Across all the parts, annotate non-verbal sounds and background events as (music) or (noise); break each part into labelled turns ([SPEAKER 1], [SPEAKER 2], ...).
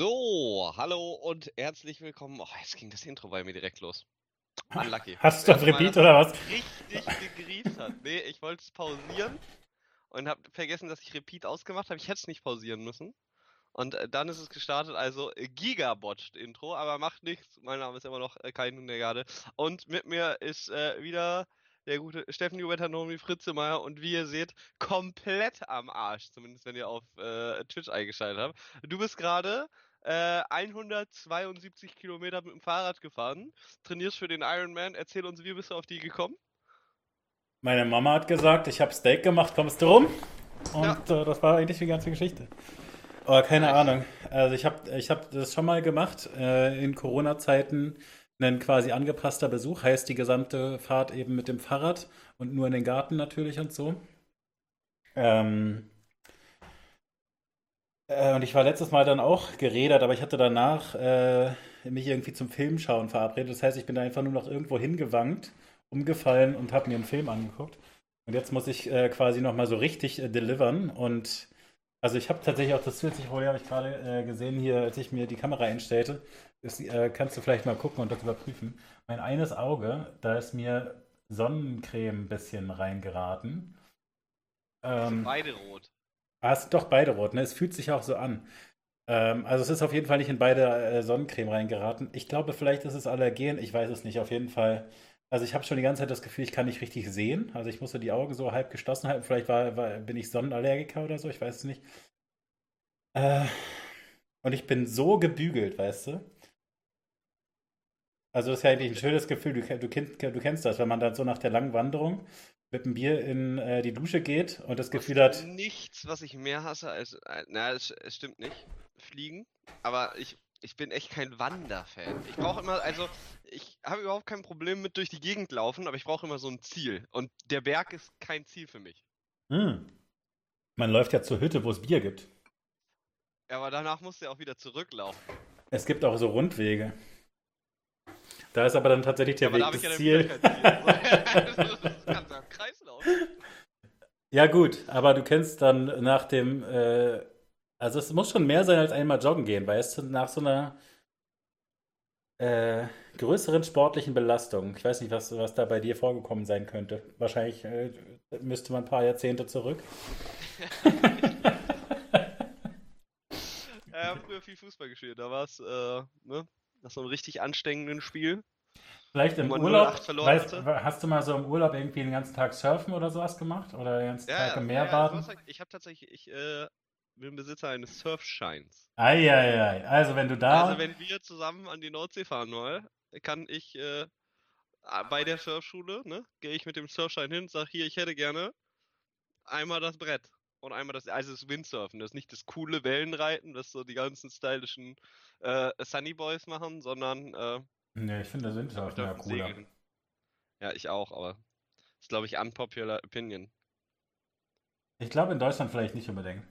[SPEAKER 1] So, hallo und herzlich willkommen. Oh, jetzt ging das Intro bei mir direkt los. Unlucky.
[SPEAKER 2] Hast du das Repeat oder was?
[SPEAKER 1] Richtig gegrieft hat. Nee, ich wollte es pausieren und habe vergessen, dass ich Repeat ausgemacht habe. Ich hätte es nicht pausieren müssen. Und äh, dann ist es gestartet, also äh, Gigabotched Intro, aber macht nichts. Mein Name ist immer noch äh, kein Hundergarde. Und mit mir ist äh, wieder der gute Steffen Jubetanomi Fritzemeier und wie ihr seht, komplett am Arsch, zumindest wenn ihr auf äh, Twitch eingeschaltet habt. Du bist gerade äh, 172 Kilometer mit dem Fahrrad gefahren, trainierst für den Ironman. Erzähl uns, wie bist du auf die gekommen?
[SPEAKER 2] Meine Mama hat gesagt, ich habe Steak gemacht, kommst du rum? Und ja. äh, das war eigentlich die ganze Geschichte. Aber keine ja. Ahnung. Also ich habe ich hab das schon mal gemacht äh, in Corona-Zeiten ein quasi angepasster Besuch, heißt die gesamte Fahrt eben mit dem Fahrrad und nur in den Garten natürlich und so. Ähm, äh, und ich war letztes Mal dann auch geredet, aber ich hatte danach äh, mich irgendwie zum Filmschauen verabredet. Das heißt, ich bin da einfach nur noch irgendwo hingewankt, umgefallen und habe mir einen Film angeguckt. Und jetzt muss ich äh, quasi nochmal so richtig äh, delivern und also ich habe tatsächlich auch das zusätzliche Problem, habe ich gerade äh, gesehen hier, als ich mir die Kamera einstellte. Das äh, kannst du vielleicht mal gucken und das überprüfen. Mein eines Auge, da ist mir Sonnencreme ein bisschen reingeraten.
[SPEAKER 1] Ähm, beide rot.
[SPEAKER 2] Ah, es sind doch beide rot, ne? Es fühlt sich auch so an. Ähm, also es ist auf jeden Fall nicht in beide äh, Sonnencreme reingeraten. Ich glaube, vielleicht ist es Allergen, ich weiß es nicht. Auf jeden Fall also ich habe schon die ganze Zeit das Gefühl, ich kann nicht richtig sehen. Also ich musste die Augen so halb geschlossen halten. Vielleicht war, war, bin ich Sonnenallergiker oder so, ich weiß es nicht. Äh, und ich bin so gebügelt, weißt du? Also das ist ja eigentlich ein schönes Gefühl. Du, du, du kennst das, wenn man dann so nach der langen Wanderung mit dem Bier in äh, die Dusche geht und das Gefühl hat.
[SPEAKER 1] Nichts, was ich mehr hasse als. Äh, na, es, es stimmt nicht. Fliegen. Aber ich ich bin echt kein Wanderfan. Ich brauche immer, also ich habe überhaupt kein Problem mit durch die Gegend laufen, aber ich brauche immer so ein Ziel. Und der Berg ist kein Ziel für mich.
[SPEAKER 2] Hm. Man läuft ja zur Hütte, wo es Bier gibt.
[SPEAKER 1] Ja, aber danach musst du ja auch wieder zurücklaufen.
[SPEAKER 2] Es gibt auch so Rundwege. Da ist aber dann tatsächlich der ja, Weg das Ziel. Ziel. (laughs) (laughs) das am Kreislauf. (laughs) Ja gut, aber du kennst dann nach dem äh, also es muss schon mehr sein als einmal joggen gehen, weißt du, nach so einer äh, größeren sportlichen Belastung. Ich weiß nicht, was, was da bei dir vorgekommen sein könnte. Wahrscheinlich äh, müsste man ein paar Jahrzehnte zurück. (laughs)
[SPEAKER 1] ja, habe früher viel Fußball gespielt. Da war es, äh, ne, nach so einem richtig anstrengenden Spiel.
[SPEAKER 2] Vielleicht im Urlaub, weißt, hast du mal so im Urlaub irgendwie den ganzen Tag surfen oder sowas gemacht? Oder den ganzen ja, Tag im Meer ja, baden?
[SPEAKER 1] Ich habe tatsächlich, ich äh, bin Besitzer eines Surfscheins.
[SPEAKER 2] Eieiei, also wenn du da.
[SPEAKER 1] Also wenn wir zusammen an die Nordsee fahren wollen, kann ich äh, bei der Surfschule, ne, gehe ich mit dem Surfschein hin, sag hier, ich hätte gerne einmal das Brett und einmal das, also das Windsurfen, das ist nicht das coole Wellenreiten, das so die ganzen stylischen äh, Sunny Boys machen, sondern äh,
[SPEAKER 2] Ne, ich finde das Windsurfen ja cooler. Segeln.
[SPEAKER 1] Ja, ich auch, aber das ist glaube ich unpopular opinion.
[SPEAKER 2] Ich glaube in Deutschland vielleicht nicht unbedingt.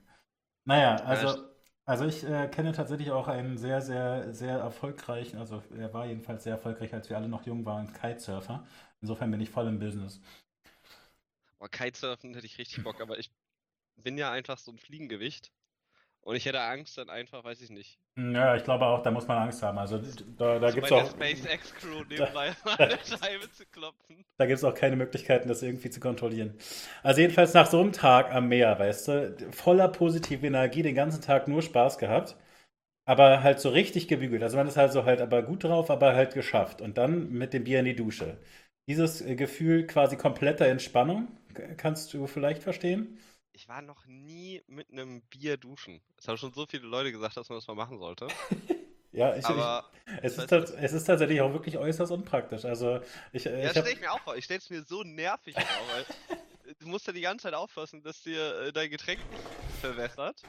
[SPEAKER 2] Naja, also, also ich äh, kenne tatsächlich auch einen sehr, sehr, sehr erfolgreichen, also er war jedenfalls sehr erfolgreich, als wir alle noch jung waren, Kitesurfer. Insofern bin ich voll im Business.
[SPEAKER 1] Boah, Kitesurfen hätte ich richtig Bock, aber ich bin ja einfach so ein Fliegengewicht. Und ich hätte Angst dann einfach, weiß ich nicht.
[SPEAKER 2] Ja, ich glaube auch, da muss man Angst haben. Also da, da gibt es auch.
[SPEAKER 1] SpaceX Crew (laughs) nebenbei eine Scheibe zu klopfen.
[SPEAKER 2] Da gibt es auch keine Möglichkeiten, das irgendwie zu kontrollieren. Also jedenfalls nach so einem Tag am Meer, weißt du, voller positive Energie, den ganzen Tag nur Spaß gehabt. Aber halt so richtig gebügelt. Also man ist halt so halt aber gut drauf, aber halt geschafft. Und dann mit dem Bier in die Dusche. Dieses äh, Gefühl quasi kompletter Entspannung, kannst du vielleicht verstehen?
[SPEAKER 1] Ich war noch nie mit einem Bier duschen. Es haben schon so viele Leute gesagt, dass man das mal machen sollte. (laughs)
[SPEAKER 2] ja, ich, Aber, ich, es, ist es ist tatsächlich auch wirklich äußerst unpraktisch. Also, ich,
[SPEAKER 1] äh, ja, stelle ich mir auch vor. Ich stelle es mir so nervig vor, weil du musst ja die ganze Zeit aufpassen, dass dir äh, dein Getränk nicht verwässert.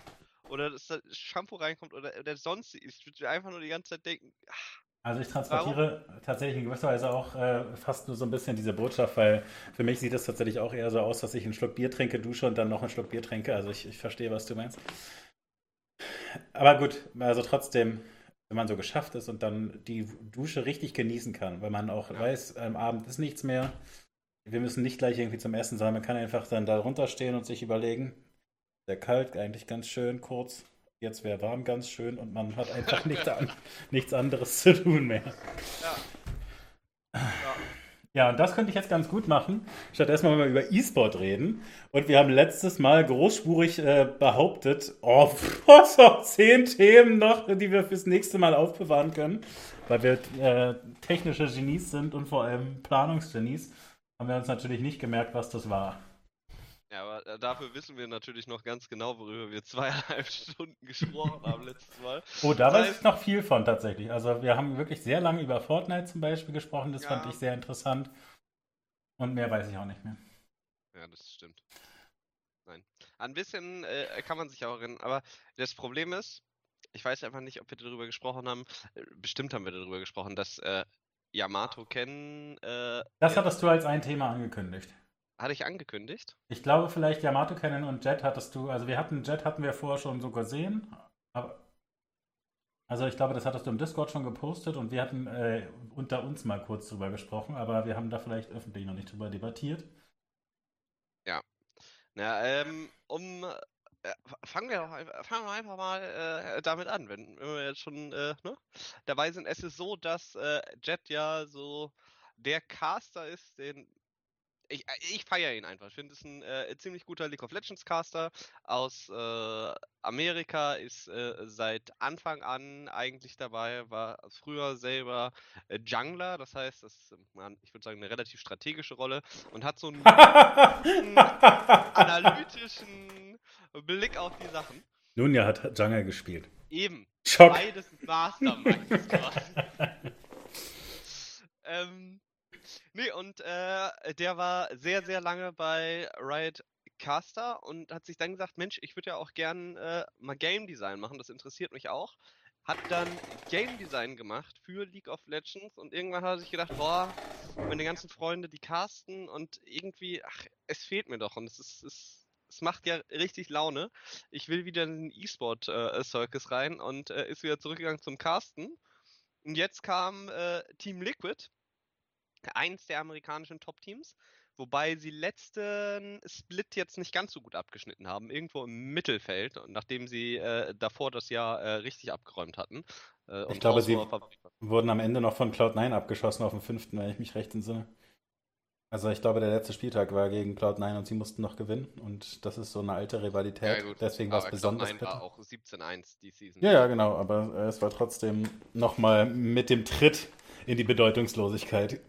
[SPEAKER 1] Oder dass das Shampoo reinkommt oder, oder sonst. Ich würde einfach nur die ganze Zeit denken, ach,
[SPEAKER 2] also ich transportiere Warum? tatsächlich in gewisser Weise auch äh, fast nur so ein bisschen diese Botschaft, weil für mich sieht es tatsächlich auch eher so aus, dass ich einen Schluck Bier trinke, dusche und dann noch einen Schluck Bier trinke. Also ich, ich verstehe, was du meinst. Aber gut, also trotzdem, wenn man so geschafft ist und dann die Dusche richtig genießen kann, weil man auch ja. weiß, am Abend ist nichts mehr. Wir müssen nicht gleich irgendwie zum Essen, sondern man kann einfach dann da runterstehen und sich überlegen, sehr kalt, eigentlich ganz schön kurz. Jetzt wäre warm ganz schön und man hat einfach nichts, an, (laughs) nichts anderes zu tun mehr.
[SPEAKER 1] Ja. ja.
[SPEAKER 2] Ja, und das könnte ich jetzt ganz gut machen. Stattdessen mal über E-Sport reden. Und wir haben letztes Mal großspurig äh, behauptet, oh, (laughs) was auch zehn Themen noch, die wir fürs nächste Mal aufbewahren können, weil wir äh, technische Genies sind und vor allem Planungsgenies. Haben wir uns natürlich nicht gemerkt, was das war.
[SPEAKER 1] Ja, aber äh, dafür wissen wir natürlich noch ganz genau, worüber wir zweieinhalb (laughs) Stunden gesprochen haben letztes Mal.
[SPEAKER 2] Oh, da weiß ich noch viel von tatsächlich. Also wir haben wirklich sehr lange über Fortnite zum Beispiel gesprochen, das ja. fand ich sehr interessant. Und mehr weiß ich auch nicht mehr.
[SPEAKER 1] Ja, das stimmt. Nein. Ein bisschen äh, kann man sich auch erinnern, aber das Problem ist, ich weiß einfach nicht, ob wir darüber gesprochen haben. Äh, bestimmt haben wir darüber gesprochen, dass äh, Yamato kennen. Äh,
[SPEAKER 2] das hattest du als ein Thema angekündigt.
[SPEAKER 1] Hatte ich angekündigt?
[SPEAKER 2] Ich glaube vielleicht Yamato kennen und Jet hattest du, also wir hatten Jet hatten wir vorher schon so gesehen, aber also ich glaube, das hattest du im Discord schon gepostet und wir hatten äh, unter uns mal kurz drüber gesprochen, aber wir haben da vielleicht öffentlich noch nicht drüber debattiert.
[SPEAKER 1] Ja. Na, ähm, um äh, fangen wir doch fangen wir einfach mal äh, damit an, wenn, wenn, wir jetzt schon äh, ne, dabei sind. Es ist so, dass äh, Jet ja so der Caster ist, den ich, äh, ich feiere ihn einfach. Ich finde es ein äh, ziemlich guter League of Legends Caster aus äh, Amerika, ist äh, seit Anfang an eigentlich dabei, war früher selber äh, Jungler, das heißt, das ist, ich würde sagen, eine relativ strategische Rolle und hat so einen, analytischen Blick auf die Sachen.
[SPEAKER 2] Nun ja, hat Jungle gespielt.
[SPEAKER 1] Eben.
[SPEAKER 2] Schock.
[SPEAKER 1] Beides Masterminds (laughs) ähm, (laughs) Nee, und äh, der war sehr, sehr lange bei Riot Caster und hat sich dann gesagt, Mensch, ich würde ja auch gern äh, mal Game Design machen, das interessiert mich auch. Hat dann Game Design gemacht für League of Legends und irgendwann hat er sich gedacht, boah, meine ganzen Freunde, die casten und irgendwie, ach, es fehlt mir doch und es ist, es, es macht ja richtig Laune. Ich will wieder in den E-Sport-Circus äh, rein und äh, ist wieder zurückgegangen zum Casten. Und jetzt kam äh, Team Liquid eins der amerikanischen Top-Teams, wobei sie letzten Split jetzt nicht ganz so gut abgeschnitten haben, irgendwo im Mittelfeld, nachdem sie äh, davor das Jahr äh, richtig abgeräumt hatten.
[SPEAKER 2] Äh, ich glaube, sie wurden am Ende noch von Cloud9 abgeschossen auf dem fünften, wenn ich mich recht entsinne. Also ich glaube, der letzte Spieltag war gegen Cloud9 und sie mussten noch gewinnen und das ist so eine alte Rivalität. Ja. Deswegen war es besonders.
[SPEAKER 1] Cloud9 war auch 17-1 die Season.
[SPEAKER 2] Ja, ja, genau, aber äh, es war trotzdem nochmal mit dem Tritt in die Bedeutungslosigkeit.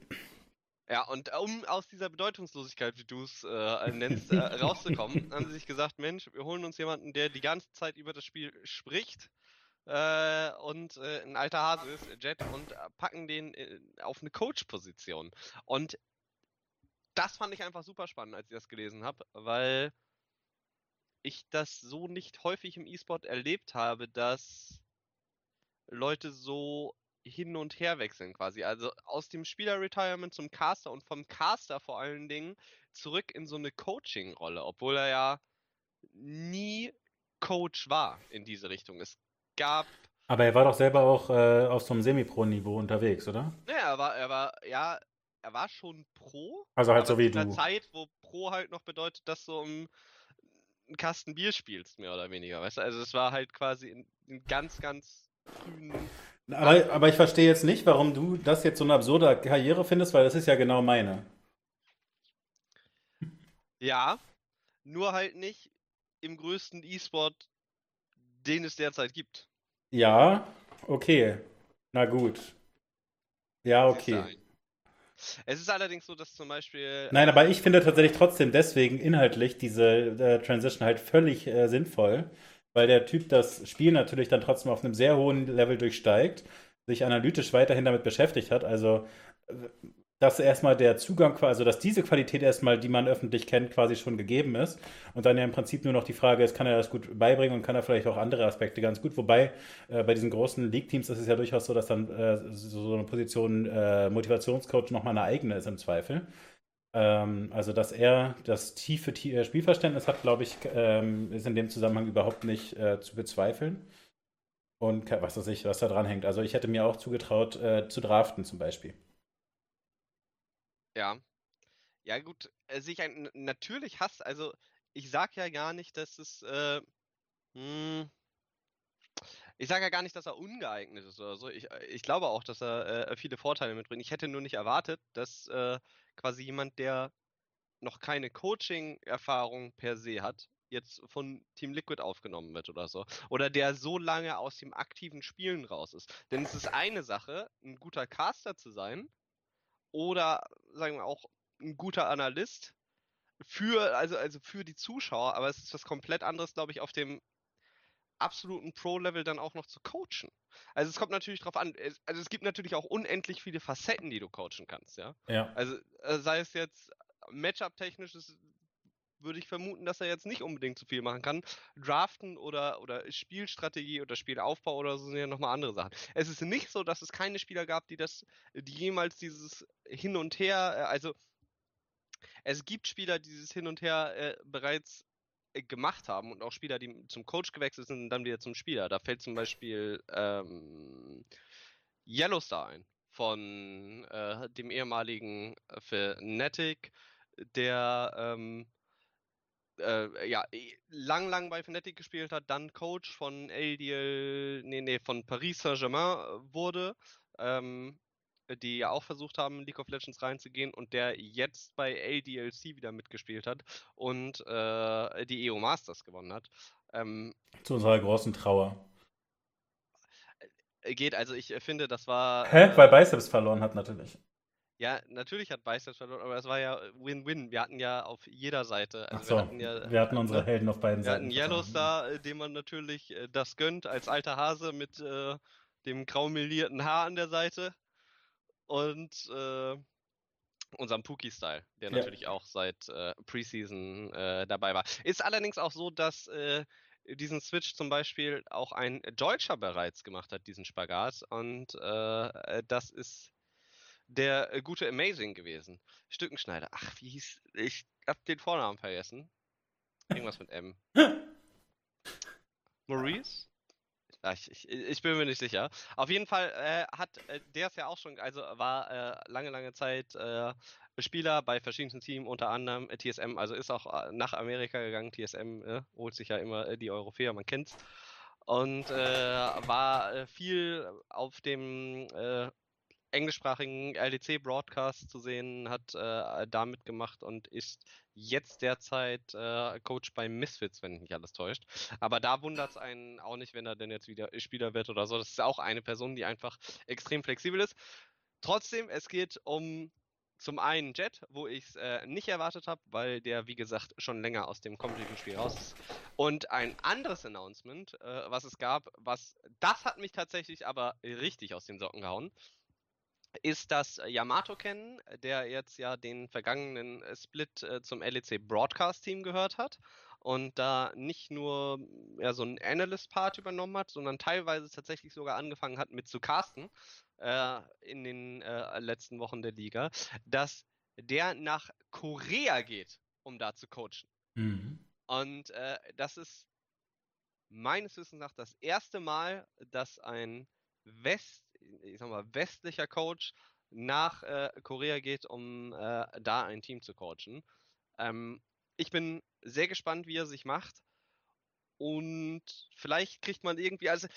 [SPEAKER 1] Ja, und um aus dieser Bedeutungslosigkeit, wie du es äh, nennst, äh, (laughs) rauszukommen, haben sie sich gesagt, Mensch, wir holen uns jemanden, der die ganze Zeit über das Spiel spricht äh, und äh, ein alter Hase ist, Jet, und packen den äh, auf eine Coach-Position. Und das fand ich einfach super spannend, als ich das gelesen habe, weil ich das so nicht häufig im E-Sport erlebt habe, dass Leute so hin und her wechseln quasi. Also aus dem Spieler-Retirement zum Caster und vom Caster vor allen Dingen zurück in so eine Coaching-Rolle, obwohl er ja nie Coach war in diese Richtung. Es gab.
[SPEAKER 2] Aber er war doch selber auch äh, auf so einem Semi-Pro-Niveau unterwegs, oder?
[SPEAKER 1] Ja, er war, er war, ja, er war schon Pro.
[SPEAKER 2] Also halt so wie
[SPEAKER 1] in
[SPEAKER 2] du.
[SPEAKER 1] In Zeit, wo Pro halt noch bedeutet, dass du um einen Kasten Bier spielst, mehr oder weniger, weißt du? Also es war halt quasi in, in ganz, ganz frühen
[SPEAKER 2] aber, aber ich verstehe jetzt nicht, warum du das jetzt so eine absurde Karriere findest, weil das ist ja genau meine.
[SPEAKER 1] Ja, nur halt nicht im größten E-Sport, den es derzeit gibt.
[SPEAKER 2] Ja, okay. Na gut. Ja, okay.
[SPEAKER 1] Es ist allerdings so, dass zum Beispiel.
[SPEAKER 2] Nein, aber ich finde tatsächlich trotzdem deswegen inhaltlich diese äh, Transition halt völlig äh, sinnvoll, weil der Typ das Spiel natürlich dann trotzdem auf einem sehr hohen Level durchsteigt, sich analytisch weiterhin damit beschäftigt hat. Also, dass erstmal der Zugang, also dass diese Qualität erstmal, die man öffentlich kennt, quasi schon gegeben ist. Und dann ja im Prinzip nur noch die Frage ist, kann er das gut beibringen und kann er vielleicht auch andere Aspekte ganz gut. Wobei äh, bei diesen großen League-Teams ist es ja durchaus so, dass dann äh, so, eine Position äh, Motivationscoach nochmal eine eigene ist im Zweifel. Ähm, also, dass er das tiefe äh, Spielverständnis hat, glaube ich, ähm, ist in dem Zusammenhang überhaupt nicht äh, zu bezweifeln. Und was weiß ich, was da dran hängt. Also, ich hätte mir auch zugetraut, äh, zu draften zum Beispiel.
[SPEAKER 1] Ja. Ja, gut, äh, sich ein, natürlich hasst, also ich sag ja gar nicht, dass es, äh, mh, hm, ich sage ja gar nicht, dass er ungeeignet ist oder so. Ich, ich glaube auch, dass er äh, viele Vorteile mitbringt. Ich hätte nur nicht erwartet, dass äh, quasi jemand, der noch keine Coaching-Erfahrung per se hat, jetzt von Team Liquid aufgenommen wird oder so. Oder der so lange aus dem aktiven Spielen raus ist. Denn es ist eine Sache, ein guter Caster zu sein oder, sagen wir auch, ein guter Analyst für, also, also für die Zuschauer, aber es ist was komplett anderes, glaube ich, auf dem absoluten Pro-Level dann auch noch zu coachen. Also es kommt natürlich drauf an, es, also es gibt natürlich auch unendlich viele Facetten, die du coachen kannst, ja.
[SPEAKER 2] Ja.
[SPEAKER 1] Also äh, sei es jetzt Matchup-technisch, würde ich vermuten, dass er jetzt nicht unbedingt so viel machen kann. Draften oder, oder Spielstrategie oder Spielaufbau oder so sind ja nochmal andere Sachen. Es ist nicht so, dass es keine Spieler gab, die das, die jemals dieses Hin und Her, äh, also es gibt Spieler, die dieses Hin und Her äh, bereits äh, gemacht haben und auch Spieler, die zum Coach gewechselt sind und dann wieder zum Spieler. Da fällt zum Beispiel ähm, Yellowstar ein von äh, dem ehemaligen Fnatic, der ähm, äh, ja, lang, lang bei Fnatic gespielt hat, dann Coach von LDL, nee, nee, von Paris Saint-Germain äh, wurde, ähm, die ja auch versucht haben, League of Legends reinzugehen und der jetzt bei LDLC wieder mitgespielt hat und äh, die EO Masters gewonnen hat. Ähm,
[SPEAKER 2] Zu unserer großen Trauer.
[SPEAKER 1] Äh, geht, also ich finde, das war.
[SPEAKER 2] Hä? Äh, Weil Biceps verloren hat, natürlich.
[SPEAKER 1] Ja, natürlich hat Biceps verloren, aber es war ja Win-Win. Wir hatten ja auf jeder Seite.
[SPEAKER 2] Also so, wir, hatten ja, wir hatten unsere Helden auf beiden Seiten.
[SPEAKER 1] Wir hatten Yellowstar, äh, dem man natürlich äh, das gönnt, als alter Hase mit äh, dem graumelierten Haar an der Seite. Und äh, unserem Pookie-Style, der ja. natürlich auch seit äh, Preseason äh, dabei war. Ist allerdings auch so, dass diesen Switch zum Beispiel auch ein Deutscher bereits gemacht hat, diesen Spagat. Und das ist der äh, gute Amazing gewesen. Stückenschneider. Ach, wie hieß. Ich hab den Vornamen vergessen. Irgendwas mit M. (laughs) Maurice? Ich, ich, ich, bin mir nicht sicher. Auf jeden Fall äh, hat äh, der es ja auch schon, also war äh, lange, lange Zeit äh, Spieler bei verschiedensten Teams, unter anderem äh, TSM, also ist auch äh, nach Amerika gegangen. TSM holt sich ja immer die Europäer, man kennt's. Und war viel auf dem englischsprachigen LDC-Broadcast zu sehen, hat äh, da mitgemacht und ist jetzt derzeit äh, Coach bei Misfits, wenn mich alles täuscht. Aber da wundert es einen auch nicht, wenn er denn jetzt wieder Spieler wird oder so. Das ist auch eine Person, die einfach extrem flexibel ist. Trotzdem, es geht um zum einen Jet, wo ich es äh, nicht erwartet habe, weil der, wie gesagt, schon länger aus dem kompetitiven Spiel raus ist. Und ein anderes Announcement, äh, was es gab, was das hat mich tatsächlich aber richtig aus den Socken gehauen ist das Yamato kennen, der jetzt ja den vergangenen äh, Split äh, zum LEC Broadcast Team gehört hat und da nicht nur ja, so einen Analyst-Part übernommen hat, sondern teilweise tatsächlich sogar angefangen hat mit zu casten äh, in den äh, letzten Wochen der Liga, dass der nach Korea geht, um da zu coachen. Mhm. Und äh, das ist meines Wissens nach das erste Mal, dass ein West ich sag mal, westlicher Coach nach äh, Korea geht, um äh, da ein Team zu coachen. Ähm, ich bin sehr gespannt, wie er sich macht. Und vielleicht kriegt man irgendwie, also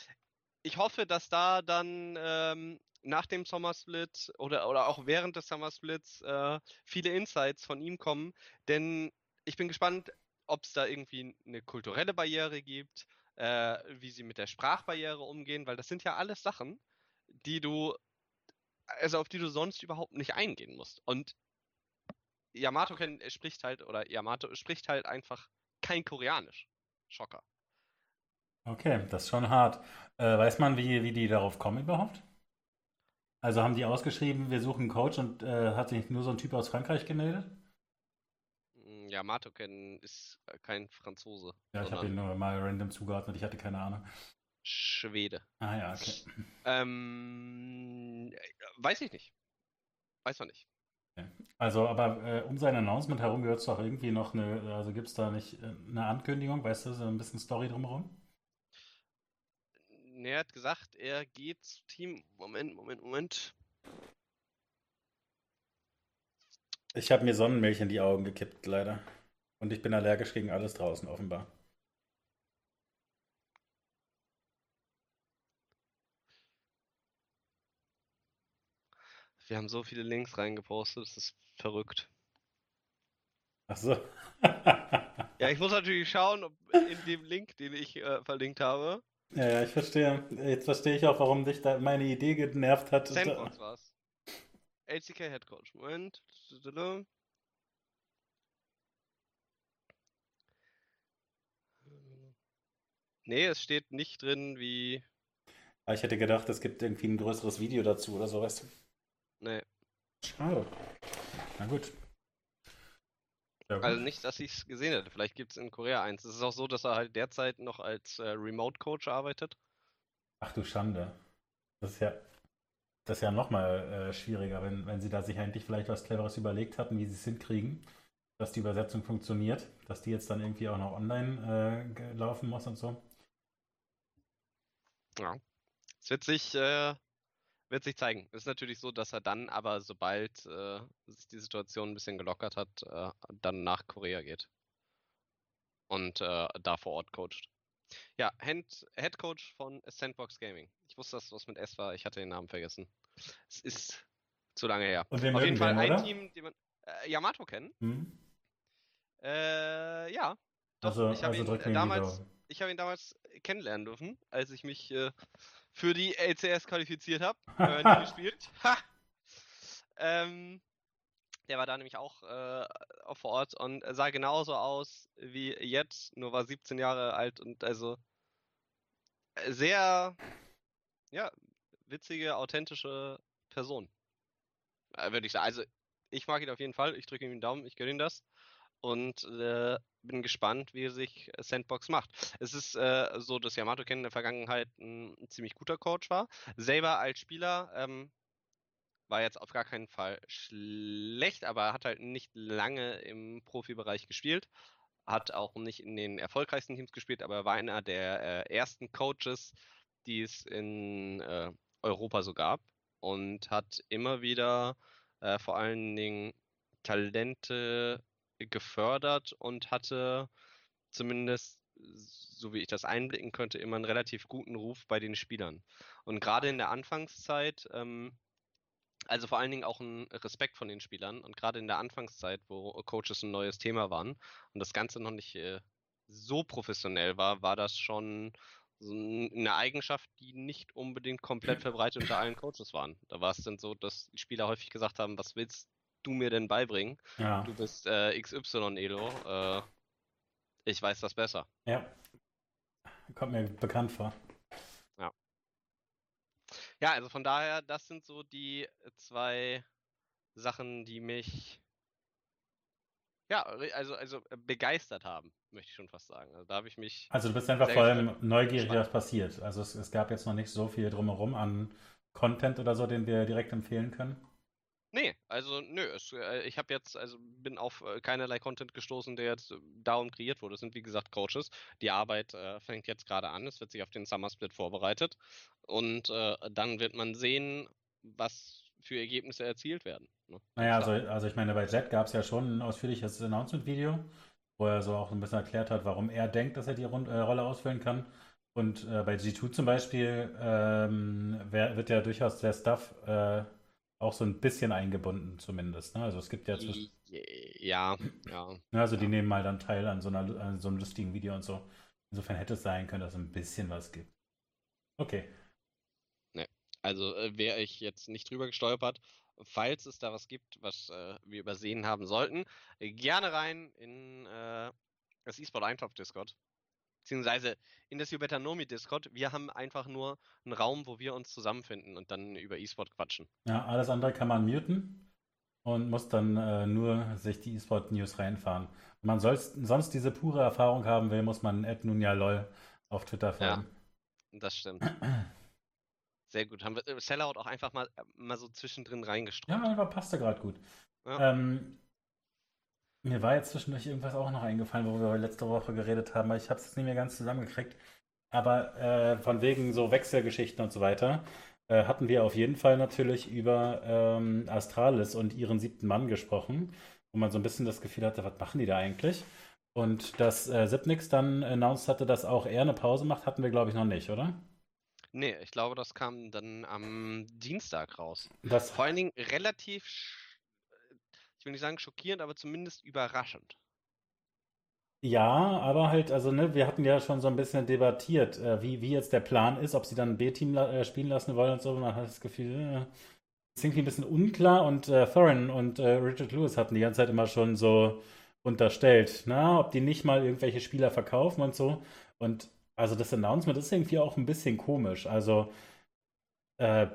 [SPEAKER 1] ich hoffe, dass da dann ähm, nach dem Sommersplit oder, oder auch während des Sommersplits äh, viele Insights von ihm kommen. Denn ich bin gespannt, ob es da irgendwie eine kulturelle Barriere gibt, äh, wie sie mit der Sprachbarriere umgehen, weil das sind ja alles Sachen, die du, also auf die du sonst überhaupt nicht eingehen musst. Und Yamato spricht halt, oder Yamato spricht halt einfach kein Koreanisch. Schocker.
[SPEAKER 2] Okay, das ist schon hart. Äh, weiß man, wie, wie die darauf kommen überhaupt? Also haben die ausgeschrieben, wir suchen einen Coach und äh, hat sich nur so ein Typ aus Frankreich gemeldet?
[SPEAKER 1] Hm, Yamato ist kein Franzose.
[SPEAKER 2] Ja, ich habe ihn nur mal random zugeordnet, ich hatte keine Ahnung.
[SPEAKER 1] Schwede.
[SPEAKER 2] Ah ja, okay.
[SPEAKER 1] Ähm, weiß ich nicht. Weiß man nicht.
[SPEAKER 2] Also, aber äh, um sein Announcement herum gehört es doch irgendwie noch eine, also gibt es da nicht äh, eine Ankündigung, weißt du, so ein bisschen Story drumherum?
[SPEAKER 1] Ne, er hat gesagt, er geht zu Team. Moment, Moment, Moment.
[SPEAKER 2] Ich habe mir Sonnenmilch in die Augen gekippt, leider. Und ich bin allergisch gegen alles draußen, offenbar.
[SPEAKER 1] Wir haben so viele Links reingepostet, das ist verrückt.
[SPEAKER 2] Ach so. (laughs)
[SPEAKER 1] Ja, ich muss natürlich schauen, ob in dem Link, den ich äh, verlinkt habe.
[SPEAKER 2] Ja, ja, ich verstehe. Jetzt verstehe ich auch, warum dich da meine Idee genervt hat.
[SPEAKER 1] Sandbox war's. LCK Head Coach. Moment. Nee, es steht nicht drin, wie.
[SPEAKER 2] Ah, ich hätte gedacht, es gibt irgendwie ein größeres Video dazu oder sowas.
[SPEAKER 1] Nee.
[SPEAKER 2] Schade. Na gut.
[SPEAKER 1] Ja, also nicht, dass ich es gesehen hätte. Vielleicht gibt es in Korea eins. Es ist auch so, dass er halt derzeit noch als äh, Remote Coach arbeitet.
[SPEAKER 2] Ach du Schande. Das ist ja, das ist ja nochmal äh, schwieriger, wenn, wenn sie da sich eigentlich vielleicht was Cleveres überlegt hatten, wie sie es hinkriegen, dass die Übersetzung funktioniert, dass die jetzt dann irgendwie auch noch online äh, laufen muss und so.
[SPEAKER 1] Ja. Es wird sich, äh, wird sich zeigen. Es ist natürlich so, dass er dann aber, sobald äh, sich die Situation ein bisschen gelockert hat, äh, dann nach Korea geht. Und äh, da vor Ort coacht. Ja, Hand, Head Coach von Sandbox Gaming. Ich wusste, dass was mit S war, ich hatte den Namen vergessen. Es ist zu lange her. Auf jeden Fall ein
[SPEAKER 2] oder?
[SPEAKER 1] Team, den man. Äh, Yamato kennen.
[SPEAKER 2] Hm?
[SPEAKER 1] Äh, ja. Doch,
[SPEAKER 2] Also,
[SPEAKER 1] ich habe
[SPEAKER 2] also
[SPEAKER 1] ihn damals ich habe ihn damals kennenlernen dürfen, als ich mich äh, für die LCS qualifiziert habe. (laughs) Äh, gespielt. Ha! Ähm, der war da nämlich auch, äh, vor Ort und sah genauso aus wie jetzt, nur war 17 Jahre alt und also äh, sehr, ja, witzige, authentische Person. Äh, Würde ich sagen. Also, ich mag ihn auf jeden Fall. Ich drücke ihm den Daumen, ich gönne ihm das. Und äh, bin gespannt, wie sich Sandbox macht. Es ist äh, so, dass Yamato Ken in der Vergangenheit ein, ziemlich guter Coach war. Selber als Spieler ähm, war jetzt auf gar keinen Fall schlecht, aber hat halt nicht lange im Profibereich gespielt. Hat auch nicht in den erfolgreichsten Teams gespielt, aber er war einer der äh, ersten Coaches, die es in äh, Europa so gab. Und hat immer wieder äh, vor allen Dingen Talente gefördert und hatte zumindest, so wie ich das einblicken könnte, immer einen relativ guten Ruf bei den Spielern. Und gerade in der Anfangszeit, ähm, also vor allen Dingen auch ein Respekt von den Spielern und gerade in der Anfangszeit, wo Coaches ein neues Thema waren und das Ganze noch nicht äh, so professionell war, war das schon eine Eigenschaft, die nicht unbedingt komplett verbreitet unter allen Coaches waren. Da war es dann so, dass die Spieler häufig gesagt haben, was willst du mir denn beibringen?
[SPEAKER 2] Ja.
[SPEAKER 1] Du bist äh, XY Elo, äh, ich weiß das besser.
[SPEAKER 2] ja. Kommt mir bekannt vor.
[SPEAKER 1] Ja, also von daher, das sind so die zwei Sachen, die mich ja, also, also äh, begeistert haben, möchte ich schon fast sagen. Also da habe ich mich.
[SPEAKER 2] Also du bist einfach vor allem neugierig, was passiert. Also es, es gab jetzt noch nicht so viel drumherum an Content oder so, den wir direkt empfehlen können.
[SPEAKER 1] Nee, also nö, es, äh, ich habe jetzt, also bin auf äh, keinerlei Content gestoßen, der jetzt äh, darum kreiert wurde. Es sind wie gesagt Coaches. Die Arbeit äh, fängt jetzt gerade an. Es wird sich auf den Summer Split vorbereitet. Und dann wird man sehen, was für Ergebnisse erzielt werden. Ne?
[SPEAKER 2] Naja, also, also ich meine, bei Jet gab es ja schon ein ausführliches Announcement-Video, wo er so auch ein bisschen erklärt hat, warum er denkt, dass er die Rund Rolle ausfüllen kann. Und bei G2 zum Beispiel ähm, wird ja durchaus der Stuff auch so ein bisschen eingebunden, zumindest. Ne? Also es gibt ja zwischen,
[SPEAKER 1] Ja, ja.
[SPEAKER 2] ne, also die nehmen mal dann teil an so, einer, an so einem lustigen Video und so. Insofern hätte es sein können, dass es ein bisschen was gibt. Okay.
[SPEAKER 1] Also äh, wäre ich jetzt nicht drüber gestolpert. Falls es da was gibt, was äh, wir übersehen haben sollten, gerne rein in äh, das eSport Eintopf Discord. Beziehungsweise in das Jubetanomi Discord. Wir haben einfach nur einen Raum, wo wir uns zusammenfinden und dann über eSport quatschen.
[SPEAKER 2] Ja, alles andere kann man muten und muss dann äh, nur sich die eSport-News reinfahren. Wenn man sonst diese pure Erfahrung haben will, muss man @nunjalol auf Twitter folgen.
[SPEAKER 1] Das stimmt. (clears throat) Sehr gut. Haben wir äh, Sellout auch einfach mal, äh, mal so zwischendrin reingestreut.
[SPEAKER 2] Ja, einfach passte gerade gut.
[SPEAKER 1] Ja.
[SPEAKER 2] Ähm, mir war jetzt zwischendurch irgendwas auch noch eingefallen, worüber wir letzte Woche geredet haben, aber ich habe es jetzt nicht mehr ganz zusammengekriegt. Aber äh, von wegen so Wechselgeschichten und so weiter äh, hatten wir auf jeden Fall natürlich über ähm, Astralis und ihren siebten Mann gesprochen, wo man so ein bisschen das Gefühl hatte, was machen die da eigentlich? Und dass äh, Sipnix dann announced hatte, dass auch er eine Pause macht, hatten wir, glaube ich, noch nicht, oder?
[SPEAKER 1] Nee, ich glaube, das kam dann am Dienstag raus.
[SPEAKER 2] Das,
[SPEAKER 1] Vor allen Dingen relativ, sch- ich will nicht sagen schockierend, aber zumindest überraschend.
[SPEAKER 2] ja, aber halt, also ne, wir hatten ja schon so ein bisschen debattiert, äh, wie, wie jetzt der Plan ist, ob sie dann B-Team la äh, spielen lassen wollen und so. Man hat das Gefühl, äh, ist irgendwie ein bisschen unklar und äh, Thorin und äh, Richard Lewis hatten die ganze Zeit immer schon so unterstellt, na, ob die nicht mal irgendwelche Spieler verkaufen und so. Und also das Announcement ist irgendwie auch ein bisschen komisch. Also, äh,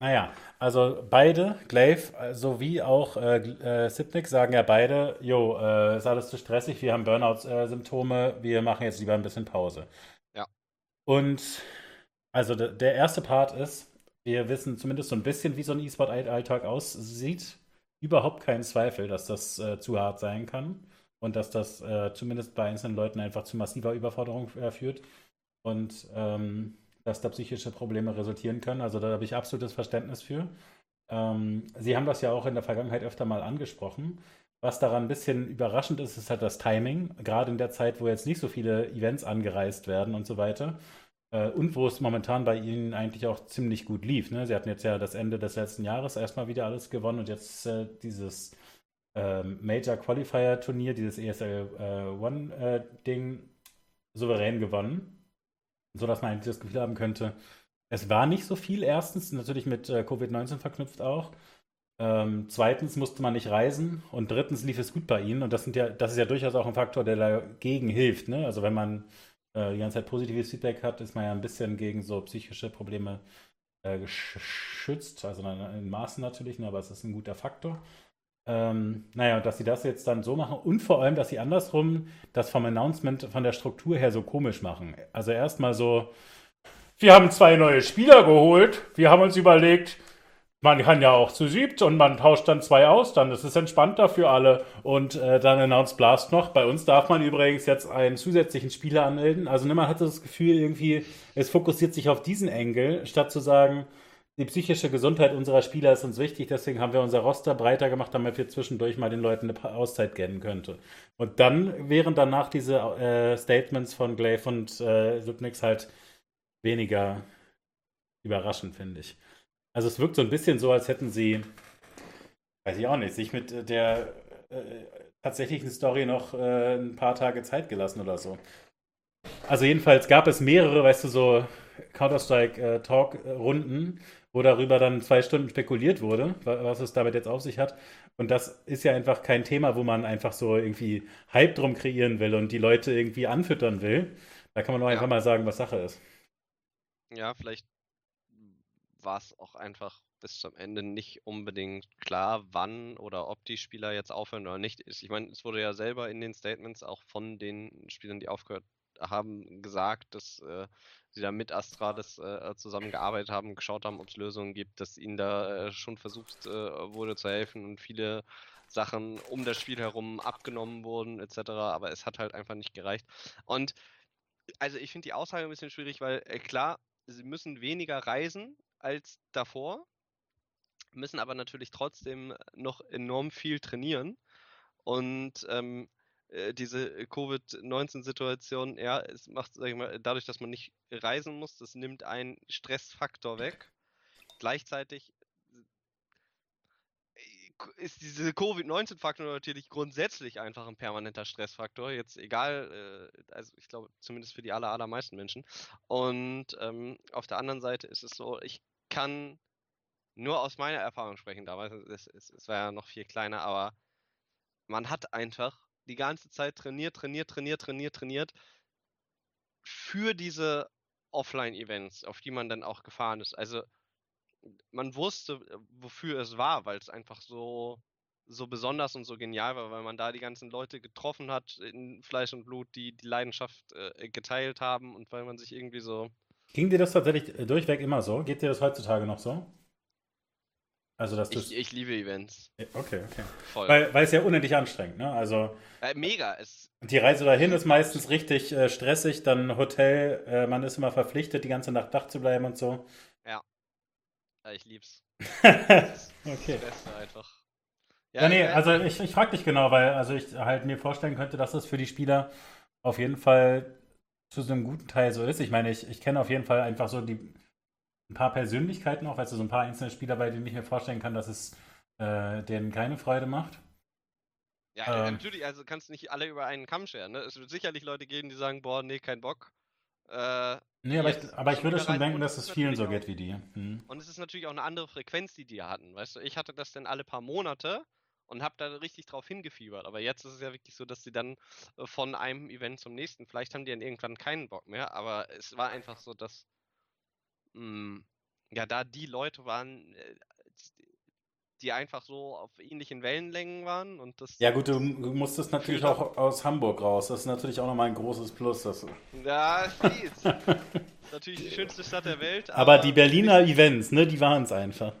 [SPEAKER 2] naja, also beide, Glaive äh, sowie auch äh, äh, Sipnick, sagen ja beide, jo, äh, ist alles zu stressig, wir haben Burnout-Symptome, wir machen jetzt lieber ein bisschen Pause.
[SPEAKER 1] Ja.
[SPEAKER 2] Und also de der erste Part ist, wir wissen zumindest so ein bisschen, wie so ein E-Sport-Alltag aussieht. Überhaupt keinen Zweifel, dass das äh, zu hart sein kann und dass das äh, zumindest bei einzelnen Leuten einfach zu massiver Überforderung äh, führt und ähm, dass da psychische Probleme resultieren können. Also da habe ich absolutes Verständnis für. Ähm, Sie haben das ja auch in der Vergangenheit öfter mal angesprochen. Was daran ein bisschen überraschend ist, ist halt das Timing, gerade in der Zeit, wo jetzt nicht so viele Events angereist werden und so weiter. Äh, und wo es momentan bei Ihnen eigentlich auch ziemlich gut lief. Ne? Sie hatten jetzt ja das Ende des letzten Jahres erstmal wieder alles gewonnen und jetzt äh, dieses ähm, Major Qualifier Turnier, dieses ESL äh, One äh, Ding souverän gewonnen, so dass man das Gefühl haben könnte, es war nicht so viel. Erstens natürlich mit äh, Covid-19 verknüpft auch. Ähm, zweitens musste man nicht reisen und drittens lief es gut bei ihnen und das sind ja, das ist ja durchaus auch ein Faktor, der dagegen hilft. Ne? Also wenn man äh, die ganze Zeit positives Feedback hat, ist man ja ein bisschen gegen so psychische Probleme äh, geschützt, also in, in Maßen natürlich, ne? aber es ist ein guter Faktor. Ähm, naja, dass sie das jetzt dann so machen und vor allem, dass sie andersrum das vom Announcement von der Struktur her so komisch machen. Also erstmal so, wir haben zwei neue Spieler geholt, wir haben uns überlegt, man kann ja auch zu siebt und man tauscht dann zwei aus, dann ist es entspannter für alle. Und äh, dann announced Blast noch, bei uns darf man übrigens jetzt einen zusätzlichen Spieler anmelden. Also ne, man hatte das Gefühl irgendwie, es fokussiert sich auf diesen Engel, statt zu sagen, die psychische Gesundheit unserer Spieler ist uns wichtig, deswegen haben wir unser Roster breiter gemacht, damit wir zwischendurch mal den Leuten eine Auszeit gönnen könnte. Und dann wären danach diese äh, Statements von Glaive und äh, Subnix halt weniger überraschend, finde ich. Also es wirkt so ein bisschen so, als hätten sie, weiß ich auch nicht, sich mit äh, der äh, tatsächlichen Story noch äh, ein paar Tage Zeit gelassen oder so. Also jedenfalls gab es mehrere, weißt du, so Counter-Strike-Talk-Runden, wo darüber dann zwei Stunden spekuliert wurde, wa- was es damit jetzt auf sich hat. Und das ist ja einfach kein Thema, wo man einfach so irgendwie Hype drum kreieren will und die Leute irgendwie anfüttern will. Da kann man nur
[SPEAKER 1] Ja.
[SPEAKER 2] einfach mal sagen, was Sache ist.
[SPEAKER 1] Ja, vielleicht war es auch einfach bis zum Ende nicht unbedingt klar, wann oder ob die Spieler jetzt aufhören oder nicht. Ich meine, es wurde ja selber in den Statements auch von den Spielern, die aufgehört haben, gesagt, dass äh, sie da mit Astra das äh, zusammengearbeitet haben, geschaut haben, ob es Lösungen gibt, dass ihnen da äh, schon versucht äh, wurde zu helfen und viele Sachen um das Spiel herum abgenommen wurden, etc. Aber es hat halt einfach nicht gereicht. Und also ich finde die Aussage ein bisschen schwierig, weil äh, klar, sie müssen weniger reisen als davor, müssen aber natürlich trotzdem noch enorm viel trainieren. Und ähm, äh, diese Covid-19-Situation, ja, es macht, sag ich mal, dadurch, dass man nicht reisen muss, das nimmt einen Stressfaktor weg. Gleichzeitig äh, ist diese Covid-19-Faktor natürlich grundsätzlich einfach ein permanenter Stressfaktor. Jetzt egal, äh, also ich glaube zumindest für die aller, allermeisten Menschen. Und ähm, auf der anderen Seite ist es so, ich kann nur aus meiner Erfahrung sprechen. Damals, es, es, es war ja noch viel kleiner, aber man hat einfach die ganze Zeit trainiert, trainiert, trainiert, trainiert, trainiert für diese Offline-Events, auf die man dann auch gefahren ist. Also man wusste, wofür es war, weil es einfach so, so besonders und so genial war, weil man da die ganzen Leute getroffen hat in Fleisch und Blut, die die Leidenschaft äh, geteilt haben und weil man sich irgendwie so.
[SPEAKER 2] Ging dir das tatsächlich äh, durchweg immer so? Geht dir das heutzutage noch so? Also, dass
[SPEAKER 1] Ich, ich liebe Events.
[SPEAKER 2] Okay, okay.
[SPEAKER 1] Voll.
[SPEAKER 2] Weil, weil es ja unendlich anstrengend, ne? Also,
[SPEAKER 1] äh, mega. Es,
[SPEAKER 2] die Reise dahin ist meistens richtig äh, stressig, dann Hotel, äh, man ist immer verpflichtet, die ganze Nacht wach zu bleiben und so.
[SPEAKER 1] ja, ich lieb's. (laughs) Das
[SPEAKER 2] okay.
[SPEAKER 1] das Beste einfach.
[SPEAKER 2] Ja, nee,
[SPEAKER 1] äh,
[SPEAKER 2] also ich, ich frage dich genau, weil also ich halt mir vorstellen könnte, dass das für die Spieler auf jeden Fall zu so einem guten Teil so ist. Ich meine, ich, ich kenne auf jeden Fall einfach so die ein paar Persönlichkeiten auch, also so ein paar einzelne Spieler, bei denen ich mir vorstellen kann, dass es äh, denen keine Freude macht.
[SPEAKER 1] Ja, ähm, natürlich, also kannst du nicht alle über einen Kamm scheren. Ne? Es wird sicherlich Leute geben, die sagen, boah, nee, kein Bock.
[SPEAKER 2] Äh, nee, aber ich, aber ich würde schon denken, dass es vielen so geht wie dir.
[SPEAKER 1] Hm. Und es ist natürlich auch eine andere Frequenz, die die hatten. Weißt du, ich hatte das dann alle paar Monate und habe da richtig drauf hingefiebert. Aber jetzt ist es ja wirklich so, dass sie dann äh, von einem Event zum nächsten, vielleicht haben die dann irgendwann keinen Bock mehr, aber es war einfach so, dass mh, hm, ja da die Leute waren, äh, die einfach so auf ähnlichen Wellenlängen waren und das.
[SPEAKER 2] Ja gut, du musstest natürlich auch aus Hamburg raus. Das ist natürlich auch nochmal ein großes Plus. Das... (laughs)
[SPEAKER 1] Ja, weiß. (laughs) natürlich die schönste Stadt der Welt.
[SPEAKER 2] Aber, aber die Berliner die, Events, ne, die waren es einfach.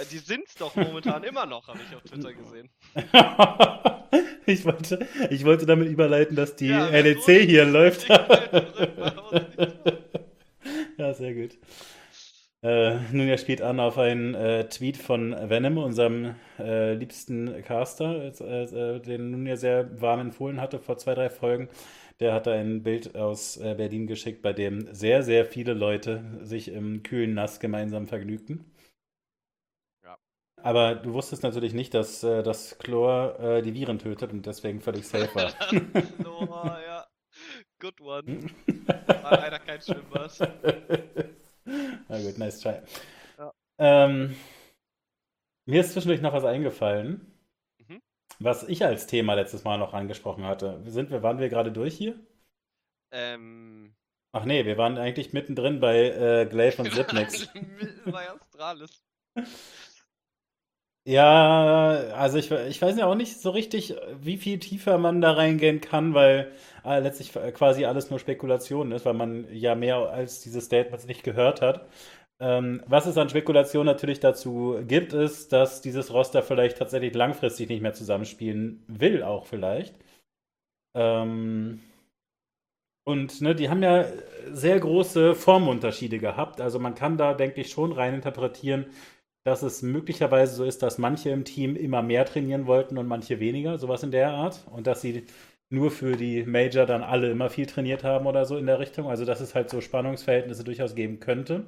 [SPEAKER 1] Äh, die sind es doch momentan immer noch, habe ich auf Twitter gesehen. (laughs)
[SPEAKER 2] ich, wollte, ich wollte damit überleiten, dass die ja, LEC hier läuft. ja, sehr gut. Äh, nun, er spielt an auf einen äh, Tweet von Venom, unserem äh, liebsten Caster, äh, den nun ja sehr warm empfohlen hatte vor zwei, drei Folgen. Der hat da ein Bild aus äh, Berlin geschickt, bei dem sehr, sehr viele Leute sich im kühlen Nass gemeinsam vergnügten. Ja. Aber du wusstest natürlich nicht, dass äh, das Chlor äh, die Viren tötet und deswegen völlig safe war. (laughs)
[SPEAKER 1] Chlor, ja. Good one. (laughs) War leider kein Schwimmbad.
[SPEAKER 2] Na gut, nice try. Ja. Ähm, mir ist zwischendurch noch was eingefallen, mhm. was ich als Thema letztes Mal noch angesprochen hatte. Sind wir, waren wir gerade durch hier?
[SPEAKER 1] Ähm.
[SPEAKER 2] Ach nee, wir waren eigentlich mittendrin bei äh, Glaive und Zipnix. bei Astralis. (laughs) Ja, also ich, ich weiß ja auch nicht so richtig, wie viel tiefer man da reingehen kann, weil äh, letztlich quasi alles nur Spekulation ist, weil man ja mehr als diese Statements nicht gehört hat. Ähm, was es an Spekulation natürlich dazu gibt, ist, dass dieses Roster vielleicht tatsächlich langfristig nicht mehr zusammenspielen will, auch vielleicht. Ähm, und ne, die haben ja sehr große Formunterschiede gehabt. Also man kann da, denke ich, schon rein interpretieren, dass es möglicherweise so ist, dass manche im Team immer mehr trainieren wollten und manche weniger, sowas in der Art. Und dass sie nur für die Major dann alle immer viel trainiert haben oder so in der Richtung. Also dass es halt so Spannungsverhältnisse durchaus geben könnte.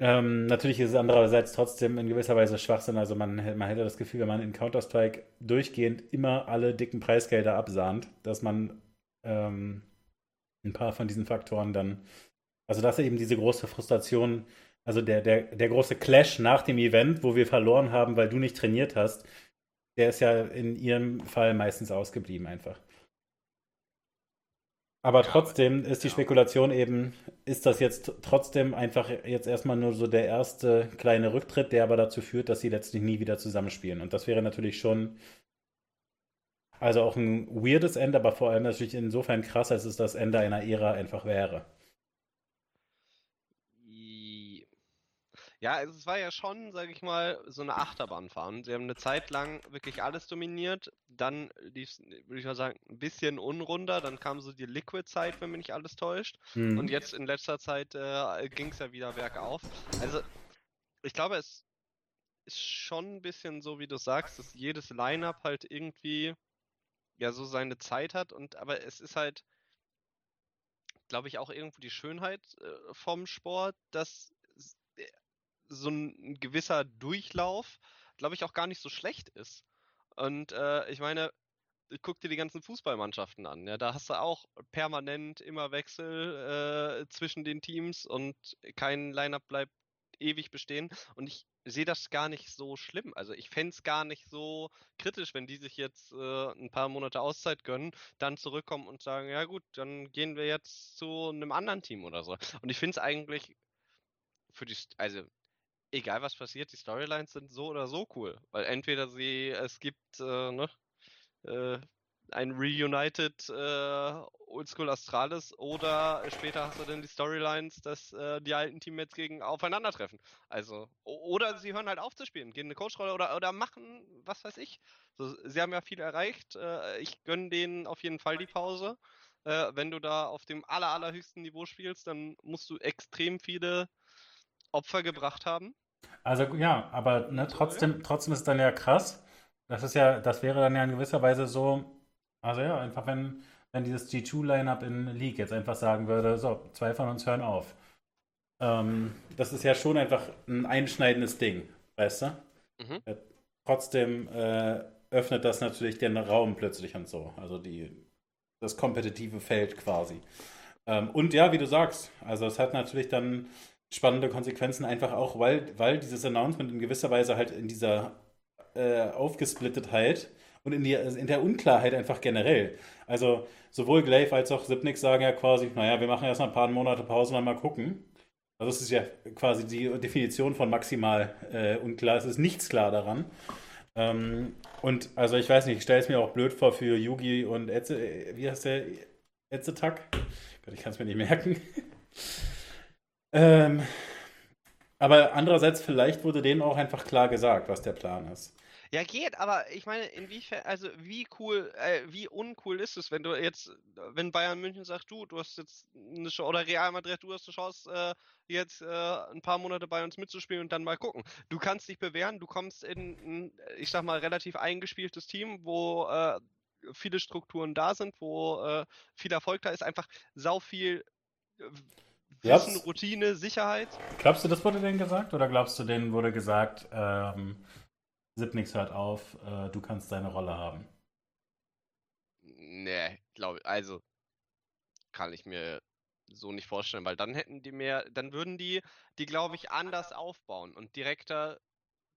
[SPEAKER 2] Ähm, natürlich ist es andererseits trotzdem in gewisser Weise Schwachsinn. Also man, man hätte das Gefühl, wenn man in Counter-Strike durchgehend immer alle dicken Preisgelder absahnt, dass man ähm, ein paar von diesen Faktoren dann, also dass eben diese große Frustration also der, der, der große Clash nach dem Event, wo wir verloren haben, weil du nicht trainiert hast, der ist ja in ihrem Fall meistens ausgeblieben einfach. Aber trotzdem ist die Spekulation eben, ist das jetzt trotzdem einfach jetzt erstmal nur so der erste kleine Rücktritt, der aber dazu führt, dass sie letztlich nie wieder zusammenspielen. Und das wäre natürlich schon, also auch ein weirdes Ende, aber vor allem natürlich insofern krass, als es das Ende einer Ära einfach wäre.
[SPEAKER 1] Ja, also es war ja schon, sage ich mal, so eine Achterbahnfahren. Sie haben eine Zeit lang wirklich alles dominiert. Dann lief es, würde ich mal sagen, ein bisschen unrunder. Dann kam so die Liquid-Zeit, wenn mich nicht alles täuscht. Mhm. Und jetzt in letzter Zeit äh, ging es ja wieder bergauf. Also, ich glaube, es ist schon ein bisschen so, wie du sagst, dass jedes Line-Up halt irgendwie ja so seine Zeit hat. Und aber es ist halt, glaube ich, auch irgendwo die Schönheit äh, vom Sport, dass so ein gewisser Durchlauf, glaube ich, auch gar nicht so schlecht ist. Und äh, ich meine, guck dir die ganzen Fußballmannschaften an. Ja, da hast du auch permanent immer Wechsel äh, zwischen den Teams und kein Lineup bleibt ewig bestehen. Und ich sehe das gar nicht so schlimm. Also ich fände es gar nicht so kritisch, wenn die sich jetzt äh, ein paar Monate Auszeit gönnen, dann zurückkommen und sagen, ja gut, dann gehen wir jetzt zu einem anderen Team oder so. Und ich finde es eigentlich für die, also egal was passiert, die Storylines sind so oder so cool. Weil entweder sie, es gibt äh, ne, äh, ein Reunited äh, Oldschool Astralis oder später hast du dann die Storylines, dass äh, die alten Teammates gegen aufeinandertreffen. Also, oder sie hören halt auf zu spielen, gehen eine Coachrolle oder, oder machen, was weiß ich. So, sie haben ja viel erreicht. Äh, ich gönne denen auf jeden Fall die Pause. Äh, wenn du da auf dem aller, allerhöchsten Niveau spielst, dann musst du extrem viele Opfer gebracht haben.
[SPEAKER 2] Also ja, aber ne, trotzdem, trotzdem ist es dann ja krass. Das ist ja, das wäre dann ja in gewisser Weise so, also ja, einfach wenn, wenn dieses G2-Lineup in League jetzt einfach sagen würde, so, zwei von uns hören auf. Ähm, das ist ja schon einfach ein einschneidendes Ding, weißt du? Mhm. Ja, trotzdem äh, öffnet das natürlich den Raum plötzlich und so. Also die, das kompetitive Feld quasi. Ähm, und ja, wie du sagst, also es hat natürlich dann spannende Konsequenzen, einfach auch, weil, weil dieses Announcement in gewisser Weise halt in dieser äh, Aufgesplittetheit und in, die, in der Unklarheit einfach generell. Also sowohl Glaive als auch Sipnik sagen ja quasi, naja, wir machen erstmal ein paar Monate Pause und mal gucken. Also es ist ja quasi die Definition von maximal äh, unklar. Es ist nichts klar daran. Ähm, und also ich weiß nicht, ich stelle es mir auch blöd vor für Yugi und Etze, äh, wie heißt der? Etzetak? Gott, ich kann es mir nicht merken. (laughs) ähm, aber andererseits, vielleicht wurde denen auch einfach klar gesagt, was der Plan ist.
[SPEAKER 1] Ja, geht, aber ich meine, inwiefern, also wie cool, äh, wie uncool ist es, wenn du jetzt, wenn Bayern München sagt, du, du hast jetzt eine Chance, oder Real Madrid, du hast eine Chance, äh, jetzt äh, ein paar Monate bei uns mitzuspielen und dann mal gucken. Du kannst dich bewähren, du kommst in ein, ich sag mal, relativ eingespieltes Team, wo äh, viele Strukturen da sind, wo äh, viel Erfolg da ist, einfach sau viel Wissen, Glaubst, Routine, Sicherheit.
[SPEAKER 2] Glaubst du, das wurde denen gesagt? Oder glaubst du, denen wurde gesagt, ähm, Sipnix hört auf, äh, du kannst deine Rolle haben?
[SPEAKER 1] Nee, glaube also kann ich mir so nicht vorstellen, weil dann hätten die mehr, dann würden die, die glaube ich anders aufbauen und direkter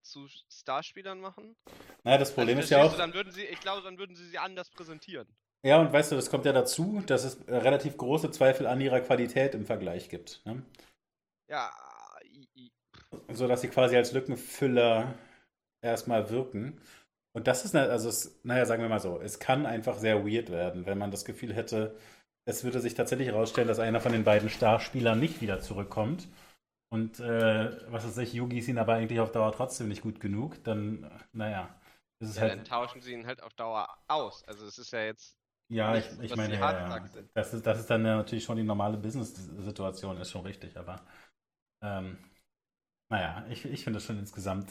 [SPEAKER 1] zu Starspielern machen.
[SPEAKER 2] Naja, das Problem also, ist ja auch.
[SPEAKER 1] Du, dann würden sie, ich glaube, dann würden sie sie anders präsentieren.
[SPEAKER 2] Ja, und weißt du, das kommt ja dazu, dass es relativ große Zweifel an ihrer Qualität im Vergleich gibt. Ne?
[SPEAKER 1] Ja.
[SPEAKER 2] So dass sie quasi als Lückenfüller erstmal wirken. Und das ist, also, es, naja, sagen wir mal so, es kann einfach sehr weird werden, wenn man das Gefühl hätte, es würde sich tatsächlich herausstellen, dass einer von den beiden Starspielern nicht wieder zurückkommt. Und äh, was weiß ich, Yugi ist ihn aber eigentlich auf Dauer trotzdem nicht gut genug, dann, naja.
[SPEAKER 1] Das ist ja, halt, dann tauschen sie ihn halt auf Dauer aus. Also es ist ja jetzt.
[SPEAKER 2] Ja, nichts, ich, ich meine, ja, ja. Das, ist, das ist dann natürlich schon die normale Business-Situation, ist schon richtig, aber ähm, naja, ich, ich finde das schon insgesamt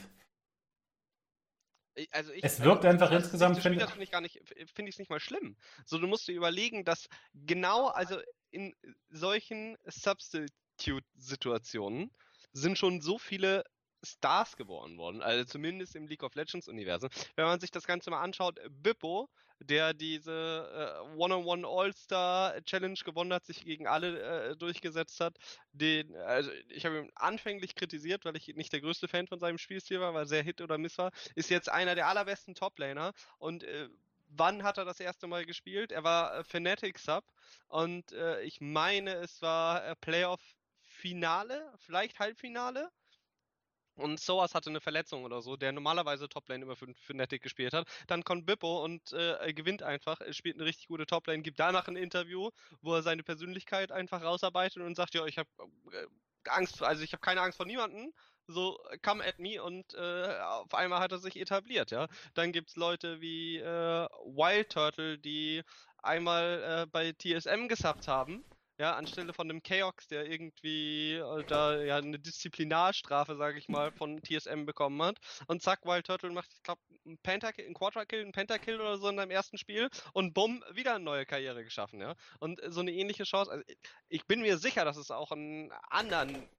[SPEAKER 1] also ich,
[SPEAKER 2] es wirkt also, einfach insgesamt.
[SPEAKER 1] Finde das finde ich gar nicht, finde ich es nicht mal schlimm. So, du musst dir überlegen, dass genau, also in solchen Substitute-Situationen sind schon so viele Stars geworden worden, also zumindest im League of Legends Universum. Wenn man sich das Ganze mal anschaut, Bippo, der diese äh, One-on-One All-Star Challenge gewonnen hat, sich gegen alle äh, durchgesetzt hat, den, also ich habe ihn anfänglich kritisiert, weil ich nicht der größte Fan von seinem Spielstil war, weil sehr Hit oder Miss war, ist jetzt einer der allerbesten Top-Laner und äh, wann hat er das erste Mal gespielt? Er war äh, Fnatic Sub und äh, ich meine, es war äh, Playoff Finale, vielleicht Halbfinale und Soas hatte eine Verletzung oder so, der normalerweise Toplane immer für Fnatic gespielt hat. Dann kommt Bippo und äh, gewinnt einfach, spielt eine richtig gute Toplane, gibt danach ein Interview, wo er seine Persönlichkeit einfach rausarbeitet und sagt, ja, ich habe äh, Angst, also ich habe keine Angst vor niemanden, so come at me und äh, auf einmal hat er sich etabliert, ja. Dann gibt's Leute wie äh, Wild Turtle, die einmal äh, bei TSM gesappt haben ja, anstelle von einem Chaos, der irgendwie äh, da ja eine Disziplinarstrafe, sage ich mal, von TSM bekommen hat. Und zack, Wild Turtle macht, ich glaube, einen Pentakill, einen Quadra-Kill, einen Pentakill oder so in seinem ersten Spiel und bumm, wieder eine neue Karriere geschaffen, ja. Und so eine ähnliche Chance, also ich bin mir sicher, dass es auch einen anderen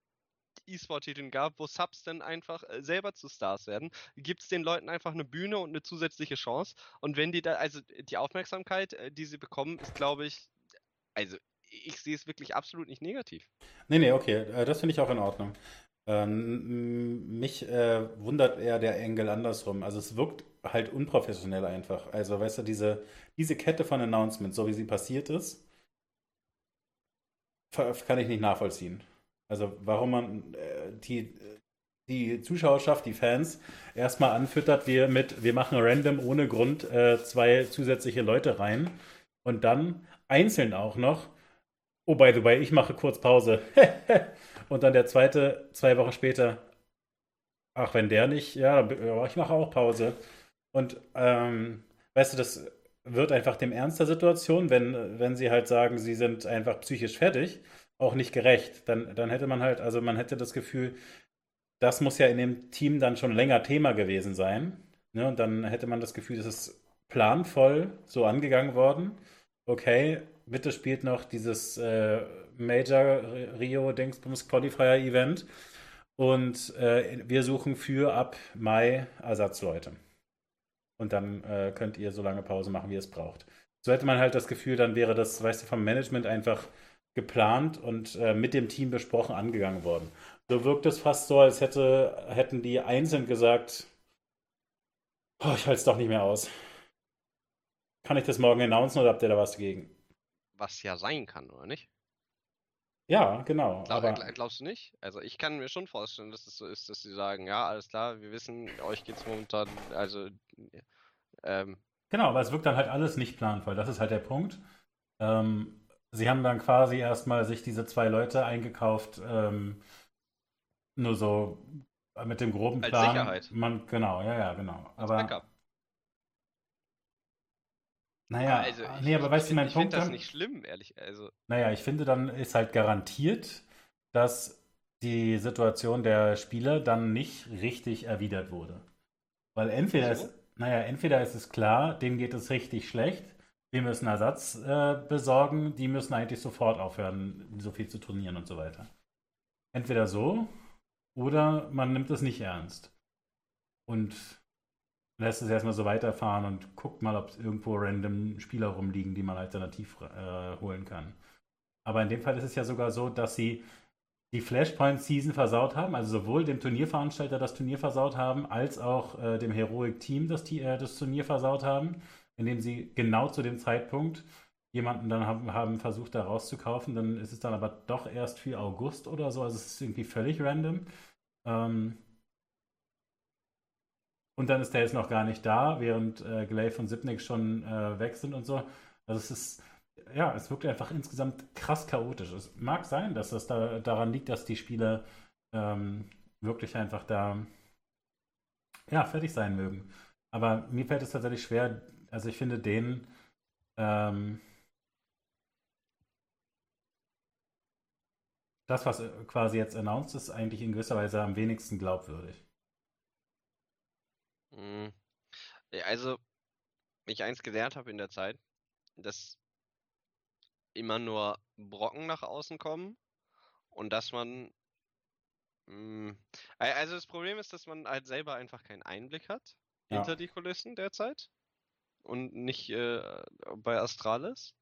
[SPEAKER 1] E-Sport-Titeln gab, wo Subs dann einfach äh, selber zu Stars werden, gibt es den Leuten einfach eine Bühne und eine zusätzliche Chance. Und wenn die da, also die Aufmerksamkeit, äh, die sie bekommen, ist, glaube ich, also ich sehe es wirklich absolut nicht negativ.
[SPEAKER 2] Nee, nee, okay, äh, das finde ich auch in Ordnung. Ähm, mich äh, wundert eher der Engel andersrum. Also es wirkt halt unprofessionell einfach. Also weißt du, diese, diese Kette von Announcements, so wie sie passiert ist, kann ich nicht nachvollziehen. Also warum man äh, die, die Zuschauerschaft, die Fans erstmal anfüttert, wir mit, wir machen random ohne Grund äh, zwei zusätzliche Leute rein und dann einzeln auch noch Oh, by the way, ich mache kurz Pause. (laughs) und dann der zweite, zwei Wochen später. Ach, wenn der nicht, ja, ich mache auch Pause. Und ähm, weißt du, das wird einfach dem Ernst der Situation, wenn, wenn sie halt sagen, sie sind einfach psychisch fertig, auch nicht gerecht. Dann, dann hätte man halt, also man hätte das Gefühl, das muss ja in dem Team dann schon länger Thema gewesen sein. Ne? Und dann hätte man das Gefühl, das ist planvoll so angegangen worden. okay, bitte spielt noch dieses äh, Major Rio Dingsbums Qualifier Event und äh, wir suchen für ab Mai Ersatzleute. Und dann äh, könnt ihr so lange Pause machen, wie ihr es braucht. So hätte man halt das Gefühl, dann wäre das, weißt du, vom Management einfach geplant und äh, mit dem Team besprochen angegangen worden. So wirkt es fast so, als hätte, hätten die einzeln gesagt, oh, ich halte es doch nicht mehr aus. Kann ich das morgen announcen oder habt ihr da was dagegen?
[SPEAKER 1] Was ja sein kann, oder nicht?
[SPEAKER 2] Ja, genau.
[SPEAKER 1] Glaub,
[SPEAKER 2] aber
[SPEAKER 1] glaubst du nicht? Also ich kann mir schon vorstellen, dass es so ist, dass sie sagen, ja, alles klar, wir wissen, euch geht es momentan, also ähm,
[SPEAKER 2] genau, aber es wirkt dann halt alles nicht planvoll. Das ist halt der Punkt. Ähm, sie haben dann quasi erstmal sich diese zwei Leute eingekauft, ähm, nur so mit dem groben
[SPEAKER 1] als
[SPEAKER 2] Plan.
[SPEAKER 1] Sicherheit.
[SPEAKER 2] Man, genau, ja, ja, genau.
[SPEAKER 1] Als
[SPEAKER 2] Aber
[SPEAKER 1] Backup.
[SPEAKER 2] Naja,
[SPEAKER 1] also ich,
[SPEAKER 2] nee, aber
[SPEAKER 1] ich,
[SPEAKER 2] weißt du, mein
[SPEAKER 1] ich finde
[SPEAKER 2] Punkt
[SPEAKER 1] das
[SPEAKER 2] dann,
[SPEAKER 1] nicht schlimm, ehrlich. Also
[SPEAKER 2] naja, ich finde, dann ist halt garantiert, dass die Situation der Spieler dann nicht richtig erwidert wurde. Weil entweder
[SPEAKER 1] Wieso?
[SPEAKER 2] ist, naja, entweder ist es klar, denen geht es richtig schlecht, wir müssen Ersatz äh, besorgen, die müssen eigentlich sofort aufhören, so viel zu trainieren und so weiter. Entweder so oder man nimmt es nicht ernst und lässt es erstmal so weiterfahren und guckt mal, ob es irgendwo random Spieler rumliegen, die man alternativ äh, holen kann. Aber in dem Fall ist es ja sogar so, dass sie die Flashpoint-Season versaut haben, also sowohl dem Turnierveranstalter das Turnier versaut haben, als auch äh, dem Heroic-Team das, äh, das Turnier versaut haben, indem sie genau zu dem Zeitpunkt jemanden dann haben, haben versucht, da rauszukaufen. Dann ist es dann aber doch erst für August oder so, also es ist irgendwie völlig random. Ähm, und dann ist der jetzt noch gar nicht da, während äh, Glaive und Sipnik schon äh, weg sind und so. Also es ist, ja, es wirkt einfach insgesamt krass chaotisch. Es mag sein, dass das da, daran liegt, dass die Spieler ähm, wirklich einfach da, ja, fertig sein mögen. Aber mir fällt es tatsächlich schwer, also ich finde den, ähm, das, was äh, quasi jetzt announced ist, eigentlich in gewisser Weise am wenigsten glaubwürdig.
[SPEAKER 1] Ja, also ich eins gelernt habe in der Zeit, dass immer nur Brocken nach außen kommen und dass man mh, al- also das Problem ist, dass man halt selber einfach keinen Einblick hat
[SPEAKER 2] Ja.
[SPEAKER 1] hinter die Kulissen derzeit und nicht äh, bei Astralis.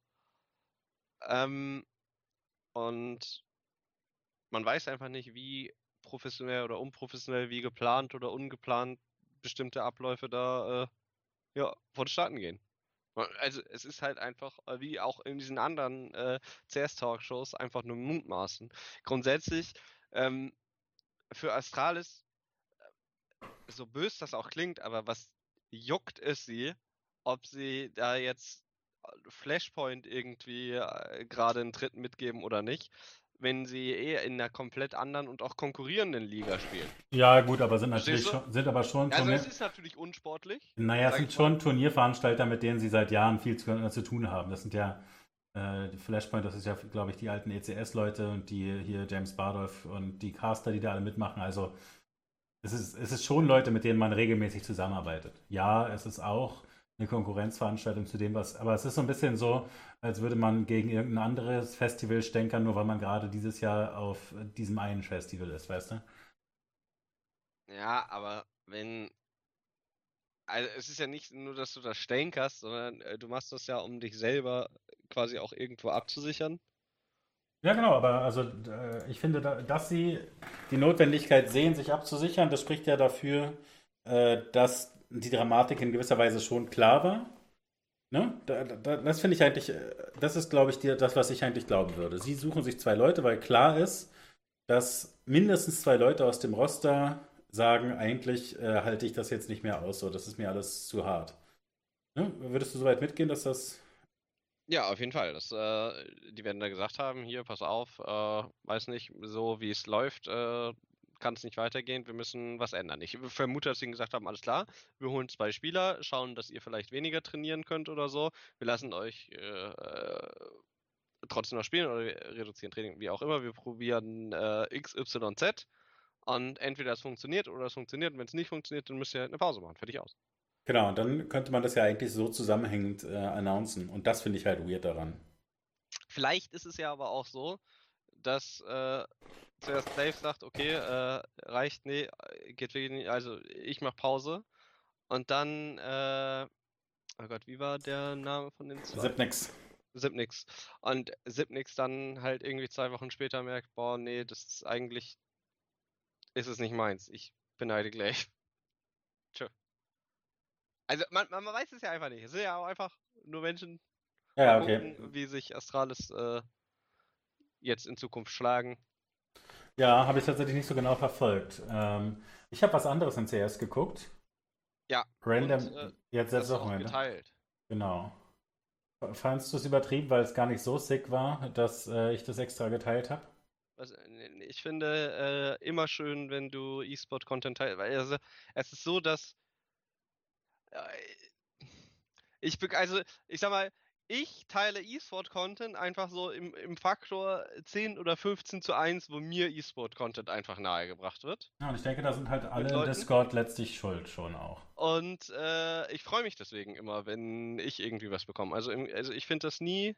[SPEAKER 1] Ähm, und man weiß einfach nicht, wie professionell oder unprofessionell, wie geplant oder ungeplant bestimmte Abläufe da äh, ja, vonstatten gehen. Also es ist halt einfach, äh, wie auch in diesen anderen äh, CS-Talkshows, einfach nur Mutmaßen. Grundsätzlich, ähm, für Astralis, so bös das auch klingt, aber was juckt es sie, ob sie da jetzt Flashpoint irgendwie äh, gerade einen Tritt mitgeben oder nicht, wenn sie eher in einer komplett anderen und auch konkurrierenden Liga spielen.
[SPEAKER 2] Ja, gut, aber sind natürlich schon, sind aber schon
[SPEAKER 1] Also
[SPEAKER 2] Turnier,
[SPEAKER 1] es ist natürlich unsportlich.
[SPEAKER 2] naja, es sind schon Turnierveranstalter, mit denen sie seit Jahren viel zu, äh, zu tun haben. Das sind ja äh, Flashpoint, das ist ja, glaube ich, die alten ECS-Leute und die hier James Bardolph und die Caster, die da alle mitmachen. Also es ist, es ist schon Leute, mit denen man regelmäßig zusammenarbeitet. Ja, es ist auch eine Konkurrenzveranstaltung zu dem, was, aber es ist so ein bisschen so, als würde man gegen irgendein anderes Festival stänkern, nur weil man gerade dieses Jahr auf diesem einen Festival ist, weißt du?
[SPEAKER 1] Ja, aber wenn. Also es ist ja nicht nur, dass du das stänkerst, sondern äh, du machst das ja, um dich selber quasi auch irgendwo abzusichern.
[SPEAKER 2] Ja, genau, aber also äh, ich finde, da, dass sie die Notwendigkeit sehen, sich abzusichern, das spricht ja dafür, äh, dass die Dramatik in gewisser Weise schon klar war. Ne? Da, da, das finde ich eigentlich, äh, das ist, glaube ich, die, das, was ich eigentlich glauben würde. Sie suchen sich zwei Leute, weil klar ist, dass mindestens zwei Leute aus dem Roster sagen, eigentlich äh, halte ich das jetzt nicht mehr aus, so, das ist mir alles zu hart. Ne? Würdest du soweit mitgehen, dass das
[SPEAKER 1] Ja, auf jeden Fall. Das, äh, die werden da gesagt haben, hier, pass auf, äh, weiß nicht, so wie es läuft, äh, kann es nicht weitergehen, wir müssen was ändern. Ich vermute, dass sie gesagt haben, alles klar, wir holen zwei Spieler, schauen, dass ihr vielleicht weniger trainieren könnt oder so. Wir lassen euch äh, äh, trotzdem noch spielen oder wir reduzieren Training, wie auch immer. Wir probieren äh, X, Y, Z und entweder es funktioniert oder es funktioniert. Und wenn es nicht funktioniert, dann müsst ihr halt eine Pause machen. Fertig aus.
[SPEAKER 2] Genau, und dann könnte man das ja eigentlich so zusammenhängend äh, announcen. Und das finde ich halt weird daran.
[SPEAKER 1] Vielleicht ist es ja aber auch so, dass äh, zuerst Dave sagt, okay, äh, reicht, nee, geht wirklich nicht, also ich mach Pause. Und dann, äh, oh Gott, wie war der Name von den zwei?
[SPEAKER 2] Sipnix.
[SPEAKER 1] Sipnix. Und Sipnix dann halt irgendwie zwei Wochen später merkt, boah, nee, das ist eigentlich, ist es nicht meins. Ich beneide gleich. (laughs) Tschö. Also man, man, man weiß es ja einfach nicht. Es sind ja auch einfach nur Menschen,
[SPEAKER 2] Ja, okay.
[SPEAKER 1] gucken, wie sich Astralis äh, jetzt in Zukunft schlagen.
[SPEAKER 2] Ja, habe ich tatsächlich nicht so genau verfolgt. Ähm, ich habe was anderes in CS geguckt.
[SPEAKER 1] Ja.
[SPEAKER 2] Random.
[SPEAKER 1] Und, äh,
[SPEAKER 2] jetzt
[SPEAKER 1] ist auch
[SPEAKER 2] Wochenende.
[SPEAKER 1] geteilt.
[SPEAKER 2] Genau. Fandst du es übertrieben, weil es gar nicht so sick war, dass äh, ich das extra geteilt habe?
[SPEAKER 1] Also, ich finde äh, immer schön, wenn du E-Sport-Content teilst, weil also, es ist so, dass äh, ich also ich sag mal, ich teile E-Sport-Content einfach so im, im Faktor 10 oder 15 zu 1, wo mir E-Sport-Content einfach nahegebracht wird.
[SPEAKER 2] Ja, und ich denke, da sind halt alle in? Discord letztlich schuld schon auch.
[SPEAKER 1] Und äh, ich freue mich deswegen immer, wenn ich irgendwie was bekomme. Also, im, also ich finde das nie,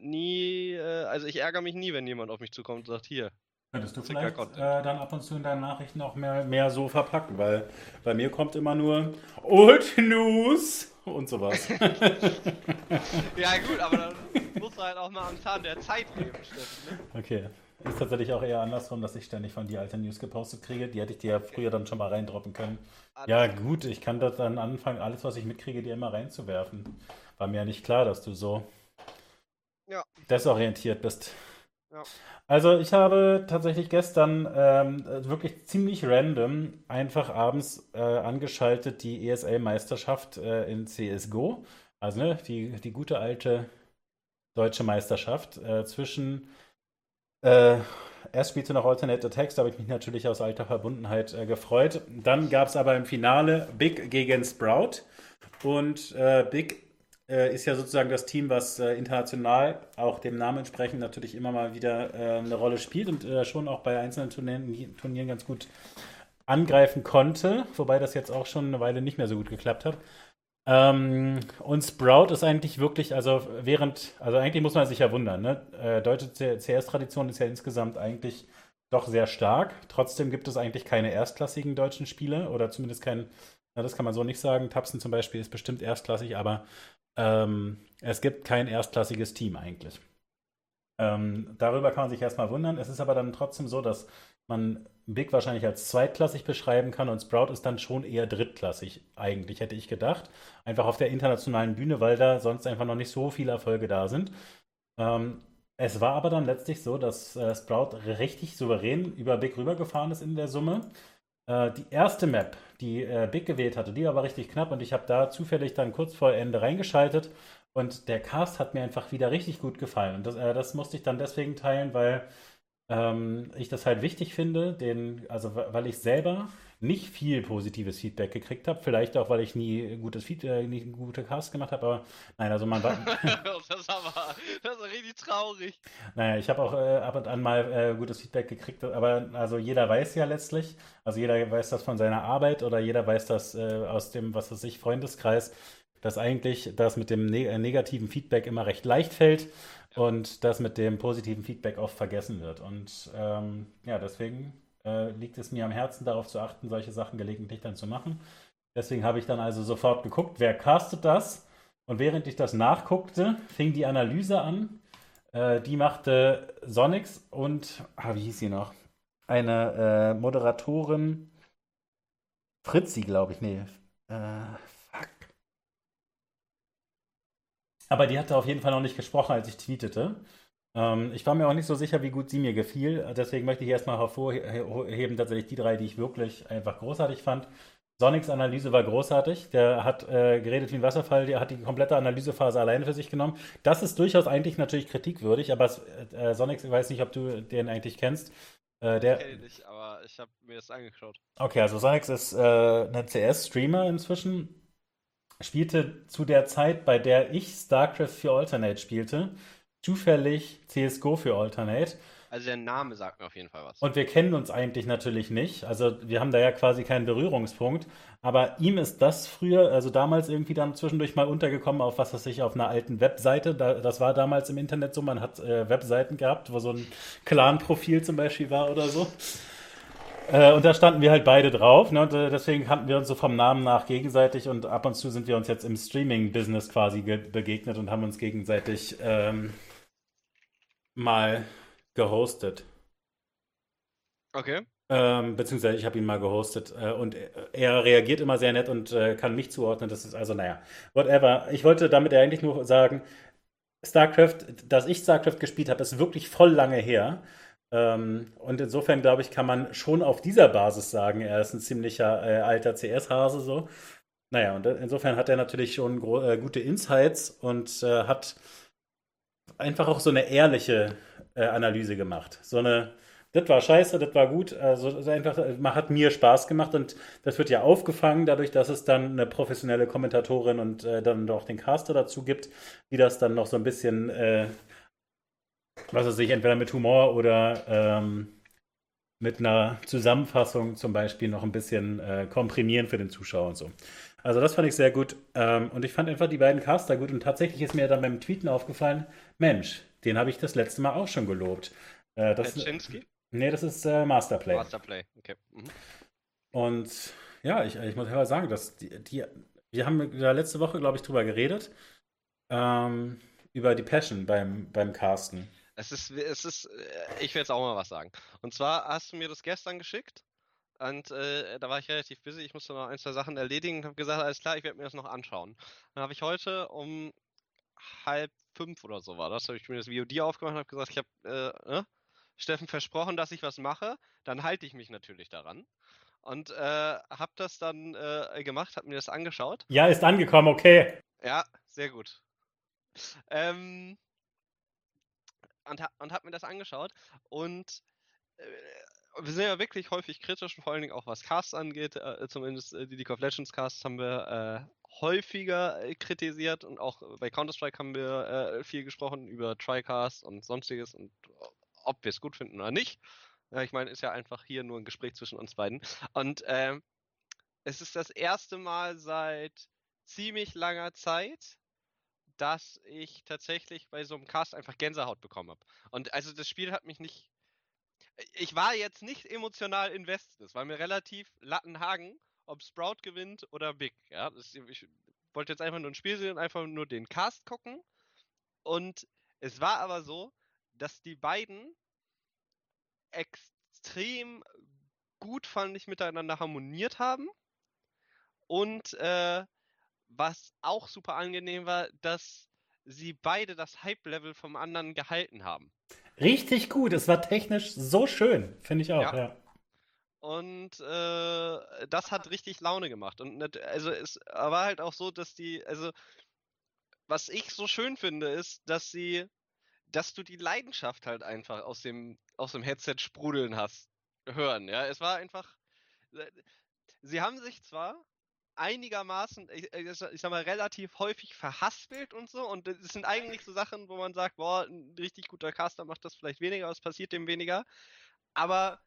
[SPEAKER 1] nie, äh, also ich ärgere mich nie, wenn jemand auf mich zukommt und sagt, hier,
[SPEAKER 2] Könntest du vielleicht äh, dann ab und zu in deinen Nachrichten auch mehr, mehr so verpacken, weil bei mir kommt immer nur Old News und sowas. (laughs)
[SPEAKER 1] Ja gut, aber dann musst du halt auch mal am Zahn der Zeit leben, Steffen. Ne?
[SPEAKER 2] Okay. Ist tatsächlich auch eher andersrum, dass ich ständig von dir alte News gepostet kriege. Die hätte ich dir ja früher dann schon mal reindroppen können. Ja, gut, ich kann das dann anfangen, alles, was ich mitkriege, dir immer reinzuwerfen. War mir ja nicht klar, dass du so
[SPEAKER 1] Ja.
[SPEAKER 2] desorientiert bist. Also, ich habe tatsächlich gestern ähm, wirklich ziemlich random einfach abends äh, angeschaltet die ESL-Meisterschaft äh, in CSGO. Also, ne, die, die gute alte deutsche Meisterschaft äh, zwischen äh, erst spielte noch Alternate Attacks, da habe ich mich natürlich aus alter Verbundenheit äh, gefreut. Dann gab es aber im Finale Big gegen Sprout. Und äh, Big äh, ist ja sozusagen das Team, was äh, international auch dem Namen entsprechend natürlich immer mal wieder äh, eine Rolle spielt und äh, schon auch bei einzelnen Turnieren, Turnieren ganz gut angreifen konnte. Wobei das jetzt auch schon eine Weile nicht mehr so gut geklappt hat. Ähm, und Sprout ist eigentlich wirklich, also während, also eigentlich muss man sich ja wundern, ne? Äh, deutsche CS-Tradition ist ja insgesamt eigentlich doch sehr stark. Trotzdem gibt es eigentlich keine erstklassigen deutschen Spiele oder zumindest kein, na, das kann man so nicht sagen. Tapsen zum Beispiel ist bestimmt erstklassig, aber ähm, es gibt kein erstklassiges Team eigentlich. Ähm, darüber kann man sich erstmal wundern. Es ist aber dann trotzdem so, dass man Big wahrscheinlich als zweitklassig beschreiben kann und Sprout ist dann schon eher drittklassig, eigentlich, hätte ich gedacht. Einfach auf der internationalen Bühne, weil da sonst einfach noch nicht so viele Erfolge da sind. Ähm, es war aber dann letztlich so, dass äh, Sprout richtig souverän über Big rübergefahren ist in der Summe. Äh, die erste Map, die äh, Big gewählt hatte, die war aber richtig knapp und ich habe da zufällig dann kurz vor Ende reingeschaltet und der Cast hat mir einfach wieder richtig gut gefallen. Und das, äh, das musste ich dann deswegen teilen, weil ähm, ich das halt wichtig finde, den, also weil ich selber nicht viel positives Feedback gekriegt habe. Vielleicht auch, weil ich nie gutes Feed, äh, nie gute Cast gemacht habe, aber nein, also man war. (laughs)
[SPEAKER 1] das ist aber, das ist richtig traurig.
[SPEAKER 2] Naja, ich habe auch äh, ab und an mal äh, gutes Feedback gekriegt, aber also jeder weiß ja letztlich, also jeder weiß das von seiner Arbeit oder jeder weiß das äh, aus dem, was weiß ich, Freundeskreis, dass eigentlich das mit dem ne äh, negativen Feedback immer recht leicht fällt und das mit dem positiven Feedback oft vergessen wird. Und ähm, ja, deswegen äh, liegt es mir am Herzen, darauf zu achten, solche Sachen gelegentlich dann zu machen. Deswegen habe ich dann also sofort geguckt, wer castet das? Und während ich das nachguckte, fing die Analyse an. Äh, die machte Sonix und, ah, wie hieß sie noch? Eine äh, Moderatorin, Fritzi, glaube ich, nee. Äh, fuck. Aber die hatte auf jeden Fall noch nicht gesprochen, als ich tweetete. Ähm, ich war mir auch nicht so sicher, wie gut sie mir gefiel. Deswegen möchte ich erstmal hervorheben, tatsächlich die drei, die ich wirklich einfach großartig fand. Sonics Analyse war großartig. Der hat äh, geredet wie ein Wasserfall, der hat die komplette Analysephase alleine für sich genommen. Das ist durchaus eigentlich natürlich kritikwürdig, aber äh, Sonics, ich weiß nicht, ob du den eigentlich kennst. Äh, der,
[SPEAKER 1] Ich kenne ihn nicht, aber ich habe mir das angeschaut.
[SPEAKER 2] Okay, also Sonics ist äh, eine CS-Streamer inzwischen. Spielte zu der Zeit, bei der ich StarCraft für Alternate spielte, zufällig CSGO für Alternate.
[SPEAKER 1] Also der Name sagt mir auf jeden Fall was.
[SPEAKER 2] Und wir kennen uns eigentlich natürlich nicht. Also wir haben da ja quasi keinen Berührungspunkt. Aber ihm ist das früher, also damals irgendwie dann zwischendurch mal untergekommen, auf was weiß ich, auf einer alten Webseite. Da, das war damals im Internet so, man hat äh, Webseiten gehabt, wo so ein Clan-Profil zum Beispiel war oder so. Äh, und da standen wir halt beide drauf. Ne? Und äh, deswegen kannten wir uns so vom Namen nach gegenseitig. Und ab und zu sind wir uns jetzt im Streaming-Business quasi begegnet und haben uns gegenseitig ähm, mal gehostet.
[SPEAKER 1] Okay.
[SPEAKER 2] Ähm, beziehungsweise ich habe ihn mal gehostet äh, und er reagiert immer sehr nett und äh, kann mich zuordnen. Das ist also, naja, whatever. Ich wollte damit eigentlich nur sagen, StarCraft, dass ich StarCraft gespielt habe, ist wirklich voll lange her. Ähm, und insofern, glaube ich, kann man schon auf dieser Basis sagen, er ist ein ziemlicher äh, alter CS-Hase so. Naja, und insofern hat er natürlich schon äh, gute Insights und äh, hat einfach auch so eine ehrliche äh, Analyse gemacht. So eine, das war scheiße, das war gut. Also einfach, man hat mir Spaß gemacht und das wird ja aufgefangen, dadurch, dass es dann eine professionelle Kommentatorin und äh, dann doch den Caster dazu gibt, die das dann noch so ein bisschen, äh, was weiß ich, entweder mit Humor oder ähm, mit einer Zusammenfassung zum Beispiel noch ein bisschen äh, komprimieren für den Zuschauer und so. Also das fand ich sehr gut. Ähm, und ich fand einfach die beiden Caster gut. Und tatsächlich ist mir dann beim Tweeten aufgefallen, Mensch, den habe ich das letzte Mal auch schon gelobt. Äh, das,
[SPEAKER 1] Petschinski?
[SPEAKER 2] Nee, das ist äh, Masterplay.
[SPEAKER 1] Masterplay, okay. Mhm.
[SPEAKER 2] Und ja, ich, ich muss aber sagen, dass die, die, wir haben da letzte Woche, glaube ich, drüber geredet. Ähm, über die Passion beim, beim Casten.
[SPEAKER 1] Es ist, es ist, äh, ich will jetzt auch mal was sagen. Und zwar hast du mir das gestern geschickt und äh, da war ich relativ busy. Ich musste noch ein, zwei Sachen erledigen und habe gesagt, alles klar, ich werde mir das noch anschauen. Dann habe ich heute um halb fünf oder so war das, habe ich mir das VOD aufgemacht und habe gesagt, ich habe äh, ne? Steffen versprochen, dass ich was mache. Dann halte ich mich natürlich daran. Und äh, habe das dann äh, gemacht, habe mir das angeschaut.
[SPEAKER 2] Ja, ist angekommen, okay.
[SPEAKER 1] Ja, sehr gut. Ähm, und, und habe mir das angeschaut und äh, wir sind ja wirklich häufig kritisch, vor allen Dingen auch was Casts angeht. Äh, zumindest äh, die League of Legends Casts haben wir äh, häufiger äh, kritisiert und auch bei Counter-Strike haben wir äh, viel gesprochen über Tricast und sonstiges und ob wir es gut finden oder nicht. Ja, ich meine, ist ja einfach hier nur ein Gespräch zwischen uns beiden. Und ähm, es ist das erste Mal seit ziemlich langer Zeit, dass ich tatsächlich bei so einem Cast einfach Gänsehaut bekommen habe. Und also das Spiel hat mich nicht ich war jetzt nicht emotional invested. Es war mir relativ Lattenhagen, ob Sprout gewinnt oder Big. Ja, das, ich wollte jetzt einfach nur ein Spiel sehen und einfach nur den Cast gucken. Und es war aber so, dass die beiden extrem gut, fand ich, miteinander harmoniert haben. Und äh, was auch super angenehm war, dass sie beide das Hype-Level vom anderen gehalten haben.
[SPEAKER 2] Richtig gut. Es war technisch so schön, finde ich auch, ja. ja.
[SPEAKER 1] Und äh, das hat richtig Laune gemacht. Und also es war halt auch so, dass die, also was ich so schön finde, ist, dass sie, dass du die Leidenschaft halt einfach aus dem, aus dem Headset sprudeln hast, hören. Ja, es war einfach. Äh, sie haben sich zwar einigermaßen, ich, ich, sag mal, relativ häufig verhaspelt und so. Und es sind eigentlich so Sachen, wo man sagt, boah, ein richtig guter Caster macht das vielleicht weniger, es passiert dem weniger. Aber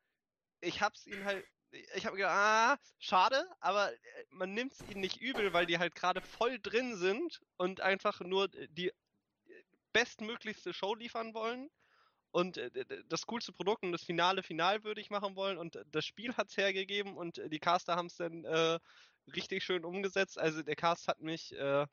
[SPEAKER 1] ich hab's ihnen halt, ich habe gedacht, ah, schade, aber äh, man nimmt es ihnen nicht übel, weil die halt gerade voll drin sind und einfach nur die bestmöglichste Show liefern wollen und das coolste Produkt und das Finale finalwürdig machen wollen und das Spiel hat es hergegeben und die Caster haben es dann äh, richtig schön umgesetzt. Also der Cast hat mich, äh,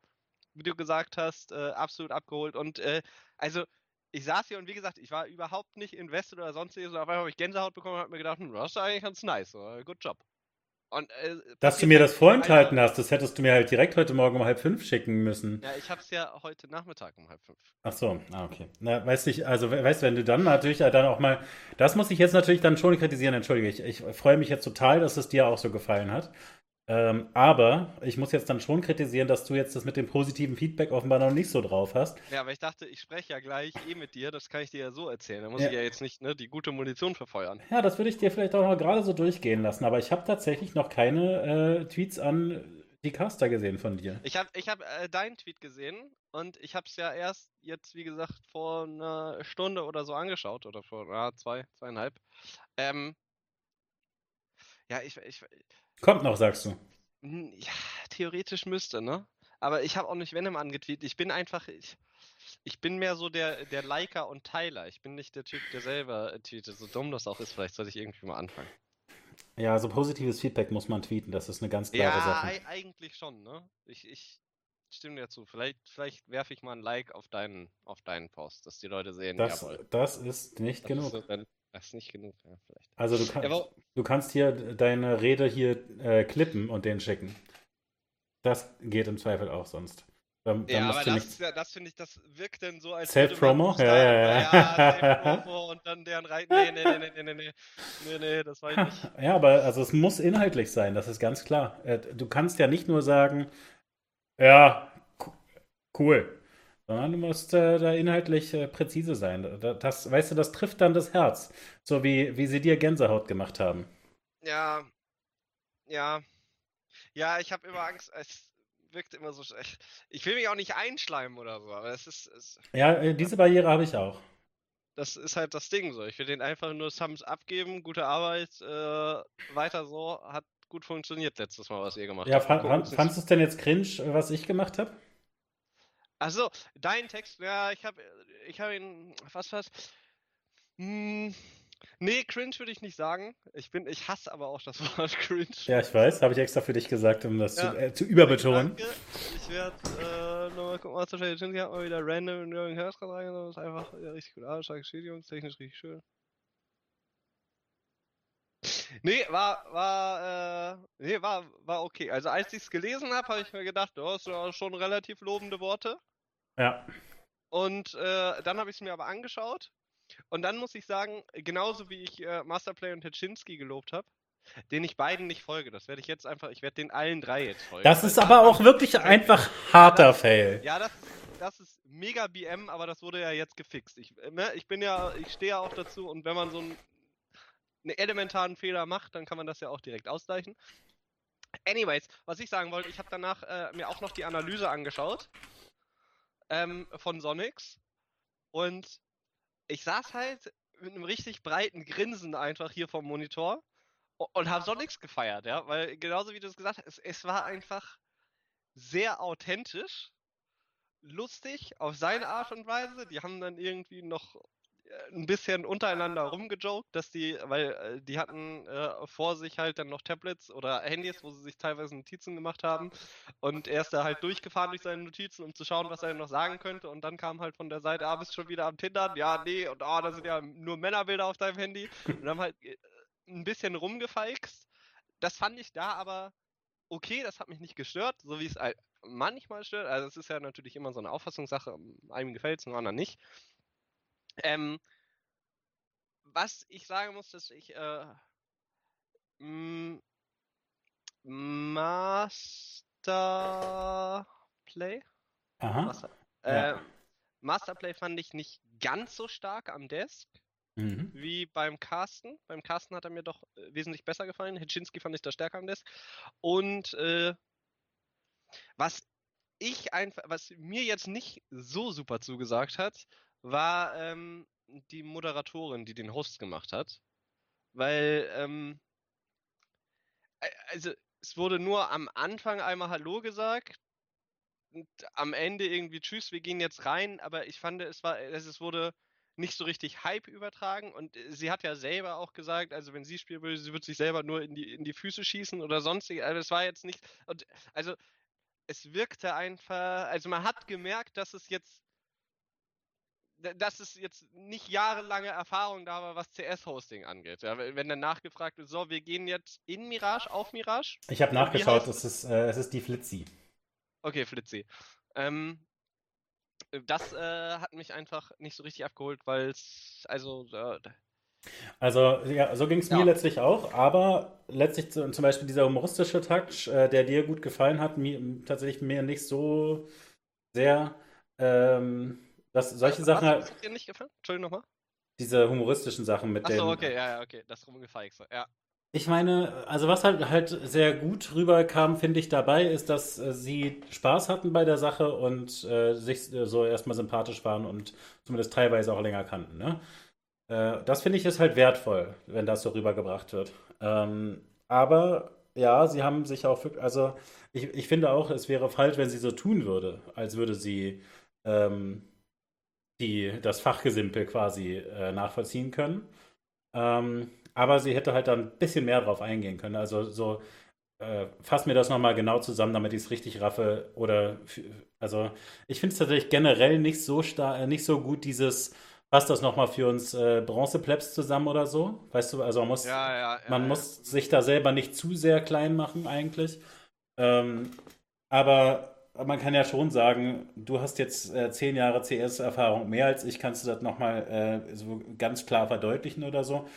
[SPEAKER 1] wie du gesagt hast, äh, absolut abgeholt. Und äh, also ich saß hier und wie gesagt, ich war überhaupt nicht invested oder sonstiges. Und auf einmal habe ich Gänsehaut bekommen und habe mir gedacht, hm, das ist eigentlich ganz nice. So, good job.
[SPEAKER 2] Und, äh, Dass du mir das vorenthalten hast, das hättest du mir halt direkt heute Morgen um halb fünf schicken müssen.
[SPEAKER 1] Ja, ich hab's ja heute Nachmittag um halb fünf.
[SPEAKER 2] Ach so, ah, okay. Na, weißt du, also weißt du, wenn du dann natürlich dann auch mal, das muss ich jetzt natürlich dann schon kritisieren, entschuldige, ich, ich freue mich jetzt total, dass es dir auch so gefallen hat. Ähm, aber ich muss jetzt dann schon kritisieren, dass du jetzt das mit dem positiven Feedback offenbar noch nicht so drauf hast.
[SPEAKER 1] Ja, aber ich dachte, ich spreche ja gleich eh mit dir, das kann ich dir ja so erzählen. Da muss ja. ich ja jetzt nicht ne, die gute Munition verfeuern.
[SPEAKER 2] Ja, das würde ich dir vielleicht auch noch gerade so durchgehen lassen, aber ich habe tatsächlich noch keine äh, Tweets an die Caster gesehen von dir.
[SPEAKER 1] Ich habe ich hab, äh, deinen Tweet gesehen und ich habe es ja erst jetzt, wie gesagt, vor einer Stunde oder so angeschaut oder vor ja, zwei, zweieinhalb. Ähm, ja, ich, ich.
[SPEAKER 2] Kommt noch, sagst du.
[SPEAKER 1] Ja, theoretisch müsste, ne? Aber ich habe auch nicht Venom angetweetet. Ich bin einfach. Ich, ich bin mehr so der, der Liker und Teiler. Ich bin nicht der Typ, der selber tweetet. So dumm das auch ist, vielleicht sollte ich irgendwie mal anfangen.
[SPEAKER 2] Ja, so positives Feedback muss man tweeten, das ist eine ganz klare
[SPEAKER 1] ja,
[SPEAKER 2] Sache.
[SPEAKER 1] Ja, eigentlich schon, ne? Ich, ich stimme dir zu. Vielleicht, vielleicht werfe ich mal ein Like auf deinen, auf deinen Post, dass die Leute sehen,
[SPEAKER 2] das,
[SPEAKER 1] jawohl.
[SPEAKER 2] Das ist nicht
[SPEAKER 1] Das
[SPEAKER 2] genug.
[SPEAKER 1] ist, dann, das ist nicht genug, ja, vielleicht.
[SPEAKER 2] Also du, kann,
[SPEAKER 1] ja,
[SPEAKER 2] du kannst hier deine Rede hier äh, klippen und den schicken. Das geht im Zweifel auch sonst. Dann,
[SPEAKER 1] ja,
[SPEAKER 2] dann
[SPEAKER 1] aber das, ja, das finde ich, das wirkt dann so als.
[SPEAKER 2] Self-Promo? Ja, ja,
[SPEAKER 1] ja.
[SPEAKER 2] ja
[SPEAKER 1] Self-Promo und dann deren Reiten. Nee, nee, nee, nee, nee, nee, nee, nee, das war ich nicht. (laughs)
[SPEAKER 2] Ja, aber also es muss inhaltlich sein, das ist ganz klar. Äh, du kannst ja nicht nur sagen, ja, cool sondern du musst äh, da inhaltlich äh, präzise sein. Da- Das, weißt du, das trifft dann das Herz, so wie, wie sie dir Gänsehaut gemacht haben.
[SPEAKER 1] Ja, ja, ja, ich habe immer Angst, es wirkt immer so schlecht. Ich will mich auch nicht einschleimen oder so, aber es ist, es,
[SPEAKER 2] Ja, äh, diese Barriere habe ich auch.
[SPEAKER 1] das ist halt das Ding so. Ich will denen einfach nur Thumbs abgeben, gute Arbeit, äh, weiter so, hat gut funktioniert letztes Mal, was ihr gemacht
[SPEAKER 2] Ja,
[SPEAKER 1] habt. Gucken,
[SPEAKER 2] fand, fandst du es denn jetzt cringe, was ich gemacht habe?
[SPEAKER 1] Also, dein Text, ja, ich habe ich hab ihn, was was? Hm, nee, cringe würde ich nicht sagen. Ich bin, ich hasse aber auch das (laughs) Wort cringe.
[SPEAKER 2] Ja, ich weiß, habe ich extra für dich gesagt, um das
[SPEAKER 1] Ja.
[SPEAKER 2] zu, äh, zu überbetonen.
[SPEAKER 1] Danke. Ich werde äh, nochmal gucken, was Jinky hat mal wieder random in Jürgen Hörstra reingenommen. Das ist einfach ja, richtig gut. Ah, starke Schädigung, technisch richtig schön. Nee, war, war, äh, nee, war, war okay. Also als ich es gelesen habe, habe ich mir gedacht, oh, das sind schon relativ lobende Worte.
[SPEAKER 2] Ja,
[SPEAKER 1] Und äh, dann habe ich es mir aber angeschaut. Und dann muss ich sagen, genauso wie ich äh, Masterplay und Tetschinski gelobt habe, den ich beiden nicht folge. Das werde ich jetzt einfach, ich werde den allen drei jetzt folgen.
[SPEAKER 2] das ist aber auch wirklich einfach harter Fail.
[SPEAKER 1] Ja, das, das ist mega BM, aber das wurde ja jetzt gefixt. Ich, äh, ne, ich bin ja, ich stehe ja auch dazu und wenn man so einen, einen elementaren Fehler macht, dann kann man das ja auch direkt ausgleichen. Anyways, was ich sagen wollte, ich habe danach äh, mir auch noch die Analyse angeschaut ähm, von Sonics und ich saß halt mit einem richtig breiten Grinsen einfach hier vom Monitor und habe Sonics gefeiert, ja, weil genauso wie du es gesagt hast, es, es war einfach sehr authentisch lustig auf seine Art und Weise. Die haben dann irgendwie noch ein bisschen untereinander rumgejoked, dass die, weil äh, die hatten äh, vor sich halt dann noch Tablets oder Handys, wo sie sich teilweise Notizen gemacht haben. Und er ist da halt durchgefahren durch seine Notizen, um zu schauen, was er denn noch sagen könnte. Und dann kam halt von der Seite, ah, bist schon wieder am Tindern? Ja, nee, und ah, da sind ja nur Männerbilder auf deinem Handy. Und haben halt äh, ein bisschen rumgefeixt. Das fand ich da aber okay, das hat mich nicht gestört, so wie es manchmal stört. Also es ist ja natürlich immer so eine Auffassungssache, einem gefällt es, dem anderen nicht. Ähm, was ich sagen muss, dass ich äh, m- Masterplay,
[SPEAKER 2] Aha.
[SPEAKER 1] Master,
[SPEAKER 2] Ja.
[SPEAKER 1] äh, Masterplay fand ich nicht ganz so stark am Desk
[SPEAKER 2] Mhm.
[SPEAKER 1] wie beim Carsten. Beim Carsten hat er mir doch äh, wesentlich besser gefallen. Hitchinski fand ich da stärker am Desk. Und äh, was ich einfach, was mir jetzt nicht so super zugesagt hat, war ähm, die Moderatorin, die den Host gemacht hat. Weil, ähm, äh, also es wurde nur am Anfang einmal Hallo gesagt. Und am Ende irgendwie Tschüss, wir gehen jetzt rein, aber ich fand, es war, es wurde nicht so richtig Hype übertragen und äh, sie hat ja selber auch gesagt, also wenn sie spielen würde, sie würde sich selber nur in die, in die Füße schießen oder sonstig, also es war jetzt nicht, und also es wirkte einfach, also man hat gemerkt, dass es jetzt, d- dass es jetzt nicht jahrelange Erfahrung da war, was CS-Hosting angeht. Ja, wenn dann nachgefragt wird, so, wir gehen jetzt in Mirage, auf Mirage,
[SPEAKER 2] Ich habe nachgeschaut, es ist, äh, es ist die Flitzi.
[SPEAKER 1] Okay, Flitzi. Ähm, das äh, hat mich einfach nicht so richtig abgeholt, weil es, also, äh,
[SPEAKER 2] Also, ja, so ging es mir
[SPEAKER 1] Ja.
[SPEAKER 2] letztlich auch, aber letztlich zu- zum Beispiel dieser humoristische Touch, äh, der dir gut gefallen hat, mir, tatsächlich mir nicht so sehr. Ähm, dass solche
[SPEAKER 1] was,
[SPEAKER 2] Sachen,
[SPEAKER 1] hat dir nicht gefallen? Entschuldigung nochmal.
[SPEAKER 2] diese humoristischen Sachen mit
[SPEAKER 1] Achso,
[SPEAKER 2] den.
[SPEAKER 1] okay, ja, ja, okay, das rumgefeixt. Ja.
[SPEAKER 2] Ich meine, also was halt halt sehr gut rüberkam, finde ich dabei, ist, dass äh, sie Spaß hatten bei der Sache und äh, sich äh, so erstmal sympathisch waren und zumindest teilweise auch länger kannten. Ne? Äh, das finde ich ist halt wertvoll, wenn das so rübergebracht wird. Ähm, aber ja, sie haben sich auch, also ich, ich finde auch, es wäre falsch, wenn sie so tun würde, als würde sie ähm, die, das Fachgesimpel quasi äh, nachvollziehen können. Ähm, aber sie hätte halt da ein bisschen mehr drauf eingehen können. Also so, äh, fass mir das nochmal genau zusammen, damit ich es richtig raffe. Oder, also ich finde es tatsächlich generell nicht so star äh, nicht so gut, dieses, fass das nochmal für uns äh, Bronzeplebs zusammen oder so. Weißt du, also man muss,
[SPEAKER 1] Ja, ja, ja,
[SPEAKER 2] man muss sich da selber nicht zu sehr klein machen eigentlich. Ähm, aber man kann ja schon sagen, du hast jetzt äh, zehn Jahre CS-Erfahrung mehr als ich, kannst du das nochmal äh, so ganz klar verdeutlichen oder so.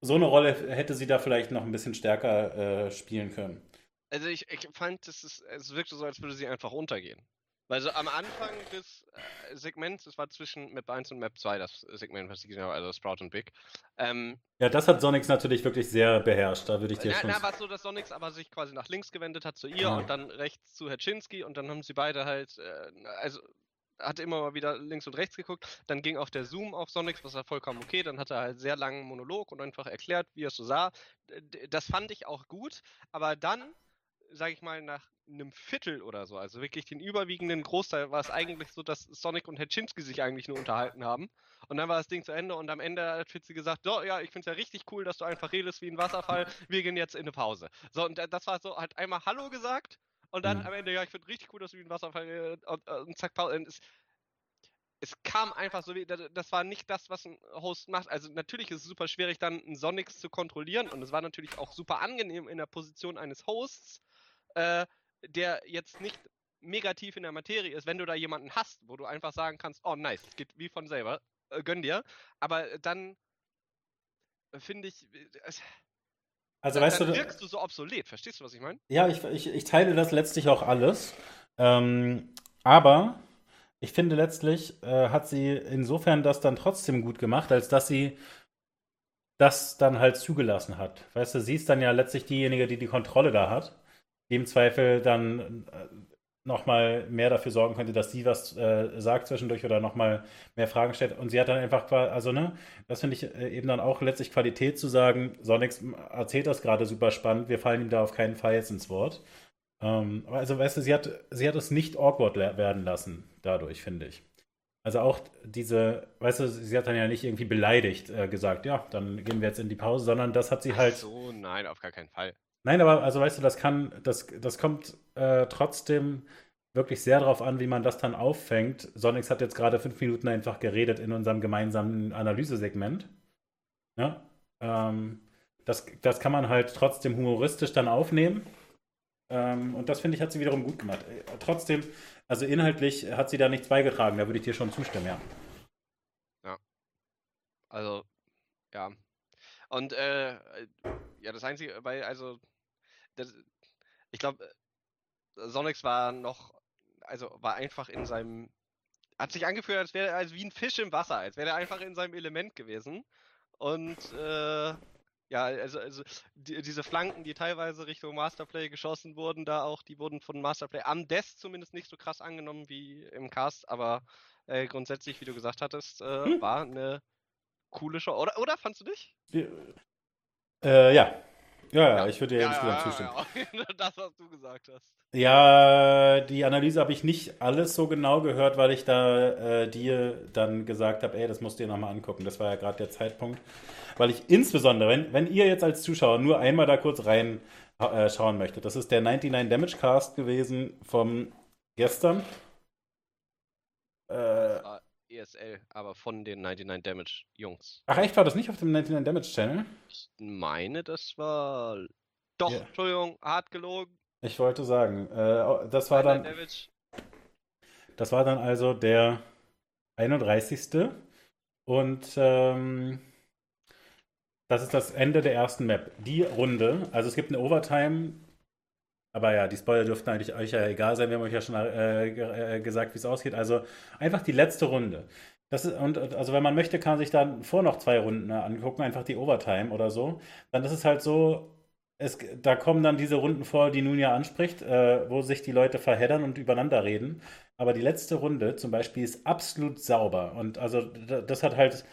[SPEAKER 2] So eine Rolle hätte sie da vielleicht noch ein bisschen stärker äh, spielen können.
[SPEAKER 1] Also ich, ich fand, es, ist, es wirkte so, als würde sie einfach untergehen. Weil so am Anfang des äh, Segments, das war zwischen Map 1 und Map 2, das Segment, was ich gesehen habe, also Sprout und Big. Ähm,
[SPEAKER 2] Ja, das hat Sonics natürlich wirklich sehr beherrscht, da würde ich dir
[SPEAKER 1] na,
[SPEAKER 2] schon.
[SPEAKER 1] na, war es so, dass Sonics aber sich quasi nach links gewendet hat zu ihr
[SPEAKER 2] Ja.
[SPEAKER 1] und dann rechts zu Hetschinski und dann haben sie beide halt, äh, also hat immer mal wieder links und rechts geguckt. Dann ging auch der Zoom auf Sonics, was war vollkommen okay. Dann hat er halt sehr langen Monolog und einfach erklärt, wie er es so sah. Das fand ich auch gut, aber dann, sage ich mal, nach einem Viertel oder so, also wirklich den überwiegenden Großteil, war es eigentlich so, dass Sonic und Hetschinski sich eigentlich nur unterhalten haben. Und dann war das Ding zu Ende und am Ende hat Fitzi gesagt, so, ja, ich finde es ja richtig cool, dass du einfach redest wie ein Wasserfall, wir gehen jetzt in eine Pause. So, und das war so, hat einmal Hallo gesagt und dann
[SPEAKER 2] Mhm.
[SPEAKER 1] am Ende, ja, ich finde richtig cool, dass du wie ein Wasserfall und, äh, und zack, Pause. Und es, es kam einfach so, wie, das das war nicht das, was ein Host macht. Also natürlich ist es super schwierig, dann einen Sonics zu kontrollieren und es war natürlich auch super angenehm in der Position eines Hosts, äh, der jetzt nicht mega tief in der Materie ist, wenn du da jemanden hast, wo du einfach sagen kannst, oh nice, es geht wie von selber, äh, gönn dir. Aber dann finde ich, äh,
[SPEAKER 2] Also,
[SPEAKER 1] dann,
[SPEAKER 2] weißt
[SPEAKER 1] dann
[SPEAKER 2] du,
[SPEAKER 1] wirkst du so obsolet. Verstehst du, was ich meine?
[SPEAKER 2] Ja, ich, ich, ich teile das letztlich auch alles. Ähm, aber ich finde letztlich äh, hat sie insofern das dann trotzdem gut gemacht, als dass sie das dann halt zugelassen hat. Weißt du, sie ist dann ja letztlich diejenige, die die Kontrolle da hat, die im Zweifel dann äh, nochmal mehr dafür sorgen könnte, dass sie was äh, sagt zwischendurch oder nochmal mehr Fragen stellt. Und sie hat dann einfach, also ne, das finde ich äh, eben dann auch letztlich Qualität zu sagen, Sonics erzählt das gerade super spannend, wir fallen ihm da auf keinen Fall jetzt ins Wort. Ähm, also, weißt du, sie hat, sie hat es nicht awkward werden lassen, dadurch, finde ich. Also auch diese, weißt du, sie hat dann ja nicht irgendwie beleidigt äh, gesagt, ja, dann gehen wir jetzt in die Pause, sondern das hat sie
[SPEAKER 1] Ach
[SPEAKER 2] halt.
[SPEAKER 1] so, nein, auf gar keinen Fall.
[SPEAKER 2] Nein, aber also weißt du, das kann, das, das kommt äh, trotzdem wirklich sehr darauf an, wie man das dann auffängt. Sonnix hat jetzt gerade fünf Minuten einfach geredet in unserem gemeinsamen Analysesegment. Ja, ähm, das, das kann man halt trotzdem humoristisch dann aufnehmen. Ähm, und das finde ich, hat sie wiederum gut gemacht. Äh, Trotzdem, also inhaltlich hat sie da nichts beigetragen, da würde ich dir schon zustimmen, ja.
[SPEAKER 1] Also, ja. Und, äh, ja, das Einzige, weil, also, das, ich glaube, Sonics war noch, also, war einfach in seinem, hat sich angefühlt, als wäre er also wie ein Fisch im Wasser, als wäre er einfach in seinem Element gewesen. Und, äh, ja, also, also die, diese Flanken, die teilweise Richtung Masterplay geschossen wurden, da auch, die wurden von Masterplay am Desk zumindest nicht so krass angenommen wie im Cast, aber äh, grundsätzlich, wie du gesagt hattest, äh,
[SPEAKER 2] Hm.
[SPEAKER 1] war eine coole Show. Oder, oder fandst du nicht?
[SPEAKER 2] Äh, ja. Ja, ja, ich würde dir insgesamt zustimmen.
[SPEAKER 1] ja. (laughs) Das, was du gesagt hast.
[SPEAKER 2] Ja, die Analyse habe ich nicht alles so genau gehört, weil ich da äh, dir dann gesagt habe, ey, das musst du dir nochmal angucken. Das war ja gerade der Zeitpunkt. Weil ich insbesondere, wenn, wenn ihr jetzt als Zuschauer nur einmal da kurz rein äh, schauen möchtet, das ist der 99 Damage Cast gewesen vom gestern. Äh,
[SPEAKER 1] ESL, aber von den 99 Damage Jungs.
[SPEAKER 2] ach, echt, war das nicht auf dem 99 Damage Channel?
[SPEAKER 1] Ich meine, das war. Doch,
[SPEAKER 2] Ja.
[SPEAKER 1] Entschuldigung, hart gelogen.
[SPEAKER 2] Ich wollte sagen, äh, das war
[SPEAKER 1] 99
[SPEAKER 2] dann.
[SPEAKER 1] Damage.
[SPEAKER 2] Das war dann also der 31. Und ähm, das ist das Ende der ersten Map. Die Runde, also es gibt eine Overtime, aber ja, die Spoiler dürften eigentlich euch ja egal sein. Wir haben euch ja schon äh, äh, gesagt, wie es ausgeht. Also einfach die letzte Runde. Das ist, und also wenn man möchte, kann man sich dann vor noch zwei Runden äh, angucken, einfach die Overtime oder so. Dann ist es halt so, es, da kommen dann diese Runden vor, die nun ja anspricht, äh, wo sich die Leute verheddern und übereinander reden. Aber die letzte Runde zum Beispiel ist absolut sauber. Und also das hat halt,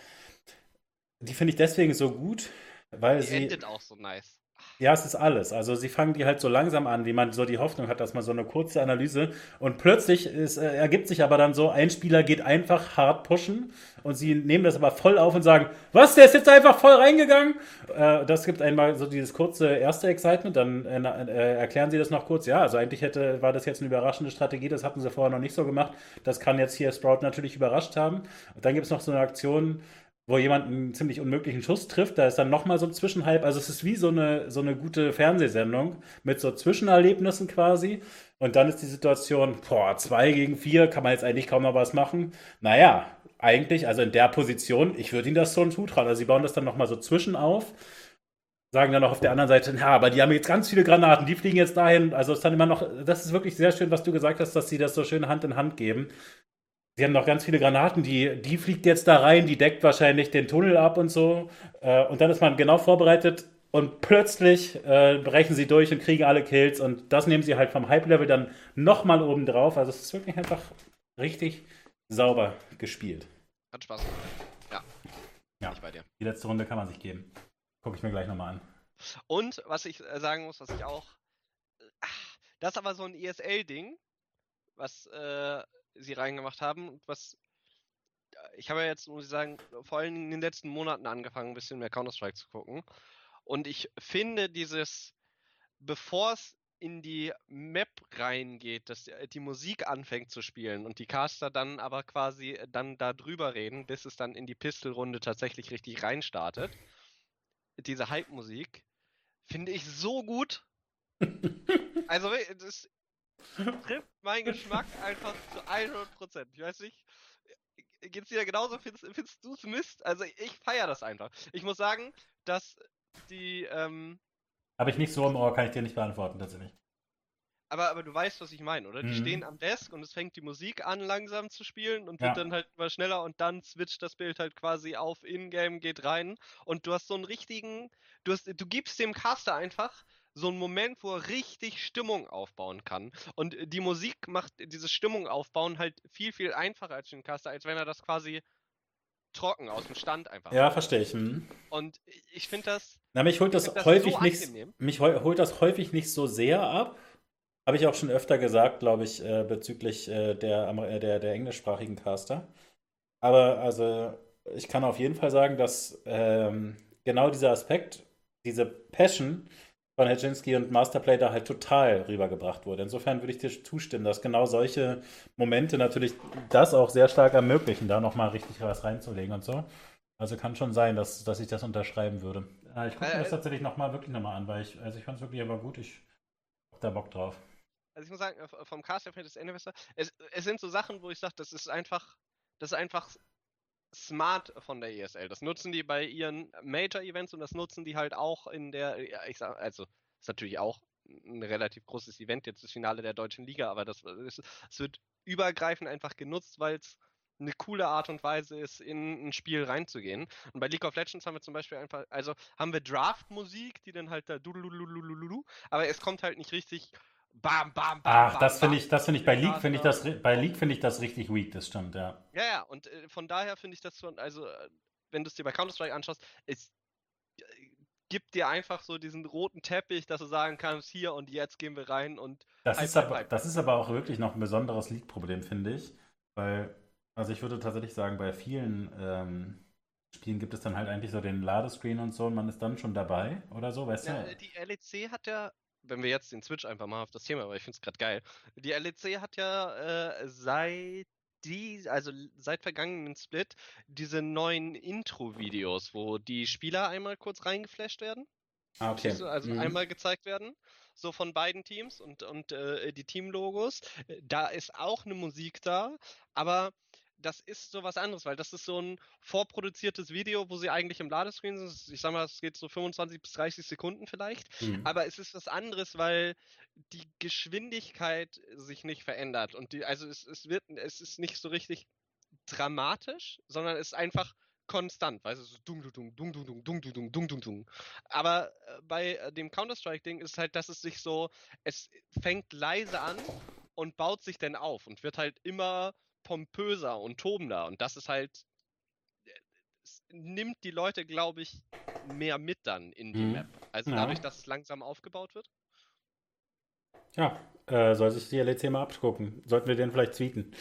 [SPEAKER 2] die finde ich deswegen so gut, weil
[SPEAKER 1] Die
[SPEAKER 2] sie.
[SPEAKER 1] endet auch so nice.
[SPEAKER 2] Ja, es ist alles. Also sie fangen die halt so langsam an, wie man so die Hoffnung hat, dass man so eine kurze Analyse und plötzlich ist, äh, ergibt sich aber dann so, ein Spieler geht einfach hart pushen und sie nehmen das aber voll auf und sagen, was, der ist jetzt einfach voll reingegangen? Äh, das gibt einmal so dieses kurze erste Excitement, dann äh, äh, erklären sie das noch kurz. Ja, also eigentlich hätte, war das jetzt eine überraschende Strategie, das hatten sie vorher noch nicht so gemacht. Das kann jetzt hier Sprout natürlich überrascht haben. Und dann gibt es noch so eine Aktion, wo jemand einen ziemlich unmöglichen Schuss trifft. Da ist dann nochmal so ein Zwischenhalb. Also es ist wie so eine, so eine gute Fernsehsendung mit so Zwischenerlebnissen quasi. Und dann ist die Situation, boah, zwei gegen vier, kann man jetzt eigentlich kaum noch was machen. Naja, eigentlich, also in der Position, ich würde ihnen das schon zutrauen. Also sie bauen das dann nochmal so zwischen auf. Sagen dann auch auf der anderen Seite, ja, aber die haben jetzt ganz viele Granaten, die fliegen jetzt dahin. Also es ist dann immer noch, das ist wirklich sehr schön, was du gesagt hast, dass sie das so schön Hand in Hand geben. Sie haben noch ganz viele Granaten, die, die fliegt jetzt da rein, die deckt wahrscheinlich den Tunnel ab und so. Äh, und dann ist man genau vorbereitet und plötzlich äh, brechen sie durch und kriegen alle Kills. Und das nehmen sie halt vom Hype-Level dann nochmal oben drauf. Also es ist wirklich einfach richtig sauber gespielt.
[SPEAKER 1] Hat Spaß gemacht. Ja.
[SPEAKER 2] Ja.
[SPEAKER 1] Ich bei dir.
[SPEAKER 2] Die letzte Runde kann man sich geben. Gucke ich mir gleich nochmal an.
[SPEAKER 1] Und was ich äh, sagen muss, was ich auch. äh, Das ist aber so ein ESL-Ding, was äh, sie reingemacht haben und was. äh, Ich habe ja jetzt, muss ich sagen, vor allem in den letzten Monaten angefangen, ein bisschen mehr Counter-Strike zu gucken. Und ich finde dieses, bevor es in die Map reingeht, dass die- die Musik anfängt zu spielen und die Caster dann aber quasi dann da drüber reden, bis es dann in die Pistolrunde tatsächlich richtig reinstartet. Diese Hype-Musik finde ich so gut. (laughs) Also, das (laughs) trifft meinen Geschmack einfach zu 100%. Ich weiß nicht, geht's dir genauso? Findest, findest du es Mist? Also, ich feiere das einfach. Ich muss sagen, dass die, ähm,
[SPEAKER 2] Habe ich nicht so im Ohr, kann ich dir nicht beantworten, tatsächlich.
[SPEAKER 1] aber, aber du weißt, was ich meine, oder? Die
[SPEAKER 2] Mhm.
[SPEAKER 1] stehen am Desk und es fängt die Musik an, langsam zu spielen und
[SPEAKER 2] Ja.
[SPEAKER 1] wird dann halt immer schneller und dann switcht das Bild halt quasi auf Ingame, geht rein und du hast so einen richtigen, du hast, du gibst dem Caster einfach so einen Moment, wo er richtig Stimmung aufbauen kann. Und die Musik macht diese Stimmung aufbauen halt viel, viel einfacher als den Caster, als wenn er das quasi trocken aus dem Stand einfach
[SPEAKER 2] Ja,
[SPEAKER 1] macht.
[SPEAKER 2] verstehe ich. Hm.
[SPEAKER 1] Und ich finde das,
[SPEAKER 2] Na, mich holt das
[SPEAKER 1] das
[SPEAKER 2] häufig
[SPEAKER 1] so
[SPEAKER 2] nicht,
[SPEAKER 1] angenehm.
[SPEAKER 2] mich hol- holt das häufig nicht so sehr ab. Habe ich auch schon öfter gesagt, glaube ich, äh, bezüglich äh, der, äh, der, der englischsprachigen Caster. Aber also, ich kann auf jeden Fall sagen, dass ähm, genau dieser Aspekt, diese Passion von Hedzinski und Masterplay da halt total rübergebracht wurde. Insofern würde ich dir zustimmen, dass genau solche Momente natürlich das auch sehr stark ermöglichen, da nochmal richtig was reinzulegen und so. Also kann schon sein, dass, dass ich das unterschreiben würde. Äh, ich gucke mir
[SPEAKER 1] Äh,
[SPEAKER 2] das tatsächlich nochmal wirklich nochmal an, weil ich, also ich fand es wirklich aber gut. Ich hab da Bock drauf.
[SPEAKER 1] also ich muss sagen, äh, vom Caster finde ich das Ende besser. Es, es sind so Sachen, wo ich sage, das ist einfach, das ist einfach smart von der ESL. Das nutzen die bei ihren Major-Events und das nutzen die halt auch in der, ja, ich sag, also ist natürlich auch ein relativ großes Event, jetzt das Finale der deutschen Liga, aber das es wird übergreifend einfach genutzt, weil es eine coole Art und Weise ist, in ein Spiel reinzugehen. Und bei League of Legends haben wir zum Beispiel einfach, also haben wir Draft-Musik, die dann halt da aber es kommt halt nicht richtig bam, bam, bam.
[SPEAKER 2] Ach,
[SPEAKER 1] bam,
[SPEAKER 2] das finde ich, das finde ich bei League finde ich das bei League finde ich das richtig weak, das stimmt, ja.
[SPEAKER 1] Ja, ja, und äh, von daher finde ich das schon, also äh, wenn du es dir bei Counter-Strike anschaust, es äh, gibt dir einfach so diesen roten Teppich, dass du sagen kannst, hier und jetzt gehen wir rein und
[SPEAKER 2] Das
[SPEAKER 1] Hype,
[SPEAKER 2] ist aber, das ist aber auch wirklich noch ein besonderes League-Problem, finde ich. Weil, also ich würde tatsächlich sagen, bei vielen ähm, Spielen gibt es dann halt eigentlich so den Ladescreen und so und man ist dann schon dabei oder so, weißt
[SPEAKER 1] Ja,
[SPEAKER 2] du?
[SPEAKER 1] äh, die LEC hat ja, wenn wir jetzt den Switch einfach mal auf das Thema, weil ich finde es gerade geil. Die LEC hat ja äh, seit die, also seit vergangenen Split, diese neuen Intro-Videos, wo die Spieler einmal kurz reingeflasht werden.
[SPEAKER 2] Ah, okay.
[SPEAKER 1] Also
[SPEAKER 2] Mhm.
[SPEAKER 1] einmal gezeigt werden, so von beiden Teams und, und äh, die Teamlogos. Äh, Da ist auch eine Musik da, aber das ist so was anderes, weil das ist so ein vorproduziertes Video, wo sie eigentlich im Ladescreen sind. Ich sag mal, es geht so 25 bis 30 Sekunden vielleicht.
[SPEAKER 2] Mhm.
[SPEAKER 1] Aber es ist was anderes, weil die Geschwindigkeit sich nicht verändert. Und die, also es, es wird, es ist nicht so richtig dramatisch, sondern es ist einfach konstant, weißt du, so dung, dung, dung, dung, dung, dung, dung, dung, dung, dung. Aber äh, bei äh, dem Counter-Strike-Ding ist halt, dass es sich so, es fängt leise an und baut sich dann auf und wird halt immer pompöser und tobender. Und das ist halt, es nimmt die Leute, glaube ich, mehr mit dann in die
[SPEAKER 2] Mhm.
[SPEAKER 1] Map. Also
[SPEAKER 2] Ja.
[SPEAKER 1] dadurch, dass es langsam aufgebaut wird.
[SPEAKER 2] Ja, äh, soll sich die LEC mal abgucken. Sollten wir den vielleicht tweeten.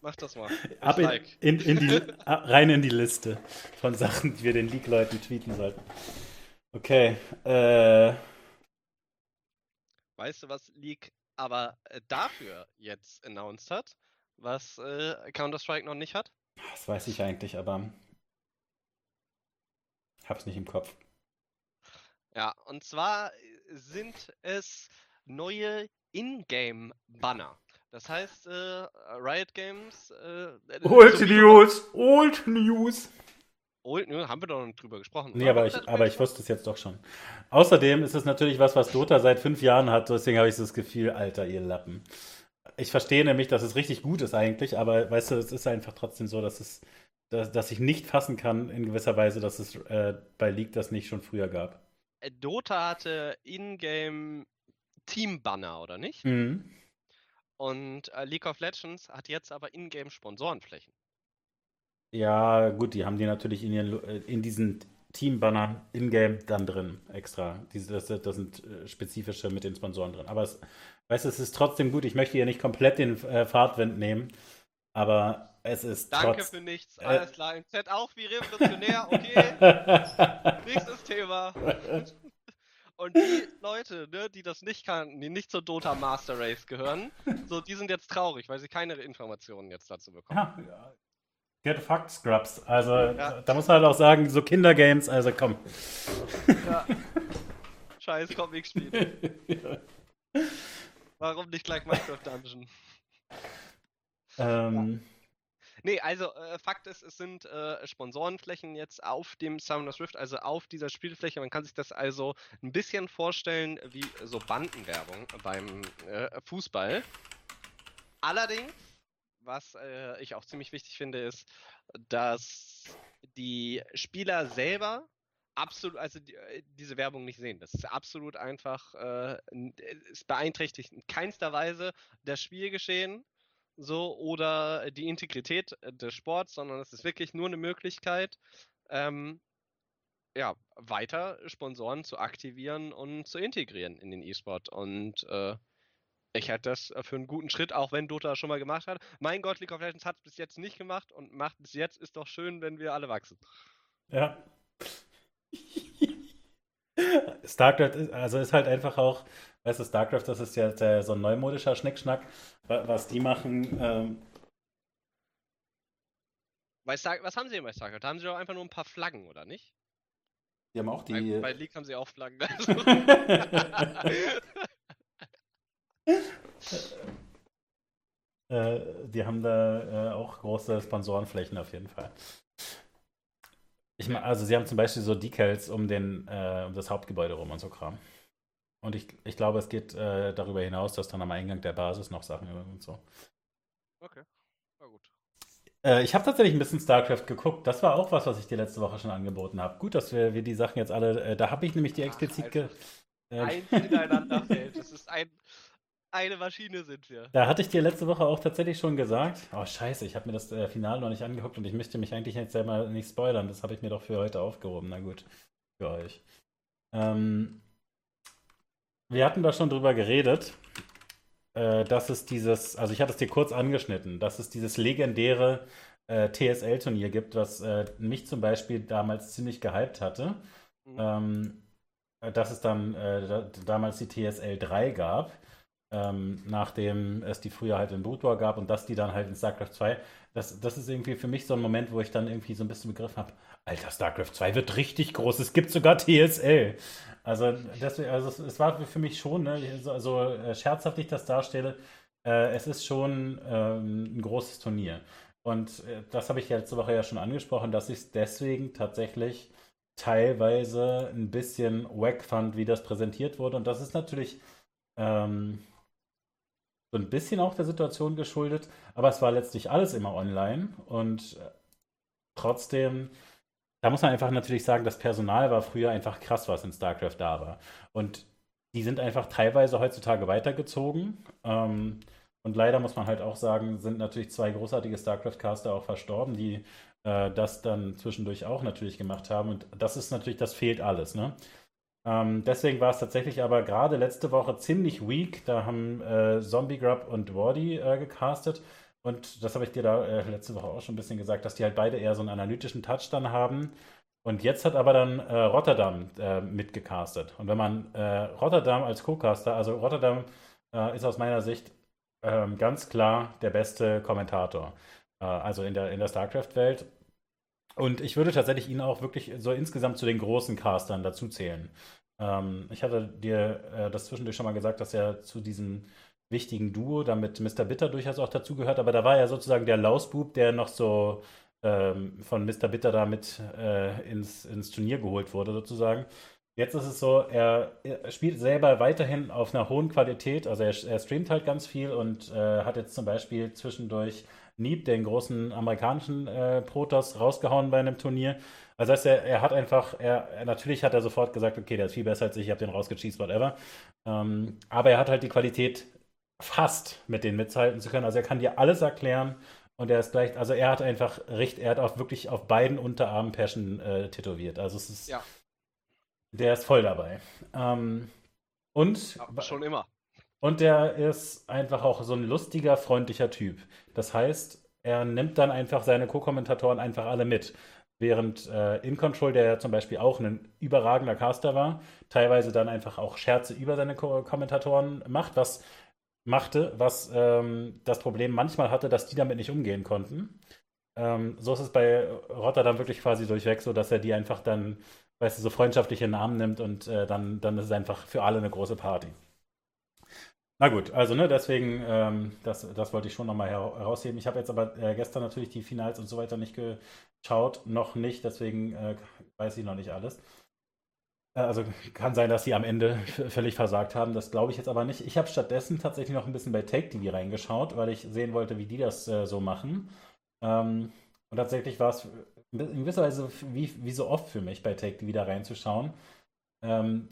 [SPEAKER 1] Mach das mal. (laughs)
[SPEAKER 2] Ab in,
[SPEAKER 1] like.
[SPEAKER 2] in, in die, (laughs) rein in die Liste von Sachen, die wir den League-Leuten tweeten sollten. Okay, äh,
[SPEAKER 1] Weißt du, was League aber äh, dafür jetzt announced hat, was äh, Counter-Strike noch nicht hat?
[SPEAKER 2] das weiß ich eigentlich, aber hab's nicht im Kopf.
[SPEAKER 1] Ja, und zwar sind es neue Ingame-Banner. Das heißt, äh, Riot Games. Äh, äh, so wie-
[SPEAKER 2] News, Old News.
[SPEAKER 1] Old News, haben wir doch noch nicht drüber gesprochen.
[SPEAKER 2] Nee, aber ich, aber ich wusste es jetzt doch schon. Außerdem ist es natürlich was, was Dota seit fünf Jahren hat, deswegen habe ich so das Gefühl, Alter, ihr Lappen. Ich verstehe nämlich, dass es richtig gut ist eigentlich, aber weißt du, es ist einfach trotzdem so, dass es, dass, dass ich nicht fassen kann in gewisser Weise, dass es äh, bei League das nicht schon früher gab.
[SPEAKER 1] Äh, Dota hatte Ingame Team-Banner, oder nicht?
[SPEAKER 2] Mhm.
[SPEAKER 1] Und äh, League of Legends hat jetzt aber Ingame Sponsorenflächen.
[SPEAKER 2] Ja, gut, die haben die natürlich in, ihren, äh, in diesen Team-Bannern in-game dann drin, extra. Diese, das, das sind äh, spezifische mit den Sponsoren drin. Aber es, weißt du, es ist trotzdem gut. Ich möchte hier nicht komplett den äh, Fahrtwind nehmen, aber es ist
[SPEAKER 1] Danke
[SPEAKER 2] trotz...
[SPEAKER 1] für nichts.
[SPEAKER 2] äh,
[SPEAKER 1] Alles klar. Im Chat auch wie revolutionär. Okay. (laughs) Nächstes Thema. (laughs) Und die Leute, ne, die das nicht kannten, die nicht zur Dota Master Race gehören, so, die sind jetzt traurig, weil sie keine Informationen jetzt dazu bekommen.
[SPEAKER 2] ja, ja. Get fucked, Scrubs. Also,
[SPEAKER 1] Ja.
[SPEAKER 2] da muss man halt auch sagen, so Kindergames, also komm.
[SPEAKER 1] Ja. Scheiß Comic-Spiele. (laughs) Warum nicht gleich Minecraft Dungeon? (laughs)
[SPEAKER 2] ähm,
[SPEAKER 1] Nee, also äh, Fakt ist, es sind äh, Sponsorenflächen jetzt auf dem Summoner's Rift, also auf dieser Spielfläche. Man kann sich das also ein bisschen vorstellen wie so Bandenwerbung beim äh, Fußball. Allerdings, was äh, ich auch ziemlich wichtig finde, ist, dass die Spieler selber absolut, also die, äh, diese Werbung nicht sehen. Das ist absolut einfach, äh, n- es beeinträchtigt in keinster Weise das Spielgeschehen so oder die Integrität äh, des Sports, sondern es ist wirklich nur eine Möglichkeit, ähm, ja, weiter Sponsoren zu aktivieren und zu integrieren in den E-Sport. Und äh, ich halte das für einen guten Schritt, auch wenn Dota schon mal gemacht hat. Mein Gott, League of Legends hat es bis jetzt nicht gemacht und macht bis jetzt ist doch schön, wenn wir alle wachsen.
[SPEAKER 2] Ja. StarCraft ist, also ist halt einfach auch, weißt du, StarCraft, das ist ja der, so ein neumodischer Schnickschnack, wa- was die machen. Ähm,
[SPEAKER 1] Bei Star was haben sie denn bei StarCraft? Da haben sie doch einfach nur ein paar Flaggen, oder nicht?
[SPEAKER 2] die haben auch die.
[SPEAKER 1] Bei, bei League haben sie auch Flaggen. (laughs) (laughs)
[SPEAKER 2] äh, die haben da äh, auch große Sponsorenflächen auf jeden Fall. Ich mein, also sie haben zum Beispiel so Decals um, den, äh, um das Hauptgebäude rum und so Kram. Und ich, ich glaube, es geht äh, darüber hinaus, dass dann am Eingang der Basis noch Sachen und so.
[SPEAKER 1] okay, na gut.
[SPEAKER 2] Äh, ich habe tatsächlich ein bisschen StarCraft geguckt. Das war auch was, was ich dir letzte Woche schon angeboten habe. Gut, dass wir, wir die Sachen jetzt alle. Äh, da habe ich nämlich die explizit. Ge äh,
[SPEAKER 1] Eins ineinander fällt. Das ist ein, eine Maschine sind wir.
[SPEAKER 2] da hatte ich dir letzte Woche auch tatsächlich schon gesagt. Oh, scheiße, ich habe mir das äh, Finale noch nicht angeguckt und ich möchte mich eigentlich jetzt selber nicht spoilern. Das habe ich mir doch für heute aufgehoben. Na gut, für euch. Ähm, wir hatten da schon drüber geredet, äh, dass es dieses, also ich hatte es dir kurz angeschnitten, dass es dieses legendäre äh, TSL-Turnier gibt, was äh, mich zum Beispiel damals ziemlich gehypt hatte.
[SPEAKER 1] Mhm.
[SPEAKER 2] Ähm, äh, dass es dann äh, da, damals die TSL 3 gab, ähm, nachdem es die früher halt in Brood War gab und dass die dann halt in StarCraft 2. Das, das ist irgendwie für mich so ein Moment, wo ich dann irgendwie so ein bisschen begriffen habe, Alter, StarCraft 2 wird richtig groß, es gibt sogar TSL. Also, deswegen, also es, es war für mich schon, ne, so, so äh, scherzhaft ich das darstelle, äh, es ist schon ähm, ein großes Turnier. Und äh, das habe ich letzte Woche ja schon angesprochen, dass ich es deswegen tatsächlich teilweise ein bisschen wack fand, wie das präsentiert wurde. Und das ist natürlich ähm, so ein bisschen auch der Situation geschuldet, aber es war letztlich alles immer online und äh, trotzdem, da muss man einfach natürlich sagen, das Personal war früher einfach krass, was in StarCraft da war. Und die sind einfach teilweise heutzutage weitergezogen. Ähm, und leider muss man halt auch sagen, sind natürlich zwei großartige StarCraft-Caster auch verstorben, die äh, das dann zwischendurch auch natürlich gemacht haben. Und das ist natürlich, das fehlt alles. Ne? Ähm, deswegen war es tatsächlich aber gerade letzte Woche ziemlich weak. Da haben äh, Zombie Grub und Wardy äh, gecastet. Und das habe ich dir da äh, letzte Woche auch schon ein bisschen gesagt, dass die halt beide eher so einen analytischen Touch dann haben. Und jetzt hat aber dann äh, Rotterdam äh, mitgecastet. Und wenn man äh, Rotterdam als Co-Caster, also Rotterdam ist aus meiner Sicht ähm, ganz klar der beste Kommentator, also in der, in der StarCraft-Welt. Und ich würde tatsächlich ihn auch wirklich so insgesamt zu den großen Castern dazu zählen. Ähm, ich hatte dir äh, das zwischendurch schon mal gesagt, dass er zu diesem wichtigen Duo, damit Mr. Bitter durchaus auch dazugehört, aber da war er sozusagen der Lausbub, der noch so ähm, von Mr. Bitter da mit äh, ins, ins Turnier geholt wurde, sozusagen. Jetzt ist es so, er, er, spielt selber weiterhin auf einer hohen Qualität, also er, er streamt halt ganz viel und äh, hat jetzt zum Beispiel zwischendurch Neep, den großen amerikanischen äh, Protoss, rausgehauen bei einem Turnier. Also heißt, er, er hat einfach, er, natürlich hat er sofort gesagt, okay, der ist viel besser als ich, ich habe den rausgecheased, whatever. Ähm, aber er hat halt die Qualität, fast mit denen mithalten zu können. Also er kann dir alles erklären und er ist gleich, also er hat einfach recht, er hat auch wirklich auf beiden Unterarmen Passion äh, tätowiert. Also es ist, ja. der ist voll dabei. Ähm, und
[SPEAKER 1] ja, schon immer.
[SPEAKER 2] Und der ist einfach auch so ein lustiger, freundlicher Typ. Das heißt, er nimmt dann einfach seine Co-Kommentatoren einfach alle mit. Während äh, In Control, der ja zum Beispiel auch ein überragender Caster war, teilweise dann einfach auch Scherze über seine Co Kommentatoren macht, was machte, was ähm, das Problem manchmal hatte, dass die damit nicht umgehen konnten. Ähm, so ist es bei Rotterdam wirklich quasi durchweg so, dass er die einfach dann, weißt du, so freundschaftlich in den Arm nimmt und äh, dann, dann ist es einfach für alle eine große Party. Na gut, also ne, deswegen, ähm, das, das wollte ich schon nochmal herausheben. Ich habe jetzt aber äh, gestern natürlich die Finals und so weiter nicht geschaut, noch nicht, deswegen äh, weiß ich noch nicht alles. Äh, also kann sein, dass sie am Ende völlig versagt haben. Das glaube ich jetzt aber nicht. Ich habe stattdessen tatsächlich noch ein bisschen bei Take TV reingeschaut, weil ich sehen wollte, wie die das äh, so machen. Ähm, und tatsächlich war es in gewisser Weise wie, wie so oft für mich bei Take TV da reinzuschauen. Ähm,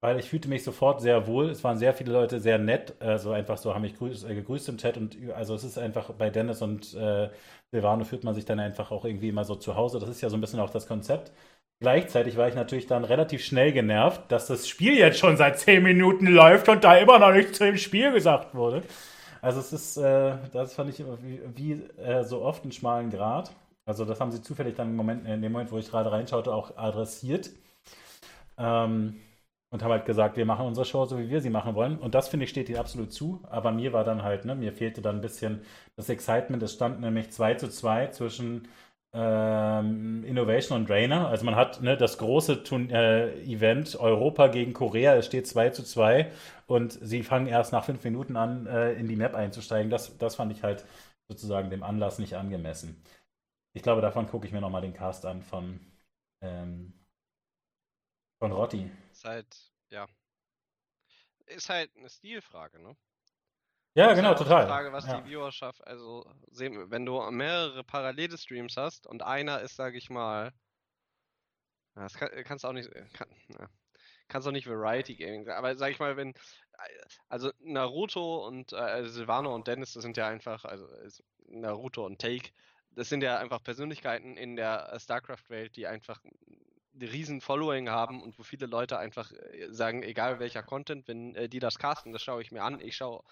[SPEAKER 2] weil ich fühlte mich sofort sehr wohl. Es waren sehr viele Leute sehr nett, also einfach so haben mich grüß, äh, gegrüßt im Chat und also es ist einfach bei Dennis und äh, Silvano fühlt man sich dann einfach auch irgendwie immer so zu Hause. Das ist ja so ein bisschen auch das Konzept. Gleichzeitig war ich natürlich dann relativ schnell genervt, dass das Spiel jetzt schon seit 10 Minuten läuft und da immer noch nichts zu dem Spiel gesagt wurde. Also es ist, äh, das fand ich wie, wie äh, so oft einen schmalen Grad. Also das haben sie zufällig dann im Moment, in dem Moment, wo ich gerade reinschaute, auch adressiert. Ähm, und haben halt gesagt, wir machen unsere Show so, wie wir sie machen wollen. Und das, finde ich, steht ihnen absolut zu. Aber mir war dann halt, ne, mir fehlte dann ein bisschen das Excitement. Es stand nämlich 2 zu 2 zwischen ähm, Innovation und Drainer. Also man hat ne, das große Tun äh, Event Europa gegen Korea, es steht 2 zu 2 und sie fangen erst nach fünf Minuten an, äh, in die Map einzusteigen. Das, das fand ich halt sozusagen dem Anlass nicht angemessen. Ich glaube, davon gucke ich mir nochmal den Cast an von, ähm, von Rotti.
[SPEAKER 1] Ist halt, ja. Ist halt eine Stilfrage, ne?
[SPEAKER 2] Ja, genau, total.
[SPEAKER 1] Die Frage, was ja. die Viewerschaft, also wenn du mehrere parallele Streams hast und einer ist, sage ich mal, das kann, kannst auch nicht, kann, na, kannst auch nicht Variety Gaming sagen, aber sag ich mal, wenn, also Naruto und äh, Silvano und Dennis, das sind ja einfach, also Naruto und Take, das sind ja einfach Persönlichkeiten in der StarCraft-Welt, die einfach riesen Following haben und wo viele Leute einfach äh, sagen, egal welcher Content, wenn äh, die das casten, das schaue ich mir an. Ich schaue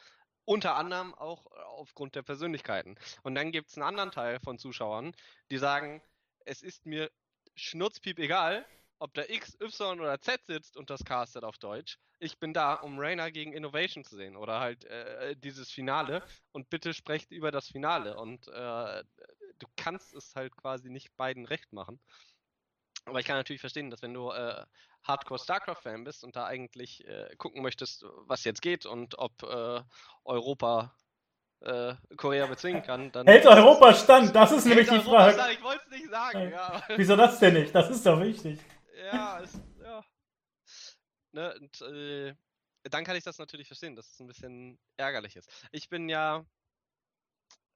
[SPEAKER 1] unter anderem auch äh, aufgrund der Persönlichkeiten. Und dann gibt es einen anderen Teil von Zuschauern, die sagen, es ist mir schnurzpiep egal, ob da X, Y oder Z sitzt und das castet auf Deutsch. Ich bin da, um Rainer gegen Innovation zu sehen oder halt äh, dieses Finale und bitte sprecht über das Finale und äh, du kannst es halt quasi nicht beiden recht machen. Aber ich kann natürlich verstehen, dass wenn du äh, Hardcore StarCraft-Fan bist und da eigentlich äh, gucken möchtest, was jetzt geht und ob äh, Europa äh, Korea bezwingen kann, dann.
[SPEAKER 2] Hält Europa stand? Das ist nämlich die Frage.
[SPEAKER 1] Stand, ich wollte es nicht sagen, ja. (laughs)
[SPEAKER 2] Wieso das denn nicht? Das ist doch wichtig.
[SPEAKER 1] Ja, ist, ja. Ne, und, äh, dann kann ich das natürlich verstehen, dass es ein bisschen ärgerlich ist. Ich bin ja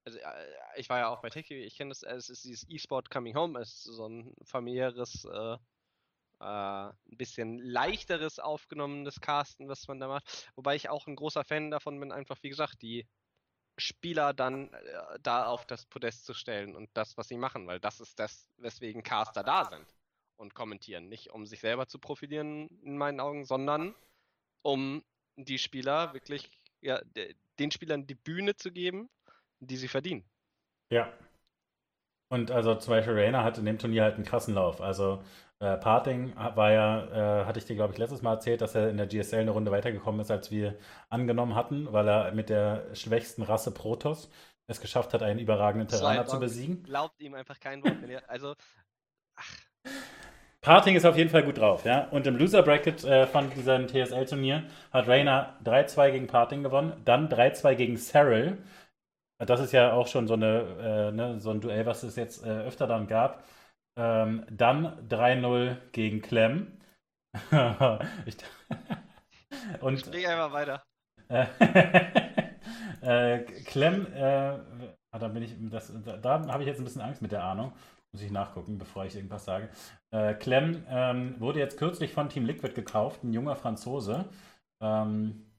[SPEAKER 1] also, äh, ich war ja auch bei TechTV, ich kenne das, es ist dieses E-Sport Coming Home, es ist so ein familiäres, äh, äh, ein bisschen leichteres aufgenommenes Casten, was man da macht. Wobei ich auch ein großer Fan davon bin, einfach wie gesagt, die Spieler dann äh, da auf das Podest zu stellen und das, was sie machen, weil das ist das, weswegen Caster da sind und kommentieren. Nicht um sich selber zu profilieren, in meinen Augen, sondern um die Spieler wirklich, ja, den Spielern die Bühne zu geben, die sie verdienen.
[SPEAKER 2] Ja. Und also zum Beispiel Rainer hat in dem Turnier halt einen krassen Lauf. Also äh, Parting war ja, äh, hatte ich dir, glaube ich, letztes Mal erzählt, dass er in der GSL eine Runde weitergekommen ist, als wir angenommen hatten, weil er mit der schwächsten Rasse Protoss es geschafft hat, einen überragenden Terraner zu besiegen.
[SPEAKER 1] Glaubt ihm einfach kein Wort. Ihr, also,
[SPEAKER 2] ach. Parting ist auf jeden Fall gut drauf, ja. Und im Loser Bracket äh, von diesem TSL-Turnier hat Rainer 3-2 gegen Parting gewonnen, dann 3-2 gegen Cyril. Das ist ja auch schon so, eine, äh, ne, so ein Duell, was es jetzt äh, öfter dann gab. Ähm, dann 3-0 gegen Clem. (laughs)
[SPEAKER 1] ich, (laughs) und, Sprich einfach weiter. (laughs)
[SPEAKER 2] äh, Clem, äh, ah, da bin ich, das, da, da habe ich jetzt ein bisschen Angst mit der Ahnung. Muss ich nachgucken, bevor ich irgendwas sage. Äh, Clem ähm, wurde jetzt kürzlich von Team Liquid gekauft, ein junger Franzose. Ähm,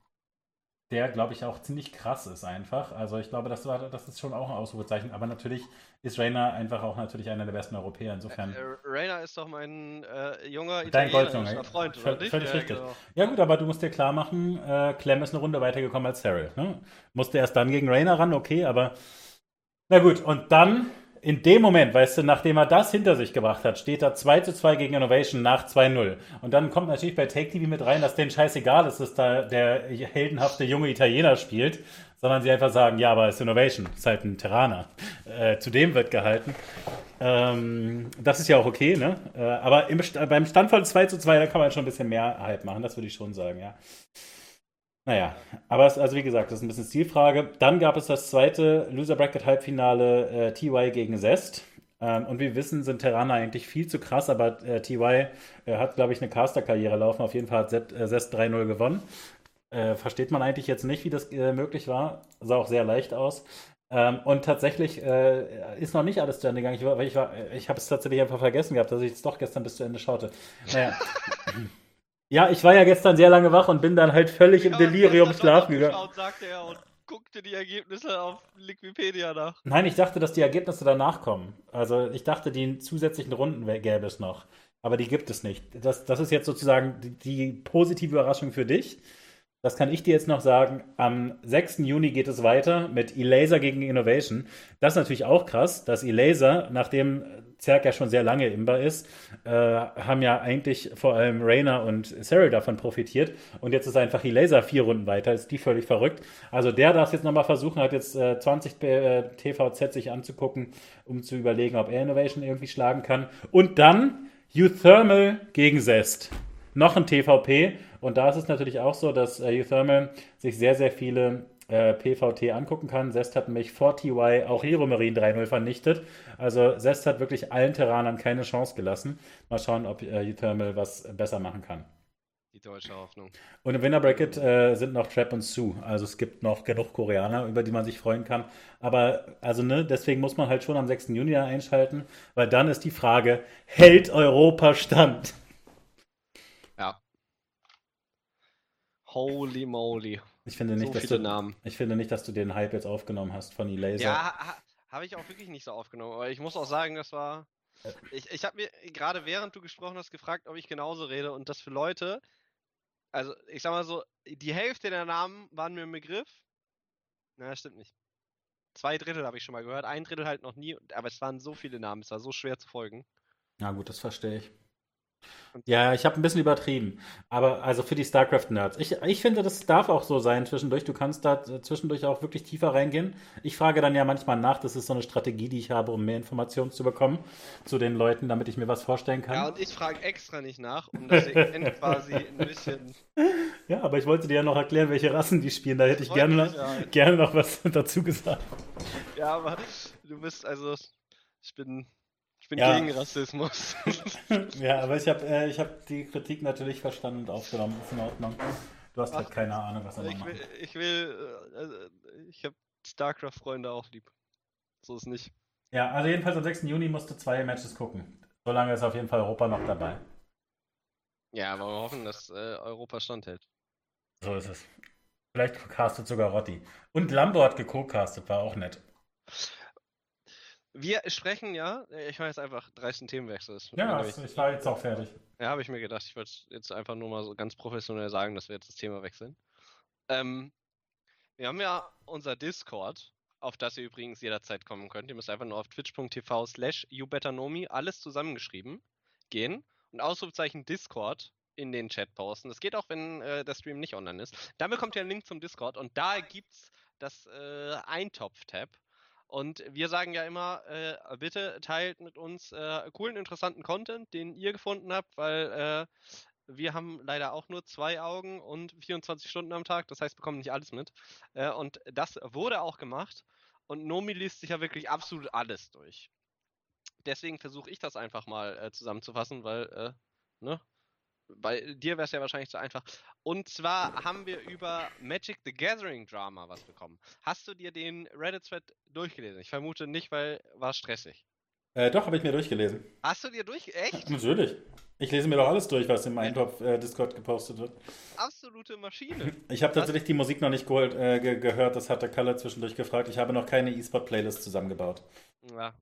[SPEAKER 2] der, glaube ich, auch ziemlich krass ist einfach. Also ich glaube, das, war, das ist schon auch ein Ausrufezeichen. Aber natürlich ist Rainer einfach auch natürlich einer der besten Europäer. Insofern. Äh,
[SPEAKER 1] Rainer ist doch mein äh, junger
[SPEAKER 2] Dein italienischer
[SPEAKER 1] Freund,
[SPEAKER 2] oder nicht? Völlig ja, richtig. Genau. Ja gut, aber du musst dir klar machen, äh, Clem ist eine Runde weitergekommen als Cyril. Ne? Musste erst dann gegen Rainer ran, okay, aber na gut. Und dann in dem Moment, weißt du, nachdem er das hinter sich gebracht hat, steht er 2 zu 2 gegen Innovation nach 2-0. Und dann kommt natürlich bei Take TV mit rein, dass denen scheißegal ist, dass da der heldenhafte junge Italiener spielt, sondern sie einfach sagen, ja, aber es ist Innovation, ist halt ein Terraner. Äh, zudem wird gehalten. Ähm, das ist ja auch okay, ne? Äh, aber im, beim Standfall 2 zu 2, da kann man schon ein bisschen mehr Hype machen, das würde ich schon sagen, ja. Naja, aber es, also wie gesagt, das ist ein bisschen Stilfrage. Dann gab es das zweite Loser Bracket Halbfinale äh, TY gegen Zest. Ähm, und wir wissen, sind Terraner eigentlich viel zu krass, aber äh, TY äh, hat, glaube ich, eine Caster-Karriere laufen. Auf jeden Fall hat Zest, äh, Zest 3-0 gewonnen. Äh, versteht man eigentlich jetzt nicht, wie das äh, möglich war. Sah auch sehr leicht aus. Ähm, und tatsächlich äh, ist noch nicht alles zu Ende gegangen. Ich, ich, ich habe es tatsächlich einfach vergessen gehabt, dass ich es doch gestern bis zu Ende schaute. Naja. (laughs) Ja, ich war ja gestern sehr lange wach und bin dann halt völlig im Delirium schlafen gegangen.
[SPEAKER 1] sagte er und guckte die Ergebnisse auf Liquipedia nach.
[SPEAKER 2] Nein, ich dachte, dass die Ergebnisse danach kommen. Also ich dachte, die zusätzlichen Runden gäbe es noch. Aber die gibt es nicht. Das, das ist jetzt sozusagen die, die positive Überraschung für dich. Das kann ich dir jetzt noch sagen. Am 6. Juni geht es weiter mit Elaser gegen Innovation. Das ist natürlich auch krass, dass Elaser, nachdem Zerg ja schon sehr lange imbar ist, äh, haben ja eigentlich vor allem Rainer und Cyril davon profitiert. Und jetzt ist einfach Elaser vier Runden weiter. Ist die völlig verrückt. Also der darf jetzt nochmal versuchen, hat jetzt äh, 20 äh, TVZ sich anzugucken, um zu überlegen, ob er Innovation irgendwie schlagen kann. Und dann Uthermal gegen Zest. Noch ein TVP und da ist es natürlich auch so, dass äh, sich sehr, sehr viele äh, PVT angucken kann. Zest hat nämlich vor TY auch Hero Marine 3-0 vernichtet. Also Zest hat wirklich allen Terranern keine Chance gelassen. Mal schauen, ob äh, Uthermal was besser machen kann.
[SPEAKER 1] Die deutsche Hoffnung.
[SPEAKER 2] Und im Winner Bracket äh, sind noch Trap und Sue. Also es gibt noch genug Koreaner, über die man sich freuen kann. Aber also ne, deswegen muss man halt schon am 6. Juni einschalten, weil dann ist die Frage, hält Europa stand?
[SPEAKER 1] Holy moly.
[SPEAKER 2] Ich finde nicht, so dass du, Namen. Ich finde nicht, dass du den Hype jetzt aufgenommen hast von Elaser.
[SPEAKER 1] Ja, ha, habe ich auch wirklich nicht so aufgenommen. Aber ich muss auch sagen, das war. Ich, ich habe mir gerade während du gesprochen hast gefragt, ob ich genauso rede und das für Leute. Also, ich sag mal so, die Hälfte der Namen waren mir im Begriff. Na, stimmt nicht. Zwei Drittel habe ich schon mal gehört, ein Drittel halt noch nie, aber es waren so viele Namen, es war so schwer zu folgen.
[SPEAKER 2] Na gut, das verstehe ich. Ja, ich habe ein bisschen übertrieben. Aber also für die StarCraft-Nerds. Ich, ich finde, das darf auch so sein zwischendurch. Du kannst da zwischendurch auch wirklich tiefer reingehen. Ich frage dann ja manchmal nach. Das ist so eine Strategie, die ich habe, um mehr Informationen zu bekommen zu den Leuten, damit ich mir was vorstellen kann.
[SPEAKER 1] Ja, und ich frage extra nicht nach, um das (laughs) quasi ein bisschen.
[SPEAKER 2] Ja, aber ich wollte dir ja noch erklären, welche Rassen die spielen. Da hätte ich gerne noch, ja. gerne noch was (laughs) dazu gesagt.
[SPEAKER 1] Ja, aber du bist also. Ich bin bin ja. gegen Rassismus. (laughs)
[SPEAKER 2] ja, aber ich habe äh, hab die Kritik natürlich verstanden und aufgenommen. Ist in Ordnung. Du hast halt Ach, halt keine Ahnung, was er macht.
[SPEAKER 1] Will, ich will, äh, also, ich habe StarCraft-Freunde auch lieb. So ist nicht.
[SPEAKER 2] Ja, also jedenfalls am 6. Juni musst du zwei Matches gucken. Solange ist auf jeden Fall Europa noch dabei.
[SPEAKER 1] Ja, aber wir hoffen, dass äh, Europa standhält.
[SPEAKER 2] So ist es. Vielleicht castet sogar Rotti. Und Lambo hat gecastet, war auch nett.
[SPEAKER 1] Wir sprechen ja, ich mache jetzt einfach 13 Themenwechsel.
[SPEAKER 2] Ja, ich, ich war jetzt auch fertig.
[SPEAKER 1] Ja, habe ich mir gedacht, ich wollte jetzt einfach nur mal so ganz professionell sagen, dass wir jetzt das Thema wechseln. Ähm, wir haben ja unser Discord, auf das ihr übrigens jederzeit kommen könnt. Ihr müsst einfach nur auf twitch.tv slash youbetternomi, alles zusammengeschrieben, gehen und Ausrufezeichen Discord in den Chat posten. Das geht auch, wenn äh, der Stream nicht online ist. Dann bekommt ihr einen Link zum Discord und da gibt's das äh, Eintopf-Tab. Und wir sagen ja immer, äh, bitte teilt mit uns äh, coolen, interessanten Content, den ihr gefunden habt, weil äh, wir haben leider auch nur zwei Augen und 24 Stunden am Tag, das heißt, bekommen nicht alles mit. Äh, und das wurde auch gemacht. Und Nomi liest sich ja wirklich absolut alles durch. Deswegen versuche ich das einfach mal äh, zusammenzufassen, weil, äh, ne? Bei dir wäre es ja wahrscheinlich zu einfach. Und zwar haben wir über Magic the Gathering Drama was bekommen. Hast du dir den Reddit-Thread durchgelesen? Ich vermute nicht, weil war stressig.
[SPEAKER 2] Äh, doch, habe ich mir durchgelesen.
[SPEAKER 1] Hast du dir durch? Echt?
[SPEAKER 2] Natürlich. Ich lese mir doch alles durch, was im Eintopf-Discord äh, gepostet wird.
[SPEAKER 1] Absolute Maschine.
[SPEAKER 2] Ich habe tatsächlich die Musik noch nicht geholt, äh, ge gehört, das hat der Kalle zwischendurch gefragt. Ich habe noch keine E-Sport-Playlist zusammengebaut.
[SPEAKER 1] Ja.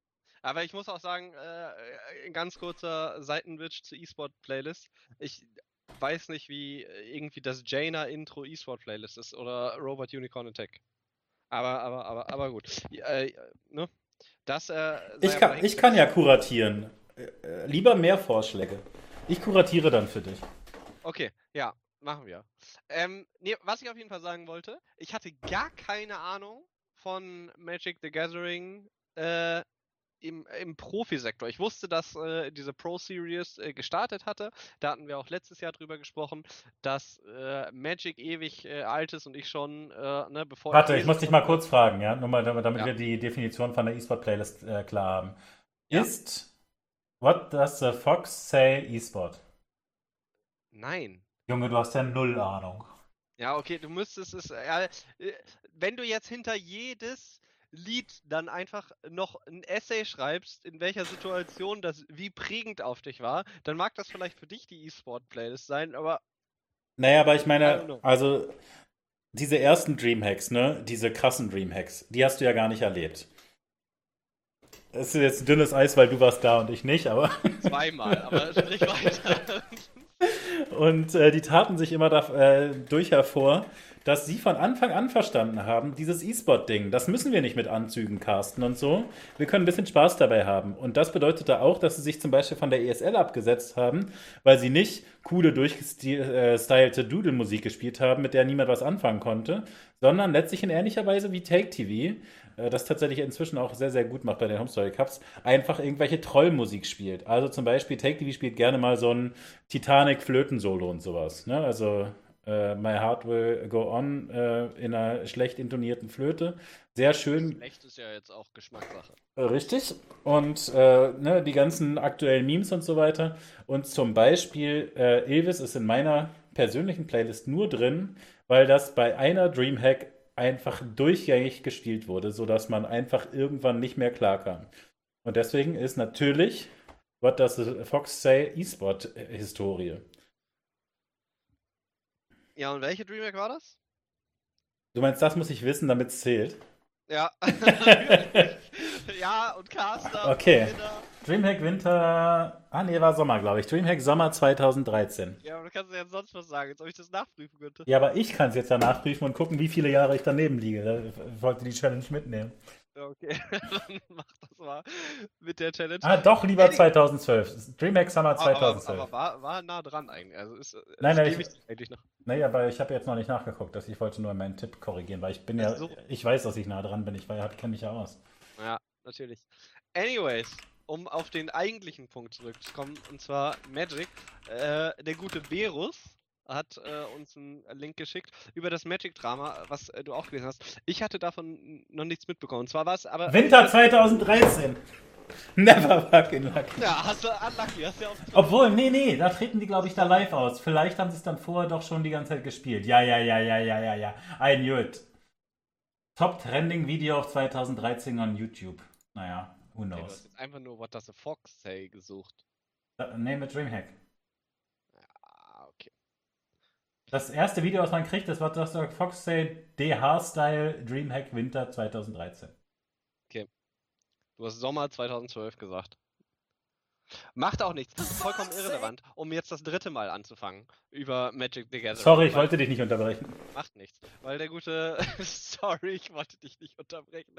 [SPEAKER 1] Aber ich muss auch sagen, äh, ganz kurzer Seitenwitch zur E-Sport-Playlist. Ich weiß nicht, wie irgendwie das Jaina-Intro E-Sport-Playlist ist oder Robot Unicorn Attack. Aber, aber, aber, aber gut. Äh, ne? Das, äh,
[SPEAKER 2] ich, kann, ich kann ja kuratieren. Äh, äh, lieber mehr Vorschläge. Ich kuratiere dann für dich.
[SPEAKER 1] Okay, ja, machen wir. Ähm, nee, was ich auf jeden Fall sagen wollte, ich hatte gar keine Ahnung von Magic the Gathering äh, im, im Profisektor. Ich wusste, dass äh, diese Pro Series äh, gestartet hatte. Da hatten wir auch letztes Jahr drüber gesprochen, dass äh, Magic ewig äh, alt ist und ich schon, äh, ne, bevor.
[SPEAKER 2] Warte, ich, ich muss dich mal kurz fragen, ja, nur mal, damit ja. wir die Definition von der E-Sport-Playlist äh, klar haben. Ja. Ist What does the Fox say E-Sport?
[SPEAKER 1] Nein.
[SPEAKER 2] Junge, du hast ja null Ahnung.
[SPEAKER 1] Ja, okay, du müsstest es. wenn du jetzt hinter jedes Lied dann einfach noch ein Essay schreibst, in welcher Situation das wie prägend auf dich war, dann mag das vielleicht für dich die E-Sport-Playlist sein, aber.
[SPEAKER 2] Naja, aber ich meine, also diese ersten Dreamhacks, ne, diese krassen Dreamhacks, die hast du ja gar nicht erlebt. Es ist jetzt dünnes Eis, weil du warst da und ich nicht, aber. (laughs)
[SPEAKER 1] Zweimal, aber sprich weiter. (laughs)
[SPEAKER 2] und äh, die taten sich immer da, äh, durch hervor, dass sie von Anfang an verstanden haben, dieses E-Sport-Ding, das müssen wir nicht mit Anzügen casten und so. Wir können ein bisschen Spaß dabei haben. Und das bedeutete auch, dass sie sich zum Beispiel von der ESL abgesetzt haben, weil sie nicht coole, durchgestylte Doodle-Musik gespielt haben, mit der niemand was anfangen konnte, sondern letztlich in ähnlicher Weise wie Take TV, äh, das tatsächlich inzwischen auch sehr, sehr gut macht bei den Home Story Cups, einfach irgendwelche Trollmusik spielt. Also zum Beispiel Take TV spielt gerne mal so ein Titanic-Flöten-Solo und sowas. Ne? Also äh, My Heart Will Go On äh, in einer schlecht intonierten Flöte. Sehr schön.
[SPEAKER 1] Schlecht ist ja jetzt auch Geschmackssache.
[SPEAKER 2] Richtig. Und äh, ne, die ganzen aktuellen Memes und so weiter. Und zum Beispiel äh, Elvis ist in meiner persönlichen Playlist nur drin, weil das bei einer Dreamhack einfach durchgängig gespielt wurde, sodass man einfach irgendwann nicht mehr klarkam. Und deswegen ist natürlich What Does the Fox Say E-Sport-Historie.
[SPEAKER 1] Ja, und welche Dreamhack war das?
[SPEAKER 2] Du meinst, das muss ich wissen, damit es zählt?
[SPEAKER 1] Ja. (laughs) ja, und Caster.
[SPEAKER 2] Okay. Und Dreamhack Winter. Ah, nee, war Sommer, glaube ich. Dreamhack Sommer 2013.
[SPEAKER 1] Ja, aber du kannst ja jetzt sonst was sagen, als ob ich das nachprüfen könnte.
[SPEAKER 2] Ja, aber ich kann es jetzt ja nachprüfen und gucken, wie viele Jahre ich daneben liege. Ich wollte die Challenge mitnehmen.
[SPEAKER 1] Okay, (laughs) dann mach das mal mit der Challenge.
[SPEAKER 2] Ah, doch, lieber 2012. DreamHack Summer 2012.
[SPEAKER 1] Aber, aber, war, war nah dran eigentlich. Also ist,
[SPEAKER 2] nein, nein, ich, eigentlich noch. Nee, aber ich habe jetzt noch nicht nachgeguckt. Dass ich wollte nur meinen Tipp korrigieren, weil ich bin ja, so. ich weiß, dass ich nah dran bin. Ich, ich kenne mich ja aus.
[SPEAKER 1] Ja, natürlich. Anyways, um auf den eigentlichen Punkt zurückzukommen, und zwar Magic. Äh, der gute Berus hat äh, uns einen Link geschickt über das Magic-Drama, was äh, du auch gelesen hast. Ich hatte davon noch nichts mitbekommen. Und zwar war es aber.
[SPEAKER 2] Winter 2013! Never fucking lucky.
[SPEAKER 1] Ja, hast du unlucky, hast du ja auch.
[SPEAKER 2] Obwohl, nee, nee, da treten die, glaube ich, da live aus. Vielleicht haben sie es dann vorher doch schon die ganze Zeit gespielt. Ja, ja, ja, ja, ja, ja, ja. I knew it. Top Trending Video auf 2013 on YouTube. Naja, who
[SPEAKER 1] Okay, du hast
[SPEAKER 2] knows.
[SPEAKER 1] jetzt einfach nur What Does a Fox Say gesucht.
[SPEAKER 2] Äh, Name it Dreamhack.
[SPEAKER 1] Ah, okay.
[SPEAKER 2] Das erste Video, was man kriegt, das war das Fox Say DH-Style Dreamhack Winter 2013.
[SPEAKER 1] Du hast Sommer 2012 gesagt. Macht auch nichts. Das ist vollkommen irrelevant, um jetzt das dritte Mal anzufangen über Magic the Gathering.
[SPEAKER 2] Sorry, ich wollte dich nicht unterbrechen.
[SPEAKER 1] Macht nichts. Weil der gute. (laughs) Sorry, ich wollte dich nicht unterbrechen.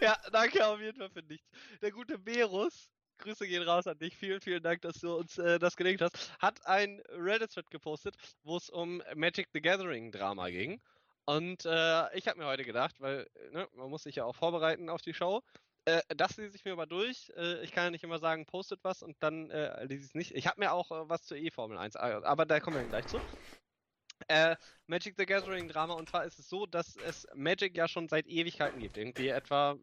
[SPEAKER 1] Ja, danke auf jeden Fall für nichts. Der gute Berus, Grüße gehen raus an dich. Vielen, vielen Dank, dass du uns äh, das gelingt hast. Hat ein Reddit-Thread gepostet, wo es um Magic the Gathering-Drama ging. Und äh, ich habe mir heute gedacht, weil ne, man muss sich ja auch vorbereiten auf die Show. Äh, das lese ich mir mal durch. Äh, ich kann ja nicht immer sagen, postet was und dann äh, lese ich es nicht. Ich habe mir auch äh, was zur E-Formel 1, äh, aber da kommen wir gleich zu. Äh, Magic the Gathering Drama und zwar ist es so, dass es Magic ja schon seit Ewigkeiten gibt, irgendwie etwa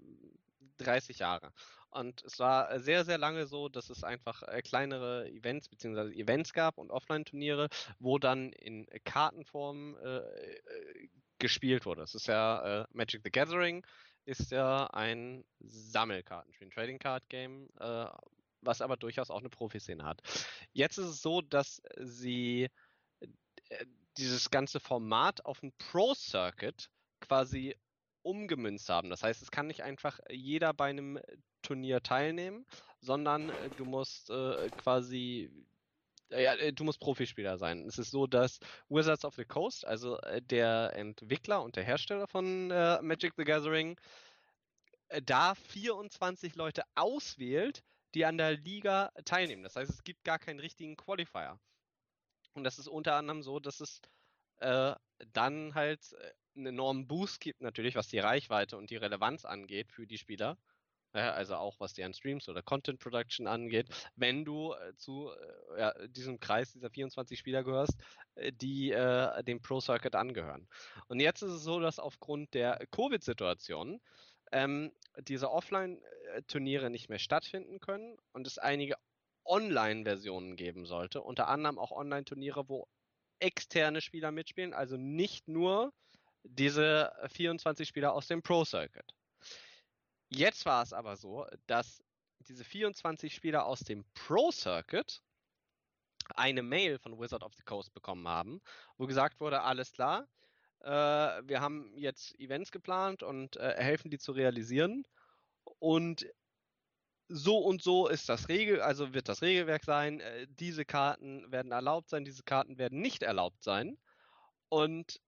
[SPEAKER 1] 30 Jahre. Und es war äh, sehr, sehr lange so, dass es einfach äh, kleinere Events bzw. Events gab und Offline-Turniere, wo dann in Kartenform äh, äh, gespielt wurde. Es ist ja äh, Magic the Gathering ist ja ein Sammelkartenspiel, ein Trading Card Game, äh, was aber durchaus auch eine Profiszene hat. Jetzt ist es so, dass sie äh, dieses ganze Format auf ein Pro Circuit quasi umgemünzt haben. Das heißt, es kann nicht einfach jeder bei einem Turnier teilnehmen, sondern äh, du musst äh, quasi ja, äh, du musst Profispieler sein. Es ist so, dass Wizards of the Coast, also äh, der Entwickler und der Hersteller von äh, Magic the Gathering, da 24 Leute auswählt, die an der Liga teilnehmen. Das heißt, es gibt gar keinen richtigen Qualifier. Und das ist unter anderem so, dass es äh, dann halt einen enormen Boost gibt, natürlich, was die Reichweite und die Relevanz angeht für die Spieler. Ja, also auch was deren Streams oder Content Production angeht, wenn du äh, zu äh, ja, diesem Kreis dieser 24 Spieler gehörst, äh, die äh, dem Pro Circuit angehören. Und jetzt ist es so, dass aufgrund der Covid-Situation ähm, diese Offline-Turniere nicht mehr stattfinden können und es einige Online-Versionen geben sollte, unter anderem auch Online-Turniere, wo externe Spieler mitspielen, also nicht nur diese 24 Spieler aus dem Pro Circuit. Jetzt war es aber so, dass diese 24 Spieler aus dem Pro Circuit eine Mail von Wizard of the Coast bekommen haben, wo gesagt wurde, alles klar, äh, wir haben jetzt Events geplant und äh, helfen die zu realisieren. Und so und so ist das Regel, also wird das Regelwerk sein, äh, diese Karten werden erlaubt sein, diese Karten werden nicht erlaubt sein. Und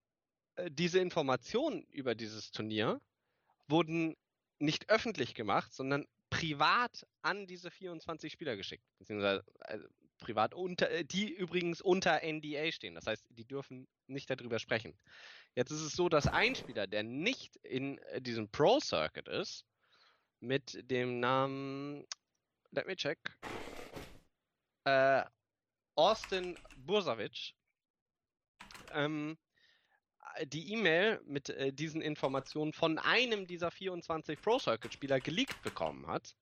[SPEAKER 1] äh, diese Informationen über dieses Turnier wurden nicht öffentlich gemacht, sondern privat an diese 24 Spieler geschickt. Beziehungsweise also privat unter, äh, die übrigens unter NDA stehen. Das heißt, die dürfen nicht darüber sprechen. Jetzt ist es so, dass ein Spieler, der nicht in äh, diesem Pro Circuit ist, mit dem Namen, let me check, äh, Austin Bursavic, ähm, die E-Mail mit äh, diesen Informationen von einem dieser 24 Pro Circuit Spieler geleakt bekommen hat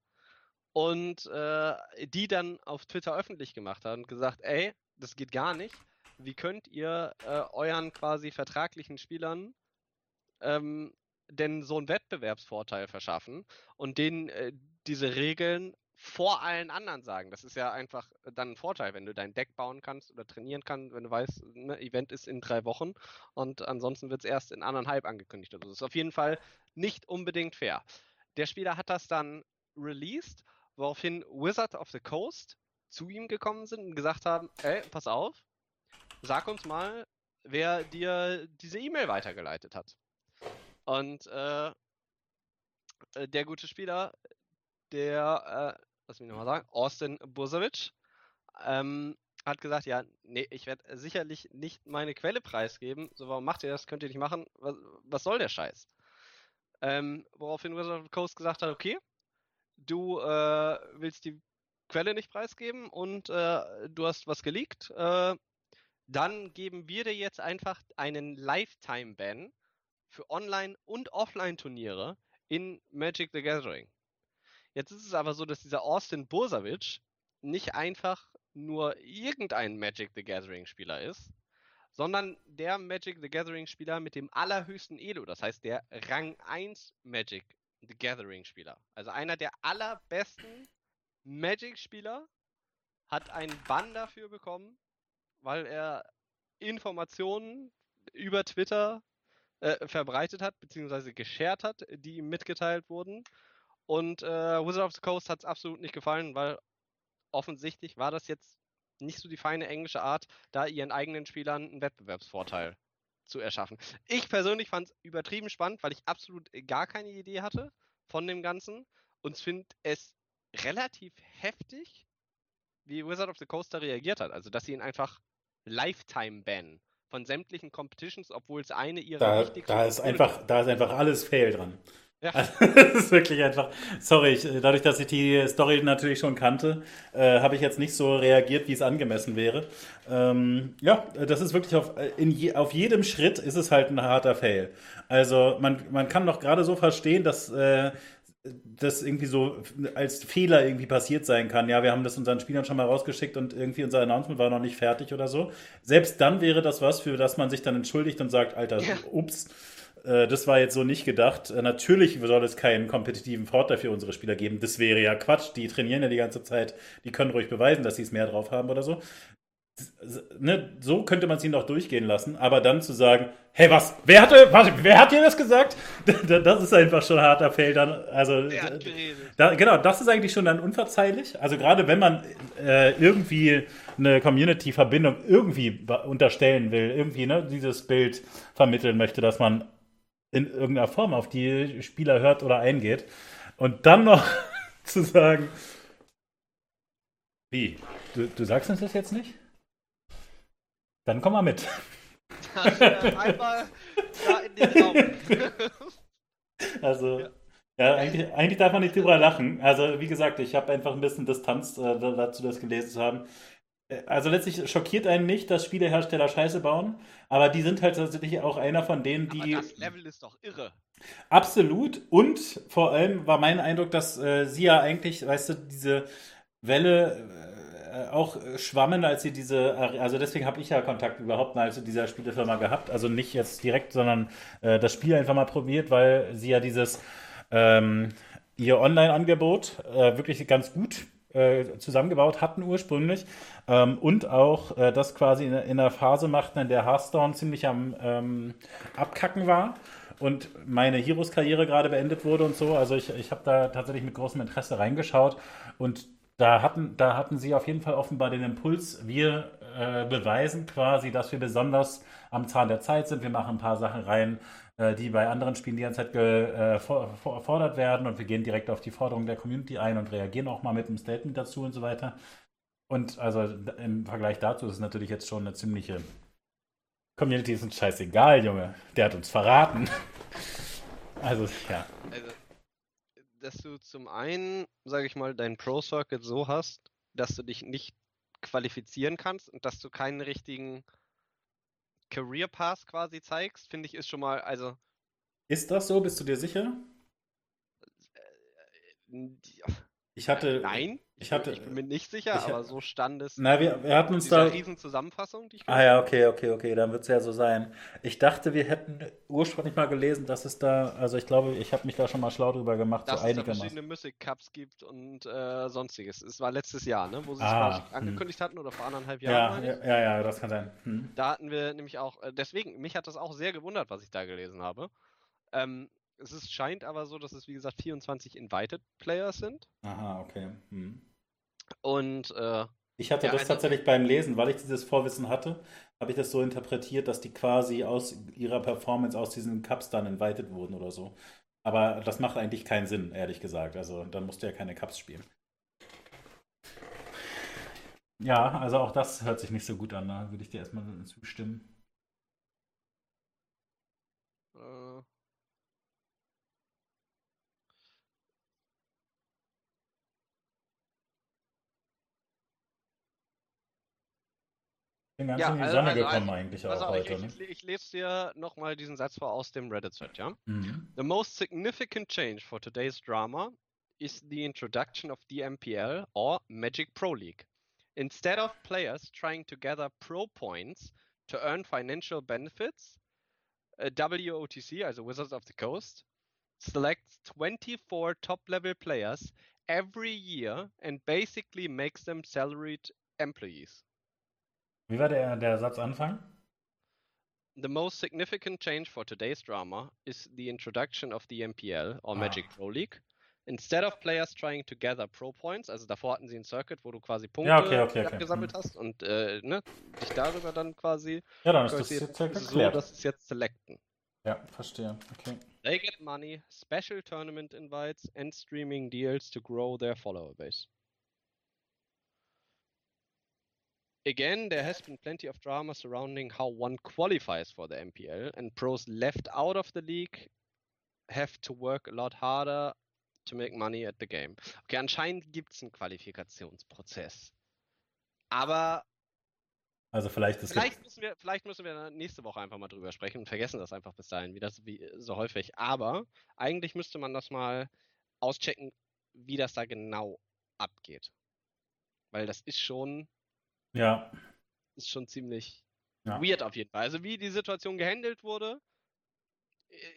[SPEAKER 1] und äh, die dann auf Twitter öffentlich gemacht hat und gesagt, ey, das geht gar nicht. Wie könnt ihr äh, euren quasi vertraglichen Spielern ähm, denn so einen Wettbewerbsvorteil verschaffen und denen äh, diese Regeln vor allen anderen sagen. Das ist ja einfach dann ein Vorteil, wenn du dein Deck bauen kannst oder trainieren kannst, wenn du weißt, ne, Event ist in drei Wochen und ansonsten wird es erst in anderthalb angekündigt. Also das ist auf jeden Fall nicht unbedingt fair. Der Spieler hat das dann released, woraufhin Wizard of the Coast zu ihm gekommen sind und gesagt haben, ey, pass auf, sag uns mal, wer dir diese E-Mail weitergeleitet hat. Und äh, der gute Spieler, der, äh, lass mich nochmal sagen, Austin Bursavic, ähm, hat gesagt, ja, nee, ich werde sicherlich nicht meine Quelle preisgeben. So, warum macht ihr das? Könnt ihr nicht machen? Was, was soll der Scheiß? Ähm, woraufhin Wizard of the Coast gesagt hat, okay, du äh, willst die Quelle nicht preisgeben und äh, du hast was geleakt, äh, dann geben wir dir jetzt einfach einen Lifetime-Ban für Online- und Offline-Turniere in Magic the Gathering. Jetzt ist es aber so, dass dieser Austin Bursavic nicht einfach nur irgendein Magic the Gathering Spieler ist, sondern der Magic the Gathering Spieler mit dem allerhöchsten Elo, das heißt der Rang 1 Magic the Gathering-Spieler. Also einer der allerbesten Magic-Spieler hat einen Bann dafür bekommen, weil er Informationen über Twitter äh, verbreitet hat, beziehungsweise geshared hat, die ihm mitgeteilt wurden. Und äh, Wizard of the Coast hat es absolut nicht gefallen, weil offensichtlich war das jetzt nicht so die feine englische Art, da ihren eigenen Spielern einen Wettbewerbsvorteil zu erschaffen. Ich persönlich fand es übertrieben spannend, weil ich absolut gar keine Idee hatte von dem Ganzen und finde es relativ heftig, wie Wizard of the Coast da reagiert hat. Also, dass sie ihn einfach Lifetime bannen von sämtlichen Competitions, obwohl es eine ihrer
[SPEAKER 2] Da,
[SPEAKER 1] wichtigsten
[SPEAKER 2] da, ist einfach, da ist einfach alles fail dran.
[SPEAKER 1] Ja.
[SPEAKER 2] Also, (laughs) das ist wirklich einfach. Sorry, ich, dadurch, dass ich die Story natürlich schon kannte, äh, habe ich jetzt nicht so reagiert, wie es angemessen wäre. Ähm, ja, das ist wirklich auf, in je, auf jedem Schritt ist es halt ein harter Fail. Also man, man kann doch gerade so verstehen, dass äh, das irgendwie so als Fehler irgendwie passiert sein kann. Ja, wir haben das unseren Spielern schon mal rausgeschickt und irgendwie unser Announcement war noch nicht fertig oder so. Selbst dann wäre das was, für das man sich dann entschuldigt und sagt, Alter,
[SPEAKER 1] Ja.
[SPEAKER 2] ups, äh, das war jetzt so nicht gedacht. Äh, Natürlich soll es keinen kompetitiven Vorteil für unsere Spieler geben. Das wäre ja Quatsch. Die trainieren ja die ganze Zeit. Die können ruhig beweisen, dass sie es mehr drauf haben oder so. Ne, so könnte man es ihnen doch durchgehen lassen. Aber dann zu sagen, hey, was? Wer hatte, was, wer hat dir das gesagt? (laughs) Das ist einfach schon ein harter Fail dann. Also,
[SPEAKER 1] Der hat geredet.
[SPEAKER 2] da, genau, das ist eigentlich schon dann unverzeihlich. Also gerade wenn man äh, irgendwie eine Community-Verbindung irgendwie unterstellen will, irgendwie ne, dieses Bild vermitteln möchte, dass man in irgendeiner Form auf die Spieler hört oder eingeht. Und dann noch (laughs) zu sagen, wie? Du, du sagst uns das jetzt nicht? Dann komm mal mit.
[SPEAKER 1] Einmal da in den Raum. (laughs)
[SPEAKER 2] Also,
[SPEAKER 1] Ja.
[SPEAKER 2] ja, eigentlich, eigentlich darf man nicht drüber lachen. Also, wie gesagt, ich habe einfach ein bisschen Distanz äh, da- dazu, das gelesen zu haben. Äh, Also, letztlich schockiert einen nicht, dass Spielehersteller Scheiße bauen, aber die sind halt tatsächlich auch einer von denen,
[SPEAKER 1] Aber
[SPEAKER 2] die.
[SPEAKER 1] das Level ist doch irre.
[SPEAKER 2] Absolut. Und vor allem war mein Eindruck, dass äh, sie ja eigentlich, weißt du, diese Welle äh, auch schwammen, als sie diese, also deswegen habe ich ja Kontakt überhaupt mal zu dieser Spielefirma gehabt. Also nicht jetzt direkt, sondern äh, das Spiel einfach mal probiert, weil sie ja dieses ähm, ihr Online-Angebot äh, wirklich ganz gut äh, zusammengebaut hatten ursprünglich ähm, und auch äh, das quasi in, in einer Phase machten, in der Hearthstone ziemlich am ähm, Abkacken war und meine Heroes-Karriere gerade beendet wurde und so. Also ich, ich habe da tatsächlich mit großem Interesse reingeschaut und da hatten, da hatten sie auf jeden Fall offenbar den Impuls, wir äh, beweisen quasi, dass wir besonders am Zahn der Zeit sind. Wir machen ein paar Sachen rein, äh, die bei anderen Spielen die ganze Zeit gefordert werden und wir gehen direkt auf die Forderung der Community ein und reagieren auch mal mit einem Statement dazu und so weiter. Und also im Vergleich dazu ist es natürlich jetzt schon eine ziemliche Community ist uns scheißegal, Junge. Der hat uns verraten. (laughs) Also, ja.
[SPEAKER 1] Also, dass du zum einen, sage ich mal, dein Pro Circuit so hast, dass du dich nicht qualifizieren kannst und dass du keinen richtigen Career Path quasi zeigst, finde ich, ist schon mal, also
[SPEAKER 2] Ist das so? Bist du dir sicher?
[SPEAKER 1] n-
[SPEAKER 2] Ich hatte.
[SPEAKER 1] Äh, nein,
[SPEAKER 2] ich hatte-
[SPEAKER 1] ich bin mir nicht sicher,
[SPEAKER 2] ich
[SPEAKER 1] aber so stand es
[SPEAKER 2] Na, wir, wir hatten uns da.
[SPEAKER 1] riesen Zusammenfassung, die ich
[SPEAKER 2] Ah ja, okay, okay, okay, dann wird es ja so sein. Ich dachte, wir hätten ursprünglich mal gelesen, dass es da, also ich glaube, ich habe mich da schon mal schlau drüber gemacht, so
[SPEAKER 1] dass es da verschiedene Music Cups gibt und äh, sonstiges. Es war letztes Jahr, ne, wo sie es
[SPEAKER 2] Ah,
[SPEAKER 1] quasi
[SPEAKER 2] hm.
[SPEAKER 1] angekündigt hatten oder vor anderthalb Jahren.
[SPEAKER 2] Ja, ja, ja, das kann sein. Hm.
[SPEAKER 1] Da hatten wir nämlich auch, äh, deswegen, mich hat das auch sehr gewundert, was ich da gelesen habe. Ähm, es ist, scheint aber so, dass es wie gesagt 24 Invited Players sind.
[SPEAKER 2] Aha, okay. Hm.
[SPEAKER 1] Und äh,
[SPEAKER 2] Ich hatte
[SPEAKER 1] Ja,
[SPEAKER 2] das
[SPEAKER 1] also-
[SPEAKER 2] tatsächlich beim Lesen, weil ich dieses Vorwissen hatte, habe ich das so interpretiert, dass die quasi aus ihrer Performance aus diesen Cups dann invited wurden oder so. Aber das macht eigentlich keinen Sinn, ehrlich gesagt. Also dann musst du ja keine Cups spielen. Ja, also auch das hört sich nicht so gut an. Da würde ich dir erstmal zustimmen.
[SPEAKER 1] äh,
[SPEAKER 2] Bin ganz
[SPEAKER 1] Ja,
[SPEAKER 2] die
[SPEAKER 1] also-
[SPEAKER 2] Sonne
[SPEAKER 1] also-
[SPEAKER 2] gekommen
[SPEAKER 1] also-
[SPEAKER 2] eigentlich auch
[SPEAKER 1] ich,
[SPEAKER 2] heute. Ne?
[SPEAKER 1] ich, ich lese dir nochmal diesen Satz vor aus dem Reddit-Thread, ja?
[SPEAKER 2] Mhm.
[SPEAKER 1] The most significant change for today's drama is the introduction of the MPL or Magic Pro League. Instead of players trying to gather pro points to earn financial benefits, uh, WOTC, also Wizards of the Coast, selects 24 top-level players every year and basically makes them salaried employees.
[SPEAKER 2] Wie war der, der Satzanfang?
[SPEAKER 1] The most significant change for today's drama is the introduction of the MPL or Magic
[SPEAKER 2] Ah.
[SPEAKER 1] Pro League. Instead of players trying to gather Pro Points, also davor hatten sie ein Circuit, wo du quasi Punkte
[SPEAKER 2] Ja, okay, okay, okay.
[SPEAKER 1] gesammelt hast und äh, ne, dich darüber dann quasi
[SPEAKER 2] Ja, dann ist das jetzt
[SPEAKER 1] ist es so, dass es jetzt selecten.
[SPEAKER 2] Ja, verstehe. Okay.
[SPEAKER 1] They get money, special tournament invites, and streaming deals to grow their follower base. Again, there has been plenty of drama surrounding how one qualifies for the MPL, and pros left out of the league have to work a lot harder to make money at the game. Okay, anscheinend gibt es einen Qualifikationsprozess. Aber
[SPEAKER 2] Also vielleicht ist
[SPEAKER 1] Vielleicht müssen, wir, vielleicht müssen wir nächste Woche einfach mal drüber sprechen und vergessen das einfach bis dahin, wie das wie so häufig. Aber eigentlich müsste man das mal auschecken, wie das da genau abgeht. Weil das ist schon,
[SPEAKER 2] ja,
[SPEAKER 1] ist schon ziemlich
[SPEAKER 2] Ja.
[SPEAKER 1] weird auf jeden Fall. Also wie die Situation gehandelt wurde,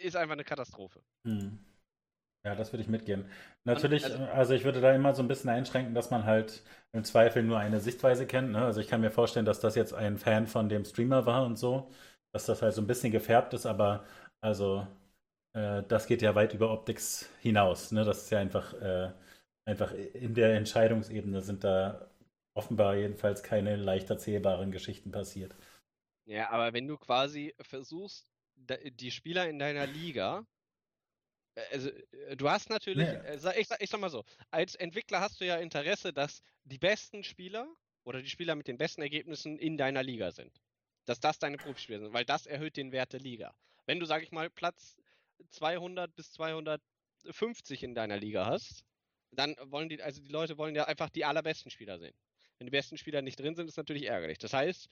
[SPEAKER 1] ist einfach eine Katastrophe.
[SPEAKER 2] Hm. Ja, das würde ich mitgehen. Natürlich,
[SPEAKER 1] also-
[SPEAKER 2] äh, also ich würde da immer so ein bisschen einschränken, dass man halt im Zweifel nur eine Sichtweise kennt. Ne? Also ich kann mir vorstellen, dass das jetzt ein Fan von dem Streamer war und so, dass das halt so ein bisschen gefärbt ist, aber also äh, das geht ja weit über Optics hinaus. Ne? Das ist ja einfach, äh, einfach in der Entscheidungsebene sind da offenbar jedenfalls keine leicht erzählbaren Geschichten passiert.
[SPEAKER 1] Ja, aber wenn du quasi versuchst, die Spieler in deiner Liga, äh, also äh, du hast natürlich,
[SPEAKER 2] Nee.
[SPEAKER 1] äh, ich, sag- ich sag mal so, als Entwickler hast du ja Interesse, dass die besten Spieler oder die Spieler mit den besten Ergebnissen in deiner Liga sind. Dass das deine Profispieler sind, weil das erhöht den Wert der Liga. Wenn du, sag ich mal, Platz 200 bis 250 in deiner Liga hast, dann wollen die, also die Leute wollen ja einfach die allerbesten Spieler sehen. Wenn die besten Spieler nicht drin sind, ist natürlich ärgerlich. Das heißt,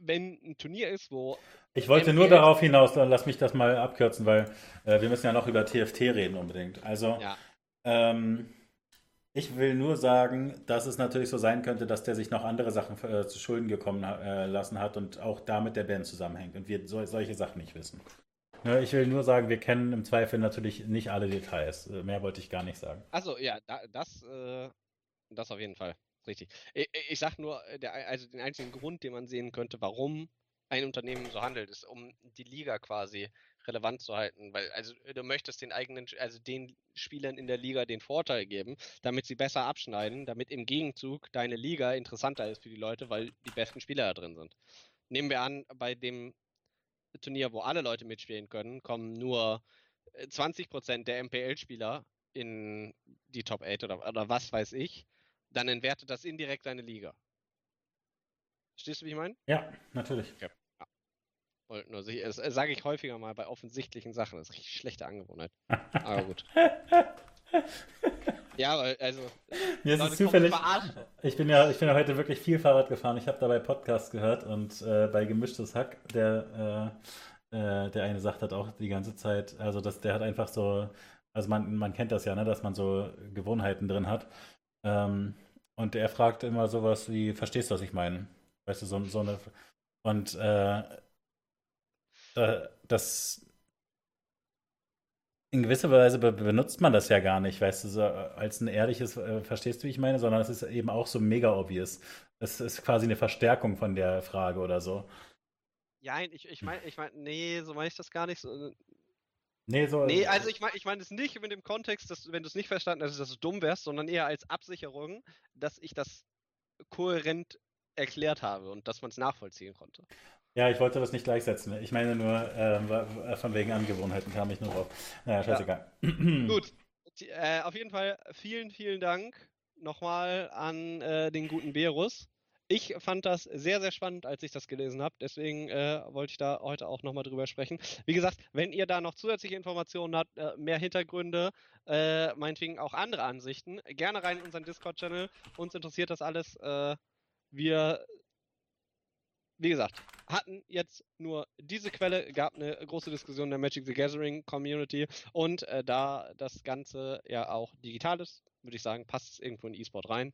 [SPEAKER 1] wenn ein Turnier ist, wo
[SPEAKER 2] Ich wollte nur darauf hinaus, dann lass mich das mal abkürzen, weil äh, wir müssen ja noch über TFT reden unbedingt. Also,
[SPEAKER 1] Ja.
[SPEAKER 2] ähm, ich will nur sagen, dass es natürlich so sein könnte, dass der sich noch andere Sachen äh, zu Schulden gekommen äh, lassen hat und auch damit der Band zusammenhängt und wir so, solche Sachen nicht wissen. Ne, ich will nur sagen, wir kennen im Zweifel natürlich nicht alle Details. Äh, mehr wollte ich gar nicht sagen.
[SPEAKER 1] Also ja, da, das, äh, das auf jeden Fall. Richtig. Ich, ich sag nur, äh, der, also den einzigen Grund, den man sehen könnte, warum ein Unternehmen so handelt, ist, um die Liga quasi relevant zu halten. Weil, also du möchtest den eigenen, also den Spielern in der Liga den Vorteil geben, damit sie besser abschneiden, damit im Gegenzug deine Liga interessanter ist für die Leute, weil die besten Spieler da drin sind. Nehmen wir an, bei dem Turnier, wo alle Leute mitspielen können, kommen nur äh, 20% der MPL-Spieler in die Top 8 oder, oder was weiß ich, dann entwertet das indirekt deine Liga. Verstehst du, wie ich meine?
[SPEAKER 2] Ja, natürlich.
[SPEAKER 1] Wollte nur sich- Das sage ich häufiger mal bei offensichtlichen Sachen. Das ist richtig schlechte Angewohnheit. Aber gut. (laughs) Ja, also.
[SPEAKER 2] Mir ist
[SPEAKER 1] Leute
[SPEAKER 2] es zufällig. Ich bin ja, ich bin ja heute wirklich viel Fahrrad gefahren. Ich habe dabei Podcast gehört und äh, bei Gemischtes Hack, der, äh, äh, der eine sagt hat auch die ganze Zeit, also dass der hat einfach so, also man, man kennt das ja, ne, dass man so Gewohnheiten drin hat. Ähm, und er fragt immer sowas wie, verstehst du, was ich meine? Weißt du, so, so eine. Und äh, das in gewisser Weise be benutzt man das ja gar nicht, weißt du, so als ein ehrliches, äh, verstehst du, wie ich meine, sondern es ist eben auch so mega obvious. Es ist quasi eine Verstärkung von der Frage oder so.
[SPEAKER 1] Ja, ich, ich meine, ich meine, nee, so meine ich das gar nicht. So,
[SPEAKER 2] Nee, so.
[SPEAKER 1] nee, also ich meine ich mein es nicht mit dem Kontext, dass wenn du es nicht verstanden hast, dass du dumm wärst, sondern eher als Absicherung, dass ich das kohärent erklärt habe und dass man es nachvollziehen konnte.
[SPEAKER 2] Ja, ich wollte das nicht gleichsetzen. Ich meine nur, wa- von wegen Angewohnheiten kam ich nur drauf. Naja, scheißegal. (clears throat)
[SPEAKER 1] Gut. Die- Äh, auf jeden Fall vielen, vielen Dank nochmal an äh, den guten Berus. Ich fand das sehr, sehr spannend, als ich das gelesen habe. Deswegen äh, wollte ich da heute auch nochmal drüber sprechen. Wie gesagt, wenn ihr da noch zusätzliche Informationen habt, äh, mehr Hintergründe, äh, meinetwegen auch andere Ansichten, gerne rein in unseren Discord-Channel. Uns interessiert das alles. Äh, wir, wie gesagt, hatten jetzt nur diese Quelle, gab eine große Diskussion in der Magic the Gathering Community und äh, da das Ganze ja auch digital ist, würde ich sagen, passt es irgendwo in E-Sport rein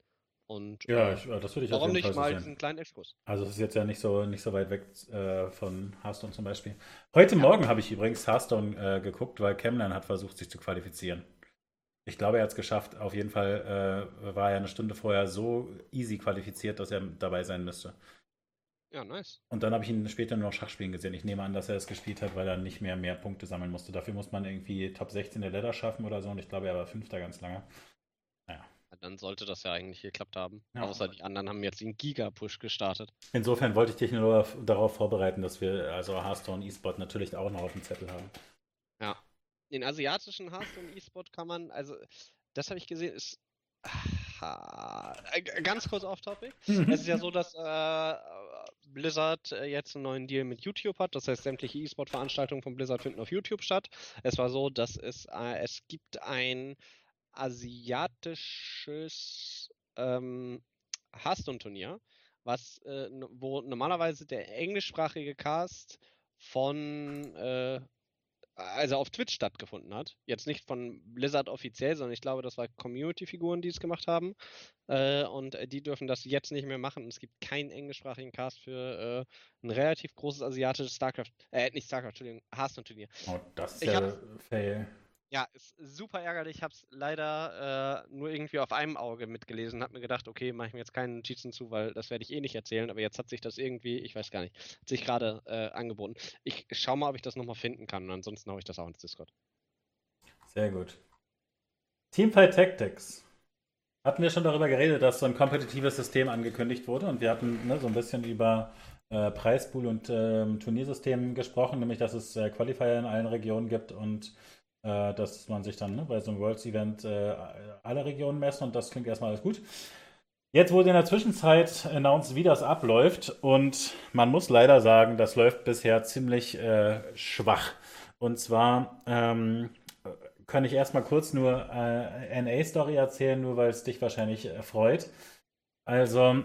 [SPEAKER 1] Und
[SPEAKER 2] Ja,
[SPEAKER 1] äh,
[SPEAKER 2] ich, äh, das würde ich
[SPEAKER 1] warum nicht
[SPEAKER 2] Fall
[SPEAKER 1] mal
[SPEAKER 2] sehen.
[SPEAKER 1] diesen kleinen Exkurs?
[SPEAKER 2] Also es ist jetzt ja nicht so, nicht so weit weg äh, von Hearthstone zum Beispiel. Heute
[SPEAKER 1] Ja.
[SPEAKER 2] Morgen habe ich übrigens Hearthstone äh, geguckt, weil Camlan hat versucht, sich zu qualifizieren. Ich glaube, er hat es geschafft. Auf jeden Fall äh, war er eine Stunde vorher so easy qualifiziert, dass er dabei sein müsste.
[SPEAKER 1] Ja, nice.
[SPEAKER 2] Und dann habe ich ihn später nur noch Schach spielen gesehen. Ich nehme an, dass er es gespielt hat, weil er nicht mehr mehr Punkte sammeln musste. Dafür muss man irgendwie Top 16 der Ladder schaffen oder so. Und ich glaube, er war Fünfter ganz lange.
[SPEAKER 1] Dann sollte das ja eigentlich geklappt haben.
[SPEAKER 2] Ja.
[SPEAKER 1] Außer die anderen haben jetzt den Giga-Push gestartet.
[SPEAKER 2] Insofern wollte ich dich nur auf- darauf vorbereiten, dass wir also Hearthstone E-Sport natürlich auch noch auf dem Zettel haben.
[SPEAKER 1] Ja. Den asiatischen Hearthstone E-Sport kann man, also, das habe ich gesehen, ist. Ah, ganz kurz off topic. Es ist ja so, dass äh, Blizzard äh, jetzt einen neuen Deal mit YouTube hat. Das heißt, sämtliche E-Sport-Veranstaltungen von Blizzard finden auf YouTube statt. Es war so, dass es, äh, es gibt ein asiatisches ähm, Hearthstone-Turnier, was äh, wo normalerweise der englischsprachige Cast von äh, also auf Twitch stattgefunden hat. Jetzt nicht von Blizzard offiziell, sondern ich glaube, das war Community-Figuren, die es gemacht haben. Äh, und die dürfen das jetzt nicht mehr machen. Und es gibt keinen englischsprachigen Cast für äh, ein relativ großes asiatisches StarCraft, äh, nicht StarCraft, Entschuldigung, Hearthstone-Turnier.
[SPEAKER 2] Oh, das ist
[SPEAKER 1] Ich
[SPEAKER 2] ja
[SPEAKER 1] hab's-
[SPEAKER 2] fail.
[SPEAKER 1] Ja, ist super ärgerlich. Ich habe es leider äh, nur irgendwie auf einem Auge mitgelesen. Habe mir gedacht, okay, mache ich mir jetzt keinen Notizen zu, weil das werde ich eh nicht erzählen. Aber jetzt hat sich das irgendwie, ich weiß gar nicht, hat sich gerade äh, angeboten. Ich schau mal, ob ich das nochmal finden kann. Und ansonsten haue ich das auch ins Discord.
[SPEAKER 2] Sehr gut. Teamfight Tactics. Hatten wir schon darüber geredet, dass so ein kompetitives System angekündigt wurde und wir hatten ne, so ein bisschen über äh, Preispool und ähm, Turniersystem gesprochen, nämlich dass es äh, Qualifier in allen Regionen gibt und äh, dass man sich dann ne, bei so einem Worlds-Event äh, alle Regionen messen und das klingt erstmal alles gut. Jetzt wurde in der Zwischenzeit announced, wie das abläuft und man muss leider sagen, das läuft bisher ziemlich äh, schwach. Und zwar ähm, kann ich erstmal kurz nur äh, NA-Story erzählen, nur weil es dich wahrscheinlich äh, freut. Also,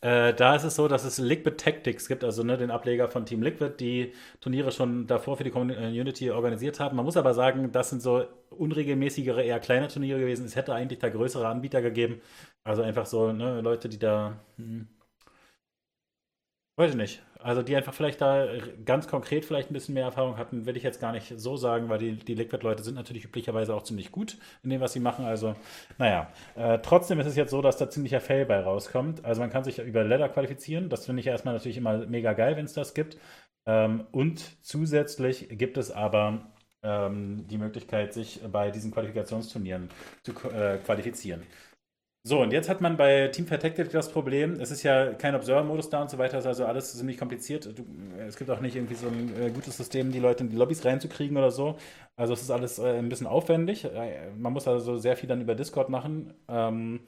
[SPEAKER 2] äh, da ist es so, dass es Liquid Tactics gibt, also ne, den Ableger von Team Liquid, die Turniere schon davor für die Community organisiert haben. Man muss aber sagen, das sind so unregelmäßigere, eher kleine Turniere gewesen. Es hätte eigentlich da größere Anbieter gegeben. Also einfach so ne, Leute, die da. Hm, Weiß ich nicht. Also die einfach vielleicht da ganz konkret vielleicht ein bisschen mehr Erfahrung hatten, will ich jetzt gar nicht so sagen, weil die, die Liquid-Leute sind natürlich üblicherweise auch ziemlich gut in dem, was sie machen. Also, naja. Äh, trotzdem ist es jetzt so, dass da ziemlicher Fail bei rauskommt. Also man kann sich über Ladder qualifizieren. Das finde ich erstmal natürlich immer mega geil, wenn es das gibt. Ähm, und zusätzlich gibt es aber ähm, die Möglichkeit, sich bei diesen Qualifikationsturnieren zu äh, qualifizieren. So, und jetzt hat man bei Teamfight Tactics das Problem, es ist ja kein Observer-Modus da und so weiter, ist also alles ziemlich kompliziert. Du, es gibt auch nicht irgendwie so ein äh, gutes System, die Leute in die Lobbys reinzukriegen oder so. Also es ist alles äh, ein bisschen aufwendig. Äh, man muss also sehr viel dann über Discord machen. Ähm,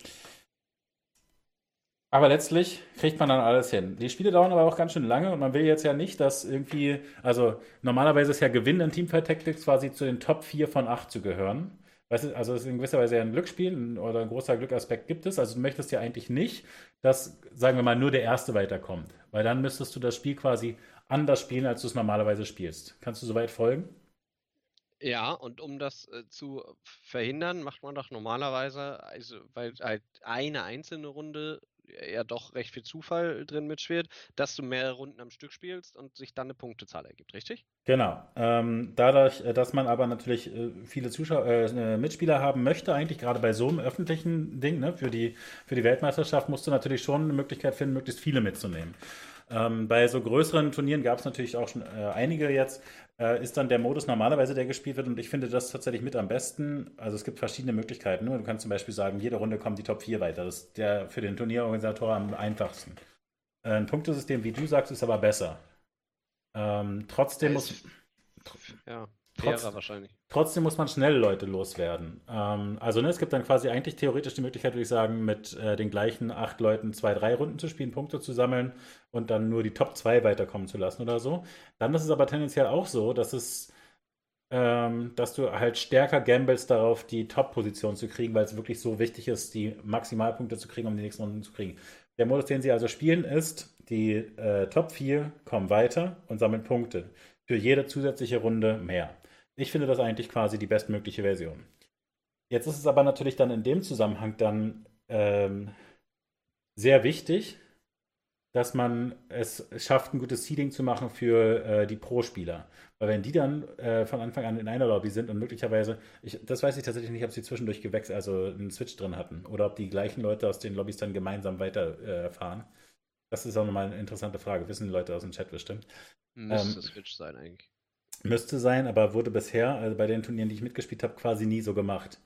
[SPEAKER 2] aber letztlich kriegt man dann alles hin. Die Spiele dauern aber auch ganz schön lange und man will jetzt ja nicht, dass irgendwie, also normalerweise ist ja Gewinn in Teamfight Tactics quasi zu den Top 4 von 8 zu gehören. Weißt du, also es ist in gewisser Weise ja ein Glücksspiel oder ein großer Glückaspekt gibt es. Also du möchtest ja eigentlich nicht, dass, sagen wir mal, nur der Erste weiterkommt. Weil dann müsstest du das Spiel quasi anders spielen, als du es normalerweise spielst. Kannst du soweit folgen?
[SPEAKER 1] Ja, und um das äh, zu verhindern, macht man doch normalerweise, also weil halt eine einzelne Runde ja doch recht viel Zufall drin mitschwirrt, dass du mehrere Runden am Stück spielst und sich dann eine Punktezahl ergibt, richtig?
[SPEAKER 2] Genau. Ähm, dadurch, äh, dass man aber natürlich äh, viele Zuschauer, äh, Mitspieler haben möchte, eigentlich gerade bei so einem öffentlichen Ding, ne, für die, für die Weltmeisterschaft, musst du natürlich schon eine Möglichkeit finden, möglichst viele mitzunehmen. Ähm, bei so größeren Turnieren gab es natürlich auch schon äh, einige jetzt, äh, ist dann der Modus normalerweise, der gespielt wird und ich finde das tatsächlich mit am besten. Also es gibt verschiedene Möglichkeiten. Ne? Du kannst zum Beispiel sagen, jede Runde kommen die Top 4 weiter. Das ist der für den Turnierorganisator am einfachsten. Äh, ein Punktesystem, wie du sagst, ist aber besser. Ähm, trotzdem muss,
[SPEAKER 1] Ja,
[SPEAKER 2] Trotz-
[SPEAKER 1] fairer wahrscheinlich.
[SPEAKER 2] Trotzdem muss man schnell Leute loswerden. Ähm, also ne, es gibt dann quasi eigentlich theoretisch die Möglichkeit, würde ich sagen, mit äh, den gleichen acht Leuten zwei, drei Runden zu spielen, Punkte zu sammeln und dann nur die Top 2 weiterkommen zu lassen oder so. Dann ist es aber tendenziell auch so, dass es ähm, dass du halt stärker gamblest darauf, die Top-Position zu kriegen, weil es wirklich so wichtig ist, die Maximalpunkte zu kriegen, um die nächsten Runden zu kriegen. Der Modus, den sie also spielen, ist, die äh, Top 4 kommen weiter und sammeln Punkte. Für jede zusätzliche Runde mehr. Ich finde das eigentlich quasi die bestmögliche Version. Jetzt ist es aber natürlich dann in dem Zusammenhang dann ähm, sehr wichtig, dass man es schafft, ein gutes Seeding zu machen für äh, die Pro-Spieler. Weil wenn die dann äh, von Anfang an in einer Lobby sind und möglicherweise, ich, das weiß ich tatsächlich nicht, ob sie zwischendurch gewechselt, also einen Switch drin hatten oder ob die gleichen Leute aus den Lobbys dann gemeinsam weiterfahren. Äh, das ist auch nochmal eine interessante Frage. Wissen die Leute aus dem Chat bestimmt.
[SPEAKER 1] Müsste ähm, Switch sein eigentlich.
[SPEAKER 2] Müsste sein, aber wurde bisher, also bei den Turnieren, die ich mitgespielt habe, quasi nie so gemacht.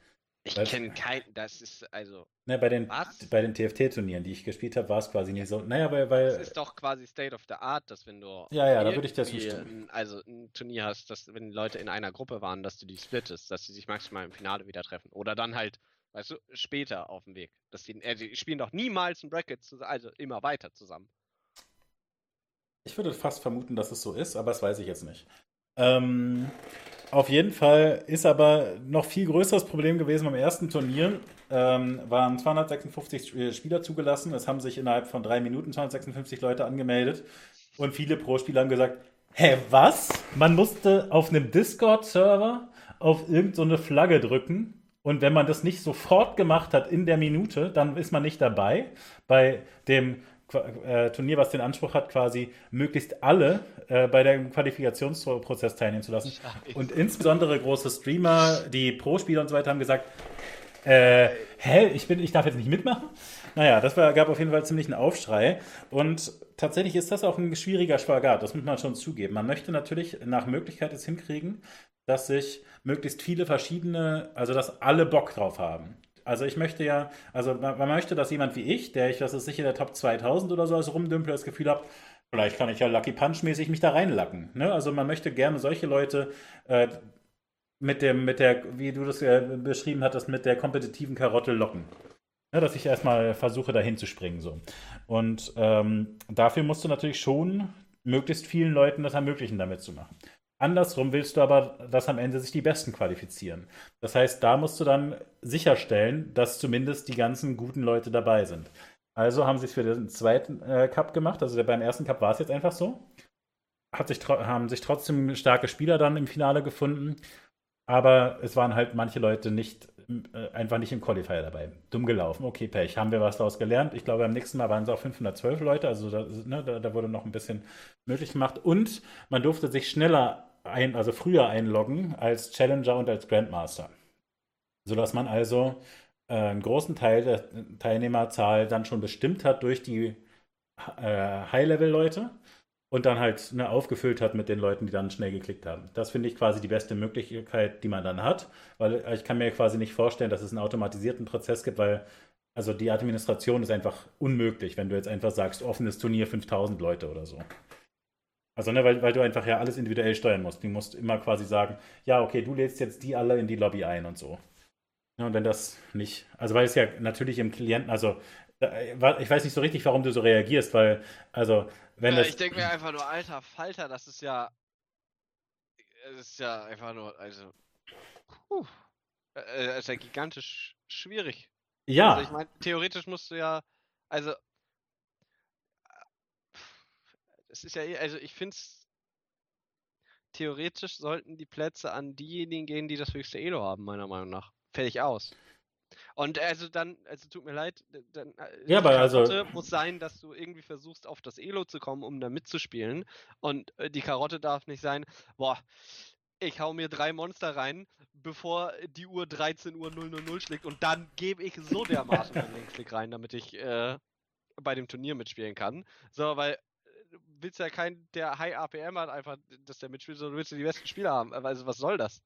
[SPEAKER 1] Ich kenne keinen, das ist also.
[SPEAKER 2] Ne, bei den, den TFT-Turnieren, die ich gespielt habe, war es quasi nicht so. Naja, weil, weil.
[SPEAKER 1] Es ist doch quasi State of the Art, dass wenn du.
[SPEAKER 2] Ja, ja, da würde ich das zustimmen.
[SPEAKER 1] Also ein Turnier hast, dass wenn Leute in einer Gruppe waren, dass du die splittest, dass sie sich maximal im Finale wieder treffen. Oder dann halt, weißt du, später auf dem Weg. Dass die, äh, die spielen doch niemals ein Bracket, zusammen, also immer weiter zusammen.
[SPEAKER 2] Ich würde fast vermuten, dass es so ist, aber das weiß ich jetzt nicht. Ähm, auf jeden Fall ist aber noch viel größeres Problem gewesen beim ersten Turnier. Ähm, waren 256 Spieler zugelassen. Es haben sich innerhalb von drei Minuten 256 Leute angemeldet. Und viele Pro-Spieler haben gesagt, hä, was? Man musste auf einem Discord-Server auf irgendeine so Flagge drücken. Und wenn man das nicht sofort gemacht hat in der Minute, dann ist man nicht dabei. Bei dem äh, Turnier, was den Anspruch hat, quasi möglichst alle äh, bei dem Qualifikationsprozess teilnehmen zu lassen. Scheiße. Und insbesondere große Streamer, die Pro-Spieler und so weiter haben gesagt, äh, hä, ich, bin, ich darf jetzt nicht mitmachen? Naja, das war, gab auf jeden Fall ziemlich einen Aufschrei. Und tatsächlich ist das auch ein schwieriger Spagat, das muss man schon zugeben. Man möchte natürlich nach Möglichkeit es hinkriegen, dass sich möglichst viele verschiedene, also dass alle Bock drauf haben. Also ich möchte ja, also man, man möchte, dass jemand wie ich, der ich, das ist sicher der Top 2000 oder so, als rumdümpel, das Gefühl habe, vielleicht kann ich ja Lucky Punch-mäßig mich da reinlacken. Ne? Also man möchte gerne solche Leute äh, mit dem, mit der, wie du das ja beschrieben hattest, mit der kompetitiven Karotte locken. Ne? Dass ich erstmal versuche, dahin zu springen. So. Und ähm, dafür musst du natürlich schon möglichst vielen Leuten das ermöglichen, damit zu machen. Andersrum willst du aber, dass am Ende sich die Besten qualifizieren. Das heißt, da musst du dann sicherstellen, dass zumindest die ganzen guten Leute dabei sind. Also haben sie es für den zweiten äh, Cup gemacht. Also beim ersten Cup war es jetzt einfach so. Hat sich, haben sich trotzdem starke Spieler dann im Finale gefunden. Aber es waren halt manche Leute nicht äh, einfach nicht im Qualifier dabei. Dumm gelaufen. Okay, Pech. Haben wir was daraus gelernt? Ich glaube, beim nächsten Mal waren es auch 512 Leute. Also da, ne, da, da wurde noch ein bisschen möglich gemacht. Und man durfte sich schneller ein, also früher einloggen als Challenger und als Grandmaster. Sodass man also äh, einen großen Teil der Teilnehmerzahl dann schon bestimmt hat durch die äh, High-Level-Leute und dann halt ne, aufgefüllt hat mit den Leuten, die dann schnell geklickt haben. Das finde ich quasi die beste Möglichkeit, die man dann hat, weil ich kann mir quasi nicht vorstellen, dass es einen automatisierten Prozess gibt, weil also die Administration ist einfach unmöglich, wenn du jetzt einfach sagst, offenes Turnier 5000 Leute oder so. Also, ne, weil, weil du einfach ja alles individuell steuern musst. Du musst immer quasi sagen, ja, okay, du lädst jetzt die alle in die Lobby ein und so. Ja, und wenn das nicht, also weil es ja natürlich im Klienten, also ich weiß nicht so richtig, warum du so reagierst, weil, also, wenn
[SPEAKER 1] ja,
[SPEAKER 2] das.
[SPEAKER 1] Ich denke mir einfach nur, alter Falter, das ist ja. Es ist ja einfach nur, also. Puh, äh, ist ja gigantisch schwierig.
[SPEAKER 2] Ja.
[SPEAKER 1] Also ich meine, theoretisch musst du ja, also es ist ja, eh, also ich finde es, theoretisch sollten die Plätze an diejenigen gehen, die das höchste Elo haben, meiner Meinung nach. Fertig aus. Und also dann, also tut mir leid, dann
[SPEAKER 2] äh, ja, aber also
[SPEAKER 1] muss sein, dass du irgendwie versuchst, auf das Elo zu kommen, um da mitzuspielen. Und äh, die Karotte darf nicht sein, boah, ich hau mir drei Monster rein, bevor die Uhr 13 Uhr 000 schlägt und dann gebe ich so dermaßen meinen (laughs) Linksklick rein, damit ich äh, bei dem Turnier mitspielen kann. So, weil willst ja keinen, der High APM hat, einfach, dass der mitspielt, sondern du willst ja die besten Spieler haben. Also was soll das?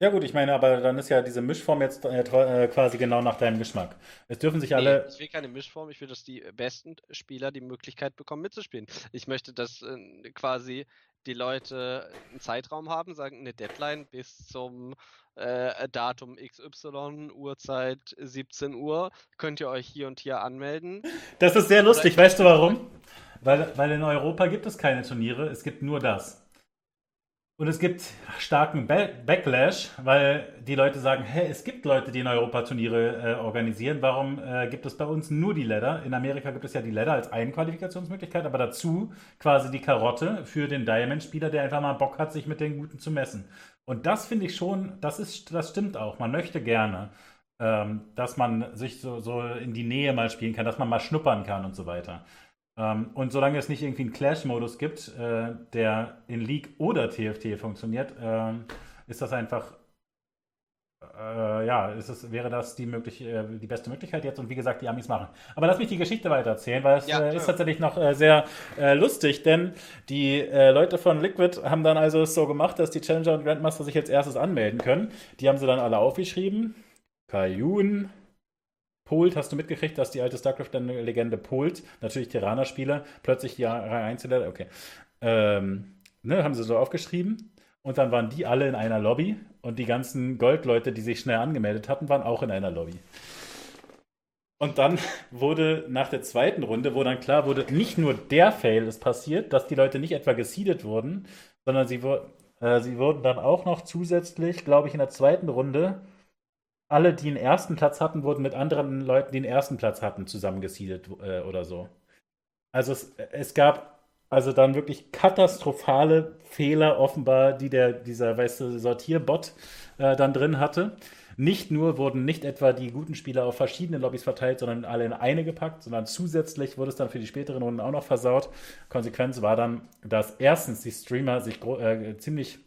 [SPEAKER 2] Ja gut, ich meine, aber dann ist ja diese Mischform jetzt äh, äh, quasi genau nach deinem Geschmack. Es dürfen sich alle.
[SPEAKER 1] Nee, ich will keine Mischform, ich will, dass die besten Spieler die Möglichkeit bekommen mitzuspielen. Ich möchte, dass äh, quasi die Leute einen Zeitraum haben, sagen eine Deadline bis zum äh, Datum XY, Uhrzeit 17 Uhr, könnt ihr euch hier und hier anmelden.
[SPEAKER 2] Das ist sehr lustig, weißt du warum? Weil, weil in Europa gibt es keine Turniere, es gibt nur das. Und es gibt starken Backlash, weil die Leute sagen, hä, es gibt Leute, die in Europa Turniere äh, organisieren. Warum äh, gibt es bei uns nur die Ladder? In Amerika gibt es ja die Ladder als eine Qualifikationsmöglichkeit, aber dazu quasi die Karotte für den Diamond-Spieler, der einfach mal Bock hat, sich mit den Guten zu messen. Und das finde ich schon, das ist, das stimmt auch. Man möchte gerne, ähm, dass man sich so, so in die Nähe mal spielen kann, dass man mal schnuppern kann und so weiter. Ähm, und solange es nicht irgendwie einen Clash-Modus gibt, äh, der in League oder TFT funktioniert, äh, ist das einfach äh, ja, ist es, wäre das die, möglich, äh, die beste Möglichkeit jetzt und wie gesagt, die Amis machen. Aber lass mich die Geschichte weiter erzählen, weil es ja, äh, ist tatsächlich noch äh, sehr lustig, denn die Leute von Liquid haben dann also es so gemacht, dass die Challenger und Grandmaster sich als erstes anmelden können. Die haben sie dann alle aufgeschrieben. Kayun, Polt, hast du mitgekriegt, dass die alte StarCraft-Legende Polt, natürlich Terraner-Spieler, plötzlich die Einzelne, okay, ähm, ne, haben sie so aufgeschrieben. Und dann waren die alle in einer Lobby und die ganzen Goldleute, die sich schnell angemeldet hatten, waren auch in einer Lobby. Und dann wurde nach der zweiten Runde, wo dann klar wurde, nicht nur der Fail ist passiert, dass die Leute nicht etwa gesiedet wurden, sondern sie, äh, sie wurden dann auch noch zusätzlich, glaube ich, in der zweiten Runde, alle, die den ersten Platz hatten, wurden mit anderen Leuten, die den ersten Platz hatten, zusammengesiedet äh, oder so. Also es, es gab also dann wirklich katastrophale Fehler offenbar, die der, dieser, weißt du, Sortierbot äh, dann drin hatte. Nicht nur wurden nicht etwa die guten Spieler auf verschiedene Lobbys verteilt, sondern alle in eine gepackt, sondern zusätzlich wurde es dann für die späteren Runden auch noch versaut. Konsequenz war dann, dass erstens die Streamer sich äh, ziemlich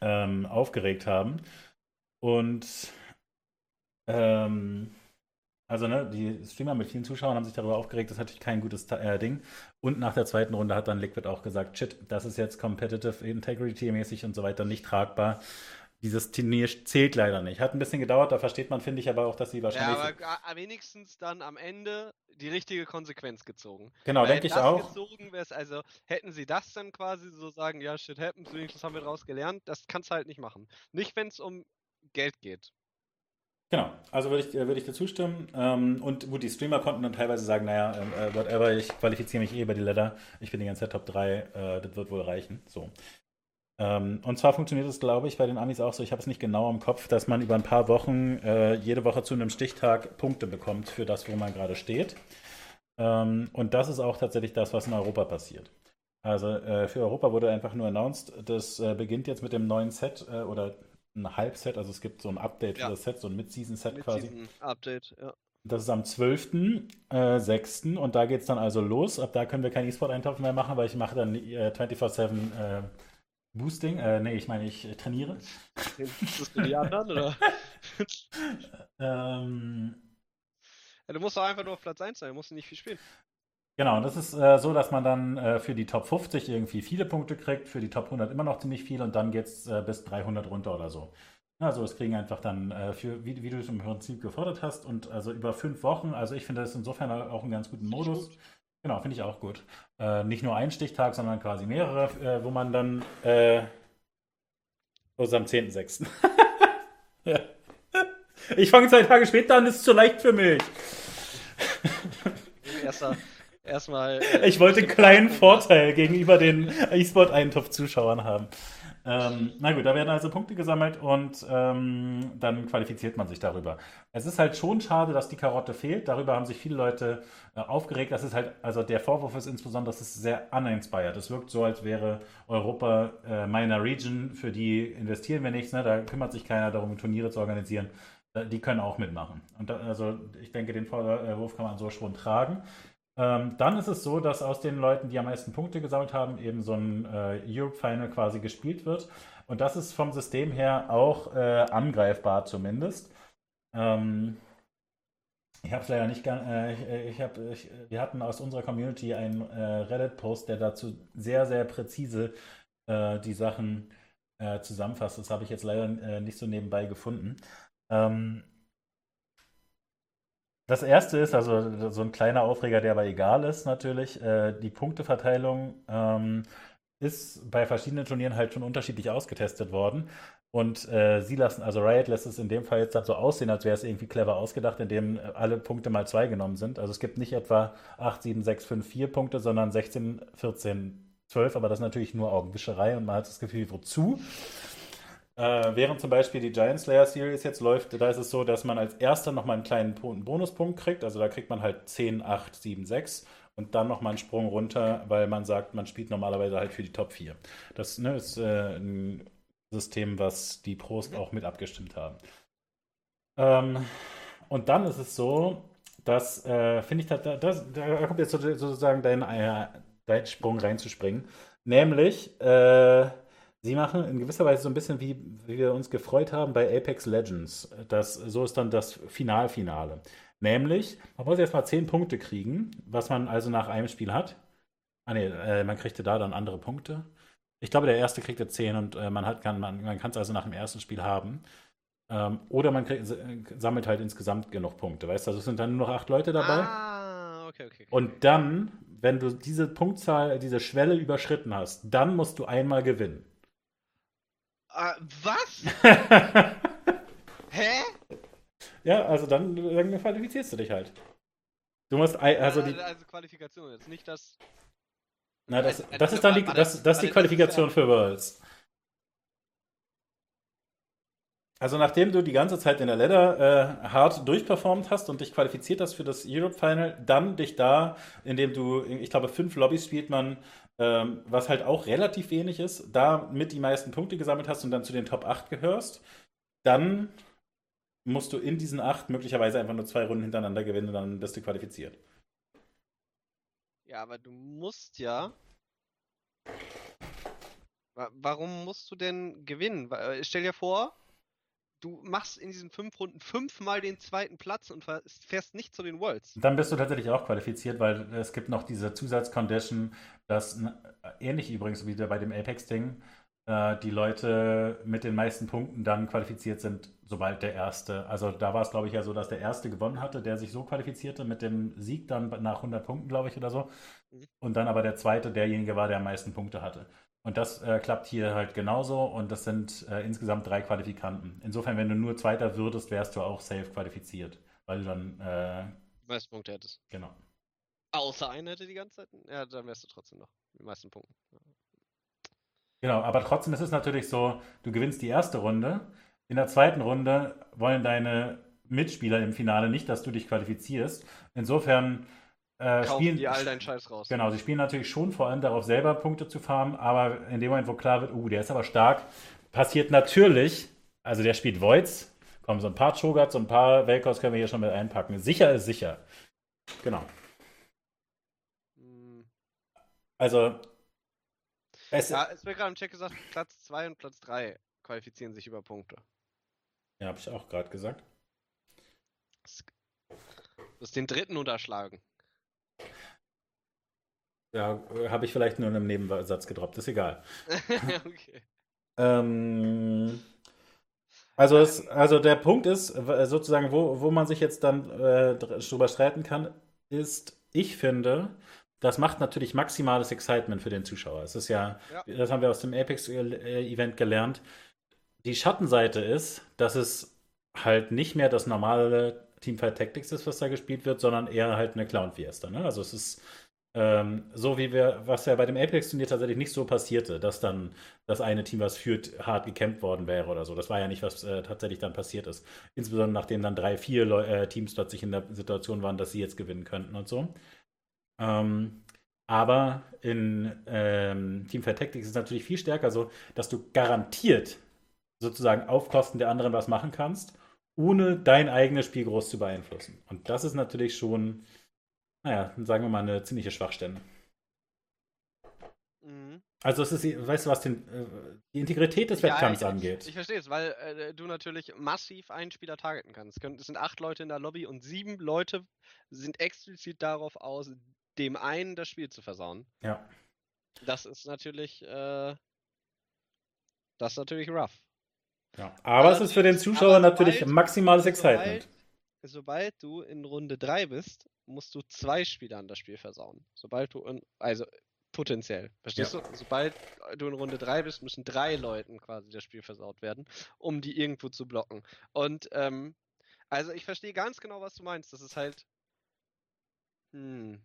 [SPEAKER 2] ähm, aufgeregt haben und ähm, also, ne, die Streamer mit vielen Zuschauern haben sich darüber aufgeregt, das ist natürlich kein gutes äh, Ding. Und nach der zweiten Runde hat dann Liquid auch gesagt, shit, das ist jetzt competitive integrity-mäßig und so weiter nicht tragbar. Dieses Turnier zählt leider nicht. Hat ein bisschen gedauert, da versteht man, finde ich, aber auch, dass sie wahrscheinlich.
[SPEAKER 1] Ja, aber wenigstens dann am Ende die richtige Konsequenz gezogen.
[SPEAKER 2] Genau, denke ich auch.
[SPEAKER 1] gezogen also hätten sie das dann quasi so sagen, ja, shit happens, wenigstens haben wir daraus gelernt, das kannst du halt nicht machen. Nicht, wenn es um Geld geht.
[SPEAKER 2] Genau, also würde ich, würde ich dir zustimmen. Ähm, und gut, die Streamer konnten dann teilweise sagen, naja, äh, whatever, ich qualifiziere mich eh über die Ladder, ich bin die ganze Zeit Top 3, äh, das wird wohl reichen. So. Ähm, und zwar funktioniert es, glaube ich, bei den Amis auch so, ich habe es nicht genau im Kopf, dass man über ein paar Wochen äh, jede Woche zu einem Stichtag Punkte bekommt für das, wo man gerade steht. Ähm, und das ist auch tatsächlich das, was in Europa passiert. Also äh, für Europa wurde einfach nur announced, das äh, beginnt jetzt mit dem neuen Set äh, oder ein Halbset, also es gibt so ein Update ja. für das Set, so ein Mid-Season-Set Mid quasi.
[SPEAKER 1] Update, ja.
[SPEAKER 2] Das ist am 12.06. Äh, und da geht es dann also los. Ab da können wir keinen E-Sport-Eintopf mehr machen, weil ich mache dann äh, 24-7 äh, Boosting. Äh, nee, ich meine, ich äh, trainiere.
[SPEAKER 1] Für die anderen, oder? (laughs)
[SPEAKER 2] ähm,
[SPEAKER 1] ja, du musst doch einfach nur auf Platz 1 sein, du musst nicht viel spielen.
[SPEAKER 2] Genau, und das ist äh, so, dass man dann äh, für die Top 50 irgendwie viele Punkte kriegt, für die Top 100 immer noch ziemlich viel und dann geht es äh, bis 300 runter oder so. Also es kriegen einfach dann, äh, für, wie, wie du es im Prinzip gefordert hast, und also über fünf Wochen, also ich finde das insofern auch einen ganz guten Modus. Genau, finde ich auch gut. Äh, nicht nur ein Stichtag, sondern quasi mehrere, äh, wo man dann, äh, also am 10.06. (laughs) ja. Ich fange zwei Tage später an, ist zu leicht für mich.
[SPEAKER 1] Erster, erstmal.
[SPEAKER 2] Äh, ich wollte einen kleinen Vorteil gegenüber den E-Sport-Eintopf-Zuschauern haben. Ähm, na gut, da werden also Punkte gesammelt und ähm, dann qualifiziert man sich darüber. Es ist halt schon schade, dass die Karotte fehlt. Darüber haben sich viele Leute äh, aufgeregt. Das ist halt, also der Vorwurf ist insbesondere, das ist sehr uninspired. Es wirkt so, als wäre Europa äh, meiner Region, für die investieren wir nichts. Ne? Da kümmert sich keiner darum, Turniere zu organisieren. Äh, die können auch mitmachen. Und da, also ich denke, den Vorwurf kann man so schon tragen. Ähm, dann ist es so, dass aus den Leuten, die am meisten Punkte gesammelt haben, eben so ein äh, Europe Final quasi gespielt wird. Und das ist vom System her auch äh, angreifbar zumindest. Ähm, ich habe es leider nicht ganz. Äh, ich, äh, ich hab, ich, wir hatten aus unserer Community einen äh, Reddit-Post, der dazu sehr, sehr präzise äh, die Sachen zusammenfasst. Das habe ich jetzt leider nicht so nebenbei gefunden. Ähm, das erste ist, also so ein kleiner Aufreger, der aber egal ist natürlich, äh, die Punkteverteilung ähm, ist bei verschiedenen Turnieren halt schon unterschiedlich ausgetestet worden. Und äh, sie lassen, also Riot lässt es in dem Fall jetzt dann so aussehen, als wäre es irgendwie clever ausgedacht, indem alle Punkte mal zwei genommen sind. Also es gibt nicht etwa 8, 7, 6, 5, 4 Punkte, sondern 16, 14, 12, aber das ist natürlich nur Augenwischerei und man hat das Gefühl, wozu? Äh, während zum Beispiel die Giant Slayer Series jetzt läuft, da ist es so, dass man als erster nochmal einen kleinen Bonuspunkt kriegt. Also da kriegt man halt 10, 8, 7, 6 und dann nochmal einen Sprung runter, weil man sagt, man spielt normalerweise halt für die Top 4. Das ne, ist äh, ein System, was die Pros auch mit abgestimmt haben. Ähm, und dann ist es so, dass, äh, finde ich, da, das, da kommt jetzt sozusagen dein, äh, dein Sprung reinzuspringen. Nämlich, äh, sie machen in gewisser Weise so ein bisschen wie, wie wir uns gefreut haben bei Apex Legends. Das, so ist dann das Finalfinale. Nämlich, man muss erstmal 10 Punkte kriegen, was man also nach einem Spiel hat. Ah ne, äh, man kriegte da dann andere Punkte. Ich glaube, der erste kriegte 10 und äh, man kann man, man es also nach dem ersten Spiel haben. Ähm, oder man kriegt, sammelt halt insgesamt genug Punkte. Weißt du, also es sind dann nur noch acht Leute dabei.
[SPEAKER 1] Ah, okay, okay. okay.
[SPEAKER 2] Und dann, wenn du diese Punktzahl, diese Schwelle überschritten hast, dann musst du einmal gewinnen.
[SPEAKER 1] Uh, was? (laughs) Hä?
[SPEAKER 2] Ja, also dann, dann qualifizierst du dich halt. Du musst also die
[SPEAKER 1] also Qualifikation jetzt nicht das
[SPEAKER 2] Na, das, das, das ist dann die das, das die Qualifikation für Worlds. Also nachdem du die ganze Zeit in der Ladder äh, hart durchperformt hast und dich qualifiziert hast für das Europe Final, dann dich da, indem du, ich glaube, fünf Lobbys spielt man, ähm, was halt auch relativ wenig ist, da mit die meisten Punkte gesammelt hast und dann zu den Top 8 gehörst, dann musst du in diesen acht möglicherweise einfach nur zwei Runden hintereinander gewinnen und dann bist du qualifiziert.
[SPEAKER 1] Ja, aber du musst ja. Warum musst du denn gewinnen? Äh, stell dir vor, du machst in diesen fünf Runden fünfmal den zweiten Platz und fährst nicht zu den Worlds.
[SPEAKER 2] Dann bist du tatsächlich auch qualifiziert, weil es gibt noch diese Zusatzcondition, dass ähnlich übrigens wie bei dem Apex-Ding, äh, die Leute mit den meisten Punkten dann qualifiziert sind, sobald der erste. Also da war es, glaube ich, ja so, dass der erste gewonnen hatte, der sich so qualifizierte mit dem Sieg dann nach 100 Punkten, glaube ich, oder so. Mhm. Und dann aber der zweite derjenige war, der am meisten Punkte hatte. Und das äh, klappt hier halt genauso und das sind äh, insgesamt drei Qualifikanten. Insofern, wenn du nur Zweiter würdest, wärst du auch safe qualifiziert, weil du dann äh,
[SPEAKER 1] die meisten Punkte hättest.
[SPEAKER 2] Genau.
[SPEAKER 1] Außer einer hätte die ganze Zeit, ja, dann wärst du trotzdem noch die meisten Punkte.
[SPEAKER 2] Genau, aber trotzdem ist es natürlich so, du gewinnst die erste Runde. In der zweiten Runde wollen deine Mitspieler im Finale nicht, dass du dich qualifizierst. Insofern
[SPEAKER 1] äh, spielen die all deinen Scheiß raus.
[SPEAKER 2] Genau, sie spielen natürlich schon vor allem darauf, selber Punkte zu farmen, aber in dem Moment, wo klar wird, uh, der ist aber stark, passiert natürlich, also der spielt Voids, kommen so ein paar Chogats, so ein paar Velkos können wir hier schon mit einpacken. Sicher ist sicher. Genau. Hm. Also.
[SPEAKER 1] Es, ja, es wird gerade im Check gesagt, Platz 2 und Platz 3 qualifizieren sich über Punkte.
[SPEAKER 2] Ja, habe ich auch gerade gesagt.
[SPEAKER 1] Du hast den dritten unterschlagen.
[SPEAKER 2] Ja, habe ich vielleicht nur in einem Nebensatz gedroppt, ist egal. (laughs) okay. ähm, also, es, also der Punkt ist, sozusagen, wo, wo man sich jetzt dann äh, drüber streiten kann, ist, ich finde, das macht natürlich maximales Excitement für den Zuschauer. Es ist ja, ja. das haben wir aus dem Apex-Event gelernt. Die Schattenseite ist, dass es halt nicht mehr das normale Teamfight Tactics ist, was da gespielt wird, sondern eher halt eine Clown Fiesta. Ne? Also es ist ähm, so wie wir, was ja bei dem Apex-Turnier tatsächlich nicht so passierte, dass dann das eine Team, was führt, hart gekämpft worden wäre oder so. Das war ja nicht, was äh, tatsächlich dann passiert ist. Insbesondere nachdem dann drei, vier Leu äh, Teams plötzlich in der Situation waren, dass sie jetzt gewinnen könnten und so. Ähm, aber in ähm, Teamfight Tactics ist es natürlich viel stärker so, dass du garantiert sozusagen auf Kosten der anderen was machen kannst, ohne dein eigenes Spiel groß zu beeinflussen. Und das ist natürlich schon naja, sagen wir mal, eine ziemliche Schwachstelle. Mhm. Also es ist, weißt du, was den, äh, die Integrität des ja, Wettkampfs
[SPEAKER 1] ich,
[SPEAKER 2] angeht.
[SPEAKER 1] Ich, verstehe es, weil äh, du natürlich massiv einen Spieler targeten kannst. Es sind acht Leute in der Lobby und sieben Leute sind explizit darauf aus, dem einen das Spiel zu versauen.
[SPEAKER 2] Ja.
[SPEAKER 1] Das ist natürlich, äh, das ist natürlich rough.
[SPEAKER 2] Ja. Aber es ist für den Zuschauer natürlich maximales Excitement.
[SPEAKER 1] Sobald, sobald du in Runde 3 bist musst du zwei Spielern das Spiel versauen. Sobald du, in, also potenziell, verstehst ja. du? Sobald du in Runde 3 bist, müssen drei Leuten quasi das Spiel versaut werden, um die irgendwo zu blocken. Und, ähm, also ich verstehe ganz genau, was du meinst. Das ist halt, hm,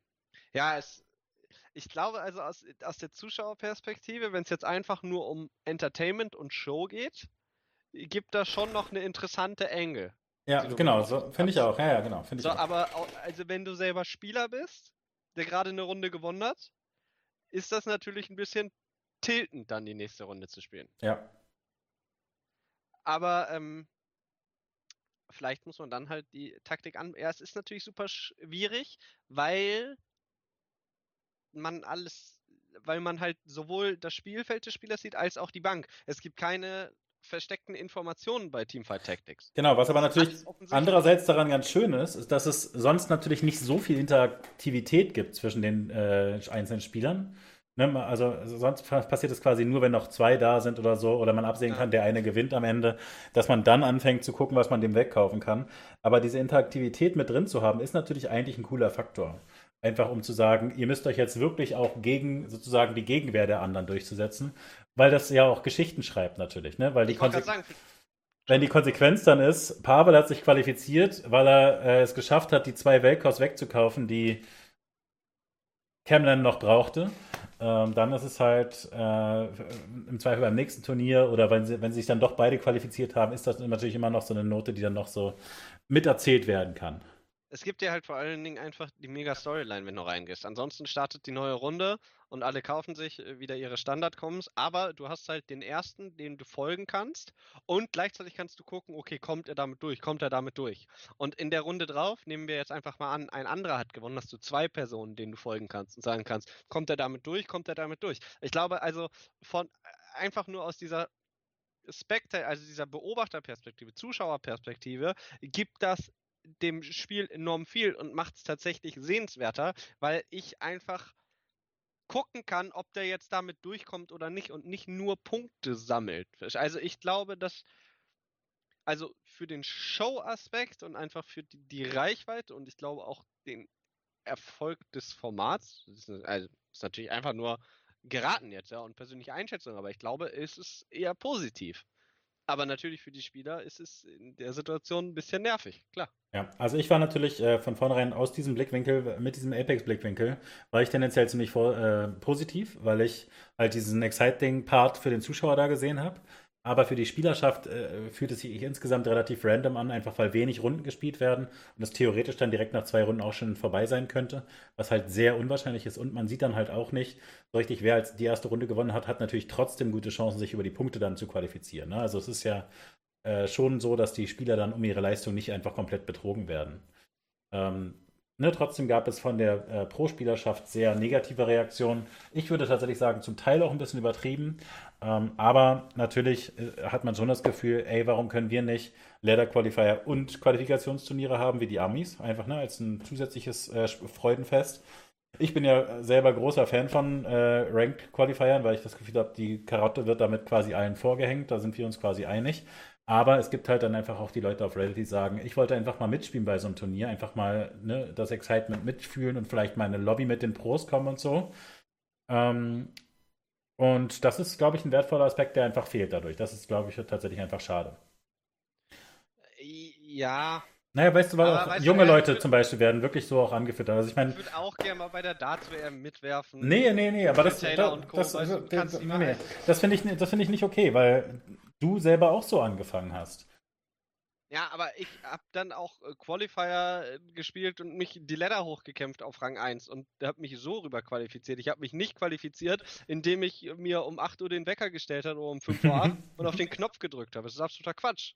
[SPEAKER 1] ja, es, ich glaube also aus, aus der Zuschauerperspektive, wenn es jetzt einfach nur um Entertainment und Show geht, gibt da schon noch eine interessante Engel.
[SPEAKER 2] Ja, genau, so finde ich auch. Ja, ja, genau.
[SPEAKER 1] So,
[SPEAKER 2] auch.
[SPEAKER 1] aber also wenn du selber Spieler bist, der gerade eine Runde gewonnen hat, ist das natürlich ein bisschen tiltend, dann die nächste Runde zu spielen.
[SPEAKER 2] Ja.
[SPEAKER 1] Aber ähm, vielleicht muss man dann halt die Taktik an. Ja, es ist natürlich super schwierig, weil man alles, weil man halt sowohl das Spielfeld des Spielers sieht, als auch die Bank. Es gibt keine versteckten Informationen bei Teamfight Tactics.
[SPEAKER 2] Genau, was aber natürlich andererseits daran ganz schön ist, ist, dass es sonst natürlich nicht so viel Interaktivität gibt zwischen den äh, einzelnen Spielern. Ne, also sonst passiert es quasi nur, wenn noch zwei da sind oder so, oder man absehen ja. kann, der eine gewinnt am Ende, dass man dann anfängt zu gucken, was man dem wegkaufen kann. Aber diese Interaktivität mit drin zu haben, ist natürlich eigentlich ein cooler Faktor. Einfach um zu sagen, ihr müsst euch jetzt wirklich auch gegen sozusagen die Gegenwehr der anderen durchzusetzen, weil das ja auch Geschichten schreibt natürlich, ne? Weil die sagen, wenn die Konsequenz dann ist, Pavel hat sich qualifiziert, weil er äh, es geschafft hat, die zwei Weltkost wegzukaufen, die Camden noch brauchte ähm, dann ist es halt äh, im Zweifel beim nächsten Turnier oder wenn sie, wenn sie sich dann doch beide qualifiziert haben, ist das natürlich immer noch so eine Note, die dann noch so miterzählt werden kann
[SPEAKER 1] es gibt dir halt vor allen Dingen einfach die mega Storyline, wenn du reingehst. Ansonsten startet die neue Runde und alle kaufen sich äh, wieder ihre Standard-Coms, aber du hast halt den ersten, dem du folgen kannst und gleichzeitig kannst du gucken, okay, kommt er damit durch, kommt er damit durch. Und in der Runde drauf, nehmen wir jetzt einfach mal an, ein anderer hat gewonnen, hast du zwei Personen, denen du folgen kannst und sagen kannst, kommt er damit durch, kommt er damit durch. Ich glaube also von äh, einfach nur aus dieser Spectre, also dieser Beobachterperspektive, Zuschauerperspektive, gibt das dem Spiel enorm viel und macht es tatsächlich sehenswerter, weil ich einfach gucken kann, ob der jetzt damit durchkommt oder nicht und nicht nur Punkte sammelt. Also ich glaube, dass also für den Show-Aspekt und einfach für die, die, Reichweite und ich glaube auch den Erfolg des Formats, ist, also ist natürlich einfach nur geraten jetzt, ja, und persönliche Einschätzung, aber ich glaube, es ist eher positiv. Aber natürlich für die Spieler ist es in der Situation ein bisschen nervig, klar.
[SPEAKER 2] Ja, also ich war natürlich äh, von vornherein aus diesem Blickwinkel, mit diesem Apex-Blickwinkel, war ich tendenziell ziemlich vor, äh, positiv, weil ich halt diesen Exciting-Part für den Zuschauer da gesehen habe. Aber für die Spielerschaft äh, fühlt es sich insgesamt relativ random an, einfach weil wenig Runden gespielt werden und es theoretisch dann direkt nach zwei Runden auch schon vorbei sein könnte, was halt sehr unwahrscheinlich ist. Und man sieht dann halt auch nicht so richtig, wer als die erste Runde gewonnen hat, hat natürlich trotzdem gute Chancen, sich über die Punkte dann zu qualifizieren. Ne? Also es ist ja äh, schon so, dass die Spieler dann um ihre Leistung nicht einfach komplett betrogen werden. Ähm, Ne, trotzdem gab es von der äh, Pro-Spielerschaft sehr negative Reaktionen. Ich würde tatsächlich sagen, zum Teil auch ein bisschen übertrieben. Ähm, aber natürlich äh, hat man schon das Gefühl, ey, warum können wir nicht Leather Qualifier und Qualifikationsturniere haben wie die Amis? Einfach ne, als ein zusätzliches äh, Freudenfest. Ich bin ja selber großer Fan von äh, Ranked Qualifiern, weil ich das Gefühl habe, die Karotte wird damit quasi allen vorgehängt. Da sind wir uns quasi einig. Aber es gibt halt dann einfach auch die Leute auf Reddit, die sagen, ich wollte einfach mal mitspielen bei so einem Turnier, einfach mal ne, das Excitement mitfühlen und vielleicht mal in eine Lobby mit den Pros kommen und so. Ähm, und das ist, glaube ich, ein wertvoller Aspekt, der einfach fehlt dadurch. Das ist, glaube ich, tatsächlich einfach schade.
[SPEAKER 1] Ja.
[SPEAKER 2] Naja, weißt du, weil auch weißt junge Leute würd, zum Beispiel werden wirklich so auch angefüttert. Also ich meine.
[SPEAKER 1] Ich würde auch gerne mal bei der Darts-WM mitwerfen.
[SPEAKER 2] Nee, nee, nee, aber das, das, das, das, nee, das finde ich, find ich nicht okay, weil du selber auch so angefangen hast.
[SPEAKER 1] Ja, aber ich habe dann auch äh, Qualifier äh, gespielt und mich die Ladder hochgekämpft auf Rang 1 und habe mich so rüber qualifiziert. Ich habe mich nicht qualifiziert, indem ich mir um 8 Uhr den Wecker gestellt habe oder um 5 Uhr 8 (laughs) und auf den Knopf gedrückt habe. Das ist absoluter Quatsch.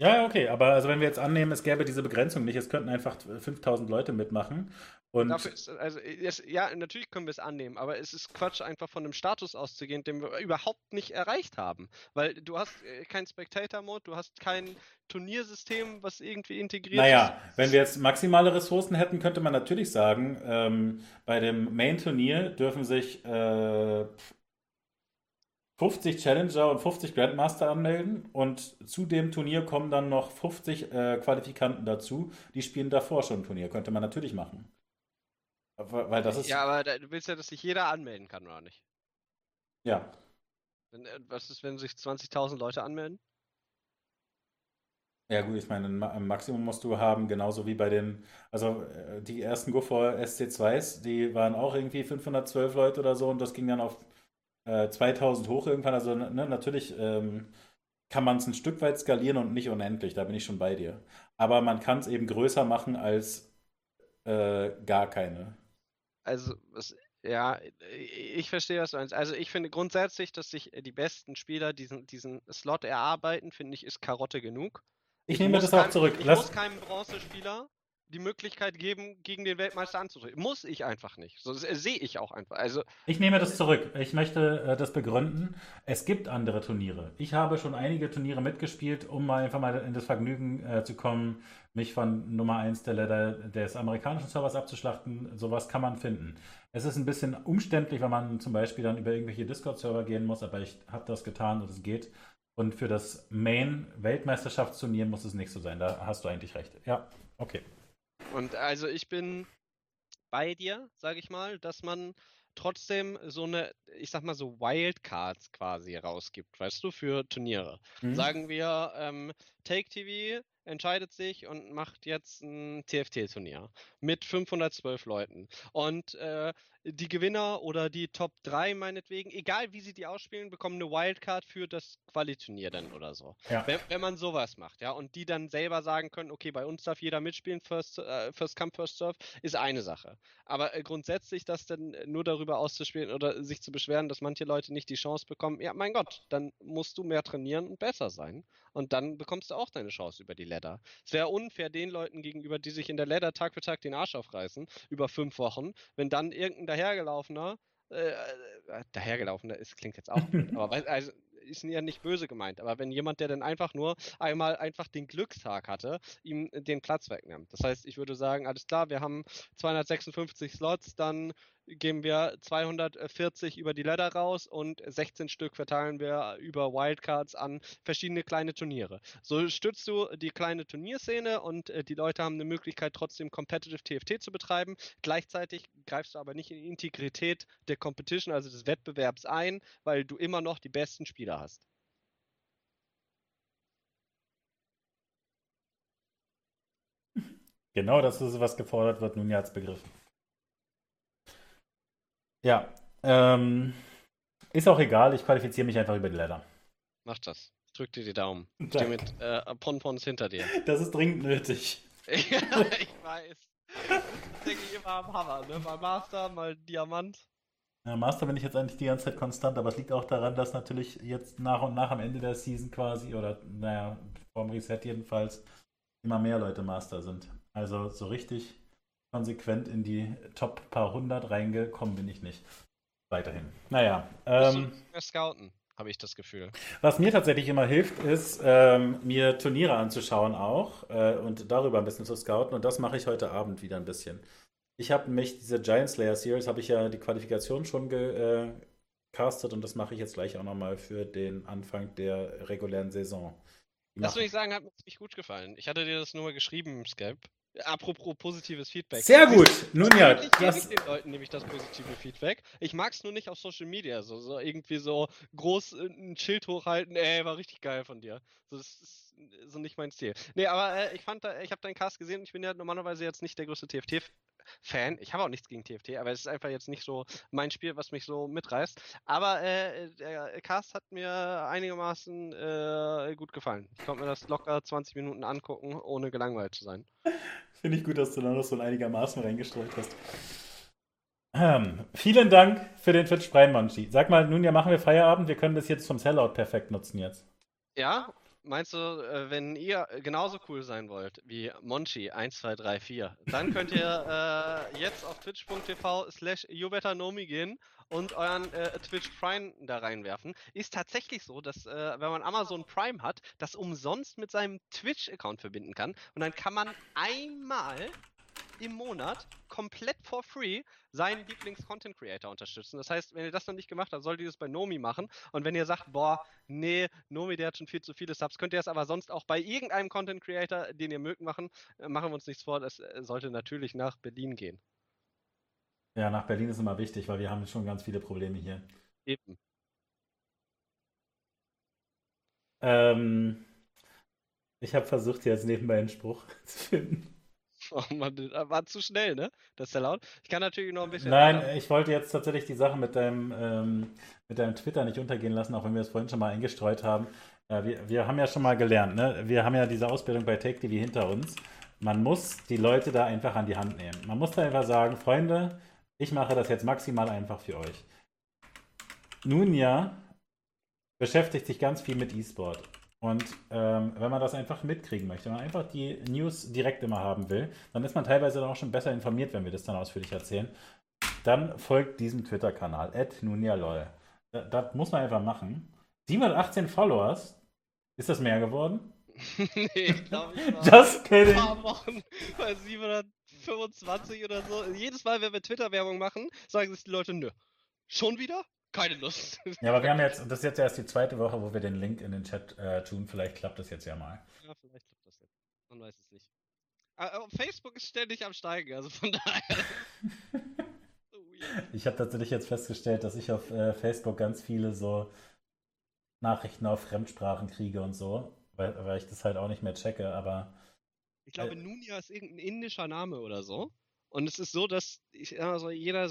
[SPEAKER 2] Ja, okay, aber also wenn wir jetzt annehmen, es gäbe diese Begrenzung nicht, es könnten einfach 5000 Leute mitmachen und
[SPEAKER 1] ist, also, es, ja, natürlich können wir es annehmen, aber es ist Quatsch, einfach von einem Status auszugehen, den wir überhaupt nicht erreicht haben. Weil du hast äh, keinen Spectator-Mode, du hast kein Turniersystem, was irgendwie integriert
[SPEAKER 2] naja, ist. Naja, wenn wir jetzt maximale Ressourcen hätten, könnte man natürlich sagen, ähm, bei dem Main-Turnier dürfen sich äh, 50 Challenger und 50 Grandmaster anmelden und zu dem Turnier kommen dann noch 50 äh, Qualifikanten dazu, die spielen davor schon ein Turnier. Könnte man natürlich machen. Weil das ist.
[SPEAKER 1] Ja, aber du willst ja, dass sich jeder anmelden kann, oder nicht?
[SPEAKER 2] Ja.
[SPEAKER 1] Wenn, äh, was ist, wenn sich 20.000 Leute anmelden?
[SPEAKER 2] Ja, gut, ich meine, ein Maximum musst du haben, genauso wie bei den, also äh, die ersten Guffer SC2s, die waren auch irgendwie 512 Leute oder so und das ging dann auf äh, 2000 hoch irgendwann. Also ne, natürlich ähm, kann man es ein Stück weit skalieren und nicht unendlich, da bin ich schon bei dir. Aber man kann es eben größer machen als äh, gar keine
[SPEAKER 1] also, was, ja, ich verstehe, was du meinst. Also, ich finde grundsätzlich, dass sich die besten Spieler diesen, diesen Slot erarbeiten, finde ich, ist Karotte genug.
[SPEAKER 2] Ich nehme das auch
[SPEAKER 1] kein,
[SPEAKER 2] zurück.
[SPEAKER 1] Ich
[SPEAKER 2] Lass-
[SPEAKER 1] muss keinem Bronzespieler die Möglichkeit geben, gegen den Weltmeister anzutreten. Muss ich einfach nicht. So, äh, sehe ich auch einfach. Also,
[SPEAKER 2] Ich nehme das zurück. Ich möchte äh, das begründen. Es gibt andere Turniere. Ich habe schon einige Turniere mitgespielt, um mal einfach mal in das Vergnügen äh, zu kommen, mich von Nummer 1 der Leiter des amerikanischen Servers abzuschlachten. Sowas kann man finden. Es ist ein bisschen umständlich, wenn man zum Beispiel dann über irgendwelche Discord-Server gehen muss, aber ich habe das getan und es geht. Und für das Main-Weltmeisterschaftsturnier muss es nicht so sein. Da hast du eigentlich recht. Ja, okay.
[SPEAKER 1] und also ich bin bei dir, sage ich mal, dass man trotzdem so eine, ich sag mal so Wildcards quasi rausgibt, weißt du, für Turniere.
[SPEAKER 2] Hm?
[SPEAKER 1] Sagen wir, ähm, Take TV entscheidet sich und macht jetzt ein TFT-Turnier mit 512 Leuten. Und äh, die Gewinner oder die Top 3 meinetwegen, egal wie sie die ausspielen, bekommen eine Wildcard für das Quali-Turnier dann oder so.
[SPEAKER 2] Ja.
[SPEAKER 1] Wenn, wenn man sowas macht, ja, und die dann selber sagen können, okay, bei uns darf jeder mitspielen, first, äh, first come, first serve, ist eine Sache. Aber äh, grundsätzlich das dann nur darüber auszuspielen oder sich zu beschweren, dass manche Leute nicht die Chance bekommen, ja, mein Gott, dann musst du mehr trainieren und besser sein. Und dann bekommst du auch deine Chance über die Ladder. Es wäre unfair den Leuten gegenüber, die sich in der Ladder Tag für Tag den Arsch aufreißen, über fünf Wochen, wenn dann irgendein dahergelaufener, äh, äh, dahergelaufener ist, klingt jetzt auch blöd, aber weiß, also, ist ja nicht böse gemeint, aber wenn jemand, der dann einfach nur einmal einfach den Glückstag hatte, ihm den Platz wegnimmt. Das heißt, ich würde sagen, alles klar, wir haben 256 Slots, dann geben wir 240 über die Ladder raus und 16 Stück verteilen wir über Wildcards an verschiedene kleine Turniere. So stützt du die kleine Turnierszene und äh, die Leute haben eine Möglichkeit, trotzdem Competitive TFT zu betreiben. Gleichzeitig greifst du aber nicht in die Integrität der Competition, also des Wettbewerbs ein, weil du immer noch die besten Spieler hast.
[SPEAKER 2] Genau das ist, was gefordert wird, nun ja als Begriff. Ja, ähm, ist auch egal, ich qualifiziere mich einfach über die Ladder.
[SPEAKER 1] Mach das. Drück dir die Daumen. Ich stehe mit äh, Ponpons hinter dir. (laughs)
[SPEAKER 2] Das ist dringend nötig.
[SPEAKER 1] ja, (laughs) ich weiß. Ich denke ich immer am Hammer, ne? Mal Master, mal Diamant.
[SPEAKER 2] Ja, Master bin ich jetzt eigentlich die ganze Zeit konstant, aber es liegt auch daran, dass natürlich jetzt nach und nach am Ende der Season quasi, oder naja, vorm Reset jedenfalls, immer mehr Leute Master sind. Also so richtig konsequent in die Top paar hundert reingekommen bin ich nicht. Weiterhin. Naja, ähm,
[SPEAKER 1] scouten, habe ich das Gefühl.
[SPEAKER 2] was mir tatsächlich immer hilft, ist, ähm, mir Turniere anzuschauen auch äh, und darüber ein bisschen zu scouten. Und das mache ich heute Abend wieder ein bisschen. Ich habe mich, diese Giant Slayer Series, habe ich ja die Qualifikation schon gecastet und das mache ich jetzt gleich auch nochmal für den Anfang der regulären Saison.
[SPEAKER 1] Lass mich sagen, hat mir ziemlich gut gefallen. Ich hatte dir das nur mal geschrieben Skype. Apropos positives Feedback.
[SPEAKER 2] Sehr gut. Nun ja, das,
[SPEAKER 1] ich den Leuten nämlich das positive Feedback. Ich mag es nur nicht auf Social Media. So, so irgendwie so groß äh, ein Schild hochhalten. Ey, war richtig geil von dir. So, das ist so nicht mein Stil. Nee, aber äh, ich fand, da, ich habe deinen Cast gesehen ich bin ja normalerweise jetzt nicht der größte TFT-Fan. Ich habe auch nichts gegen TFT, aber es ist einfach jetzt nicht so mein Spiel, was mich so mitreißt. Aber äh, der Cast hat mir einigermaßen äh, gut gefallen. Ich konnte mir das locker 20 Minuten angucken, ohne gelangweilt zu sein. (laughs)
[SPEAKER 2] finde ich gut, dass du da noch so einigermaßen reingestreut hast. Ähm, vielen Dank für den Twitch Prime, Monchi. Sag mal, nun ja, machen wir Feierabend. Wir können das jetzt zum Sellout perfekt nutzen jetzt.
[SPEAKER 1] Ja, meinst du, äh, wenn ihr genauso cool sein wollt wie Monchi1234, dann könnt ihr (laughs) äh, jetzt auf twitch.tv slash youbetternomi gehen und euren äh, Twitch Prime da reinwerfen. Ist tatsächlich so, dass äh, wenn man Amazon Prime hat, das umsonst mit seinem Twitch-Account verbinden kann und dann kann man einmal im Monat komplett for free seinen Lieblings-Content-Creator unterstützen. Das heißt, wenn ihr das noch nicht gemacht habt, solltet ihr das bei Nomi machen. Und wenn ihr sagt, boah, nee, Nomi, der hat schon viel zu viele Subs, könnt ihr das aber sonst auch bei irgendeinem Content-Creator, den ihr mögt, machen. Äh, Machen wir uns nichts vor, das äh, sollte natürlich nach Berlin gehen.
[SPEAKER 2] Ja, nach Berlin ist immer wichtig, weil wir haben schon ganz viele Probleme hier.
[SPEAKER 1] Eben.
[SPEAKER 2] Ähm, ich habe versucht, jetzt nebenbei einen Spruch (laughs) zu finden. (laughs)
[SPEAKER 1] Oh Mann, das war zu schnell, ne? Das ist ja laut. Ich kann natürlich noch ein bisschen.
[SPEAKER 2] Nein, ich wollte jetzt tatsächlich die Sache mit deinem, ähm, mit deinem Twitter nicht untergehen lassen, auch wenn wir es vorhin schon mal eingestreut haben. Äh, wir, wir haben ja schon mal gelernt, ne? Wir haben ja diese Ausbildung bei Take TV hinter uns. Man muss die Leute da einfach an die Hand nehmen. Man muss da einfach sagen, Freunde, ich mache das jetzt maximal einfach für euch. Nun ja, beschäftigt sich ganz viel mit E-Sport. Und ähm, wenn man das einfach mitkriegen möchte, wenn man einfach die News direkt immer haben will, dann ist man teilweise dann auch schon besser informiert, wenn wir das dann ausführlich erzählen. Dann folgt diesem Twitter-Kanal, nunialol. Das, das muss man einfach machen. 718 Followers. Ist das mehr geworden? (laughs)
[SPEAKER 1] nee, ich glaube, ich war
[SPEAKER 2] Just
[SPEAKER 1] ein
[SPEAKER 2] kidding.
[SPEAKER 1] paar Wochen (laughs) bei 725 oder so. Jedes Mal, wenn wir Twitter-Werbung machen, sagen sich die Leute, nö. Schon wieder? Keine Lust. (laughs)
[SPEAKER 2] Ja, aber wir haben jetzt, das ist jetzt erst die zweite Woche, wo wir den Link in den Chat äh, tun. Vielleicht klappt das jetzt ja mal.
[SPEAKER 1] Ja, vielleicht klappt das jetzt. Man weiß es nicht. Aber Facebook ist ständig am Steigen, also von (laughs) daher. (laughs) so weird.
[SPEAKER 2] Ich habe tatsächlich jetzt festgestellt, dass ich auf äh, Facebook ganz viele so Nachrichten auf Fremdsprachen kriege und so, weil, weil ich das halt auch nicht mehr checke, aber
[SPEAKER 1] Ich glaube,
[SPEAKER 2] Äh.
[SPEAKER 1] Nunia ist irgendein indischer Name oder so. Und es ist so, dass ich also jeder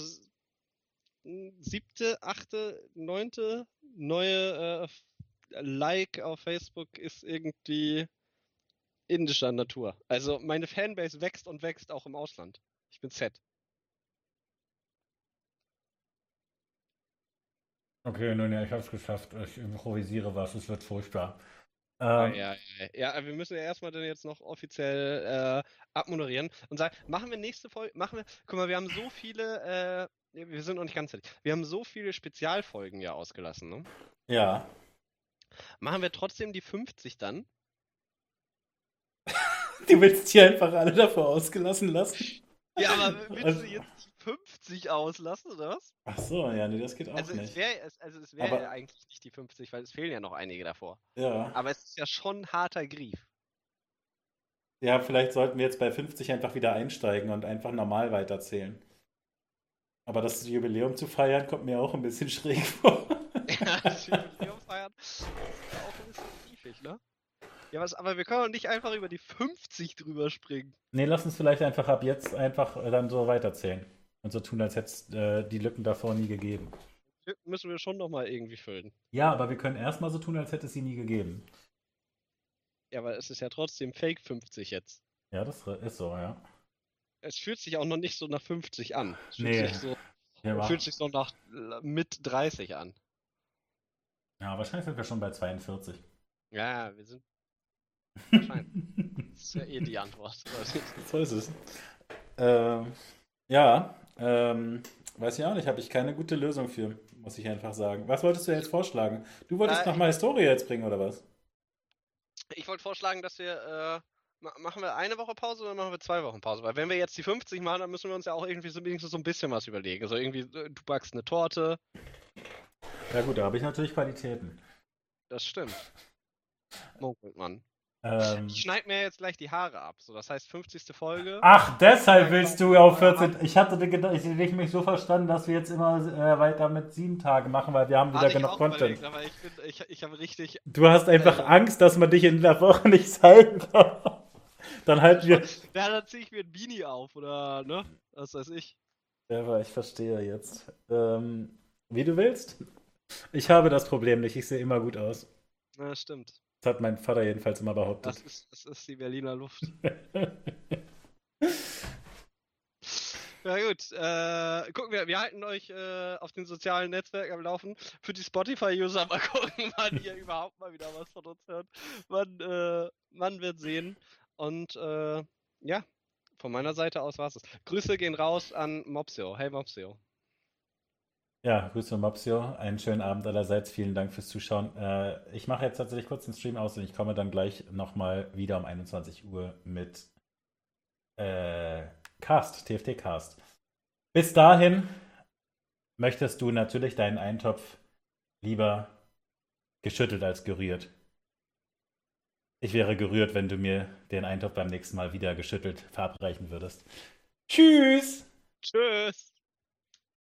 [SPEAKER 1] siebte, achte, neunte neue äh, Like auf Facebook ist irgendwie indischer Natur. Also meine Fanbase wächst und wächst auch im Ausland. Ich bin Z.
[SPEAKER 2] okay, nun ja, ich habe es geschafft. Ich improvisiere was, es wird furchtbar.
[SPEAKER 1] Ja,
[SPEAKER 2] Ähm,
[SPEAKER 1] ja, ja. ja, wir müssen ja erstmal dann jetzt noch offiziell äh, abmoderieren und sagen, machen wir nächste Folge, machen wir, guck mal, wir haben so viele, äh, wir sind noch nicht ganz fertig, wir haben so viele Spezialfolgen ja ausgelassen, ne?
[SPEAKER 2] ja.
[SPEAKER 1] Machen wir trotzdem die 50 dann? (laughs)
[SPEAKER 2] Du willst die einfach alle davor ausgelassen lassen?
[SPEAKER 1] Ja, aber (laughs) willst
[SPEAKER 2] Also-
[SPEAKER 1] du jetzt die 50 auslassen, oder was?
[SPEAKER 2] Ach so, ja, nee, das geht auch
[SPEAKER 1] Also es
[SPEAKER 2] nicht.
[SPEAKER 1] wäre es, also es wär
[SPEAKER 2] Aber-
[SPEAKER 1] ja eigentlich nicht die 50, weil es fehlen ja noch einige davor.
[SPEAKER 2] Ja.
[SPEAKER 1] Aber es ist ja schon ein harter Grief.
[SPEAKER 2] ja, vielleicht sollten wir jetzt bei 50 einfach wieder einsteigen und einfach normal weiterzählen. Aber das Jubiläum zu feiern, kommt mir auch ein bisschen schräg vor. (laughs)
[SPEAKER 1] Ja, das Jubiläum feiern ist ja auch ein bisschen griefig, ne? Ja, was, aber wir können doch nicht einfach über die 50 drüber springen.
[SPEAKER 2] Nee, lass uns vielleicht einfach ab jetzt einfach äh, dann so weiterzählen. Und so tun, als hätte es äh, die Lücken davor nie gegeben.
[SPEAKER 1] Lücken Müssen wir schon nochmal irgendwie füllen.
[SPEAKER 2] Ja, aber wir können erstmal so tun, als hätte es sie nie gegeben.
[SPEAKER 1] Ja, aber es ist ja trotzdem Fake 50 jetzt.
[SPEAKER 2] Ja, das ist so, ja.
[SPEAKER 1] Es fühlt sich auch noch nicht so nach 50 an. Es fühlt,
[SPEAKER 2] Nee.
[SPEAKER 1] sich, so,
[SPEAKER 2] Ja,
[SPEAKER 1] fühlt sich so nach äh, mit 30 an.
[SPEAKER 2] ja, wahrscheinlich sind wir schon bei 42.
[SPEAKER 1] Ja, wir sind. (laughs) Wahrscheinlich. Das ist ja eh die Antwort. (laughs)
[SPEAKER 2] so ist es. Ähm, ja, ähm, weiß ich auch nicht, habe ich keine gute Lösung für, muss ich einfach sagen. Was wolltest du jetzt vorschlagen? Du wolltest
[SPEAKER 1] Äh,
[SPEAKER 2] nochmal Historie jetzt bringen, oder was?
[SPEAKER 1] Ich wollte vorschlagen, dass wir. Ma- machen wir eine Woche Pause oder machen wir zwei Wochen Pause? Weil wenn wir jetzt die 50 machen, dann müssen wir uns ja auch irgendwie so, wenigstens so ein bisschen was überlegen. Also irgendwie, äh, du backst eine Torte.
[SPEAKER 2] Ja gut, da habe ich natürlich Qualitäten.
[SPEAKER 1] Das stimmt. Munkelt man.
[SPEAKER 2] Ähm,
[SPEAKER 1] Ich schneide mir jetzt gleich die Haare ab. So, das heißt 50. Folge.
[SPEAKER 2] ach, deshalb willst du auf 14. Ich hatte gedacht, ich ich mich so verstanden, dass wir jetzt immer äh, weiter mit sieben Tage machen, weil wir haben wieder genug Content.
[SPEAKER 1] überlegt, ich, ich, ich habe richtig.
[SPEAKER 2] Du hast einfach
[SPEAKER 1] Äh.
[SPEAKER 2] Angst, dass man dich in der Woche nicht (laughs) zeigen kann. Dann halten wir. (laughs)
[SPEAKER 1] Ja, dann ziehe ich mir ein Beanie auf oder, ne? Was weiß ich.
[SPEAKER 2] Ja, aber ich verstehe jetzt. Ähm, wie du willst. Ich habe das Problem nicht. Ich sehe immer gut aus.
[SPEAKER 1] Ja, stimmt.
[SPEAKER 2] Das hat mein Vater jedenfalls immer
[SPEAKER 1] Das
[SPEAKER 2] behauptet.
[SPEAKER 1] ist, das ist die Berliner Luft. (laughs) Ja gut, äh, gucken wir, wir halten euch äh, auf den sozialen Netzwerken am Laufen. Für die Spotify-User mal (laughs) gucken, wann ihr überhaupt mal wieder was von uns hört. Man, äh, man wird sehen. Und äh, ja, von meiner Seite aus war's es. Grüße gehen raus an Mopsio. Hey Mopsio.
[SPEAKER 2] Ja, Grüße Mopsio. Einen schönen Abend allerseits. Vielen Dank fürs Zuschauen. Äh, ich mache jetzt tatsächlich kurz den Stream aus und ich komme dann gleich nochmal wieder um 21 Uhr mit äh, Cast, TFT Cast. Bis dahin möchtest du natürlich deinen Eintopf lieber geschüttelt als gerührt. Ich wäre gerührt, wenn du mir den Eintopf beim nächsten Mal wieder geschüttelt verabreichen würdest. Tschüss!
[SPEAKER 1] Tschüss!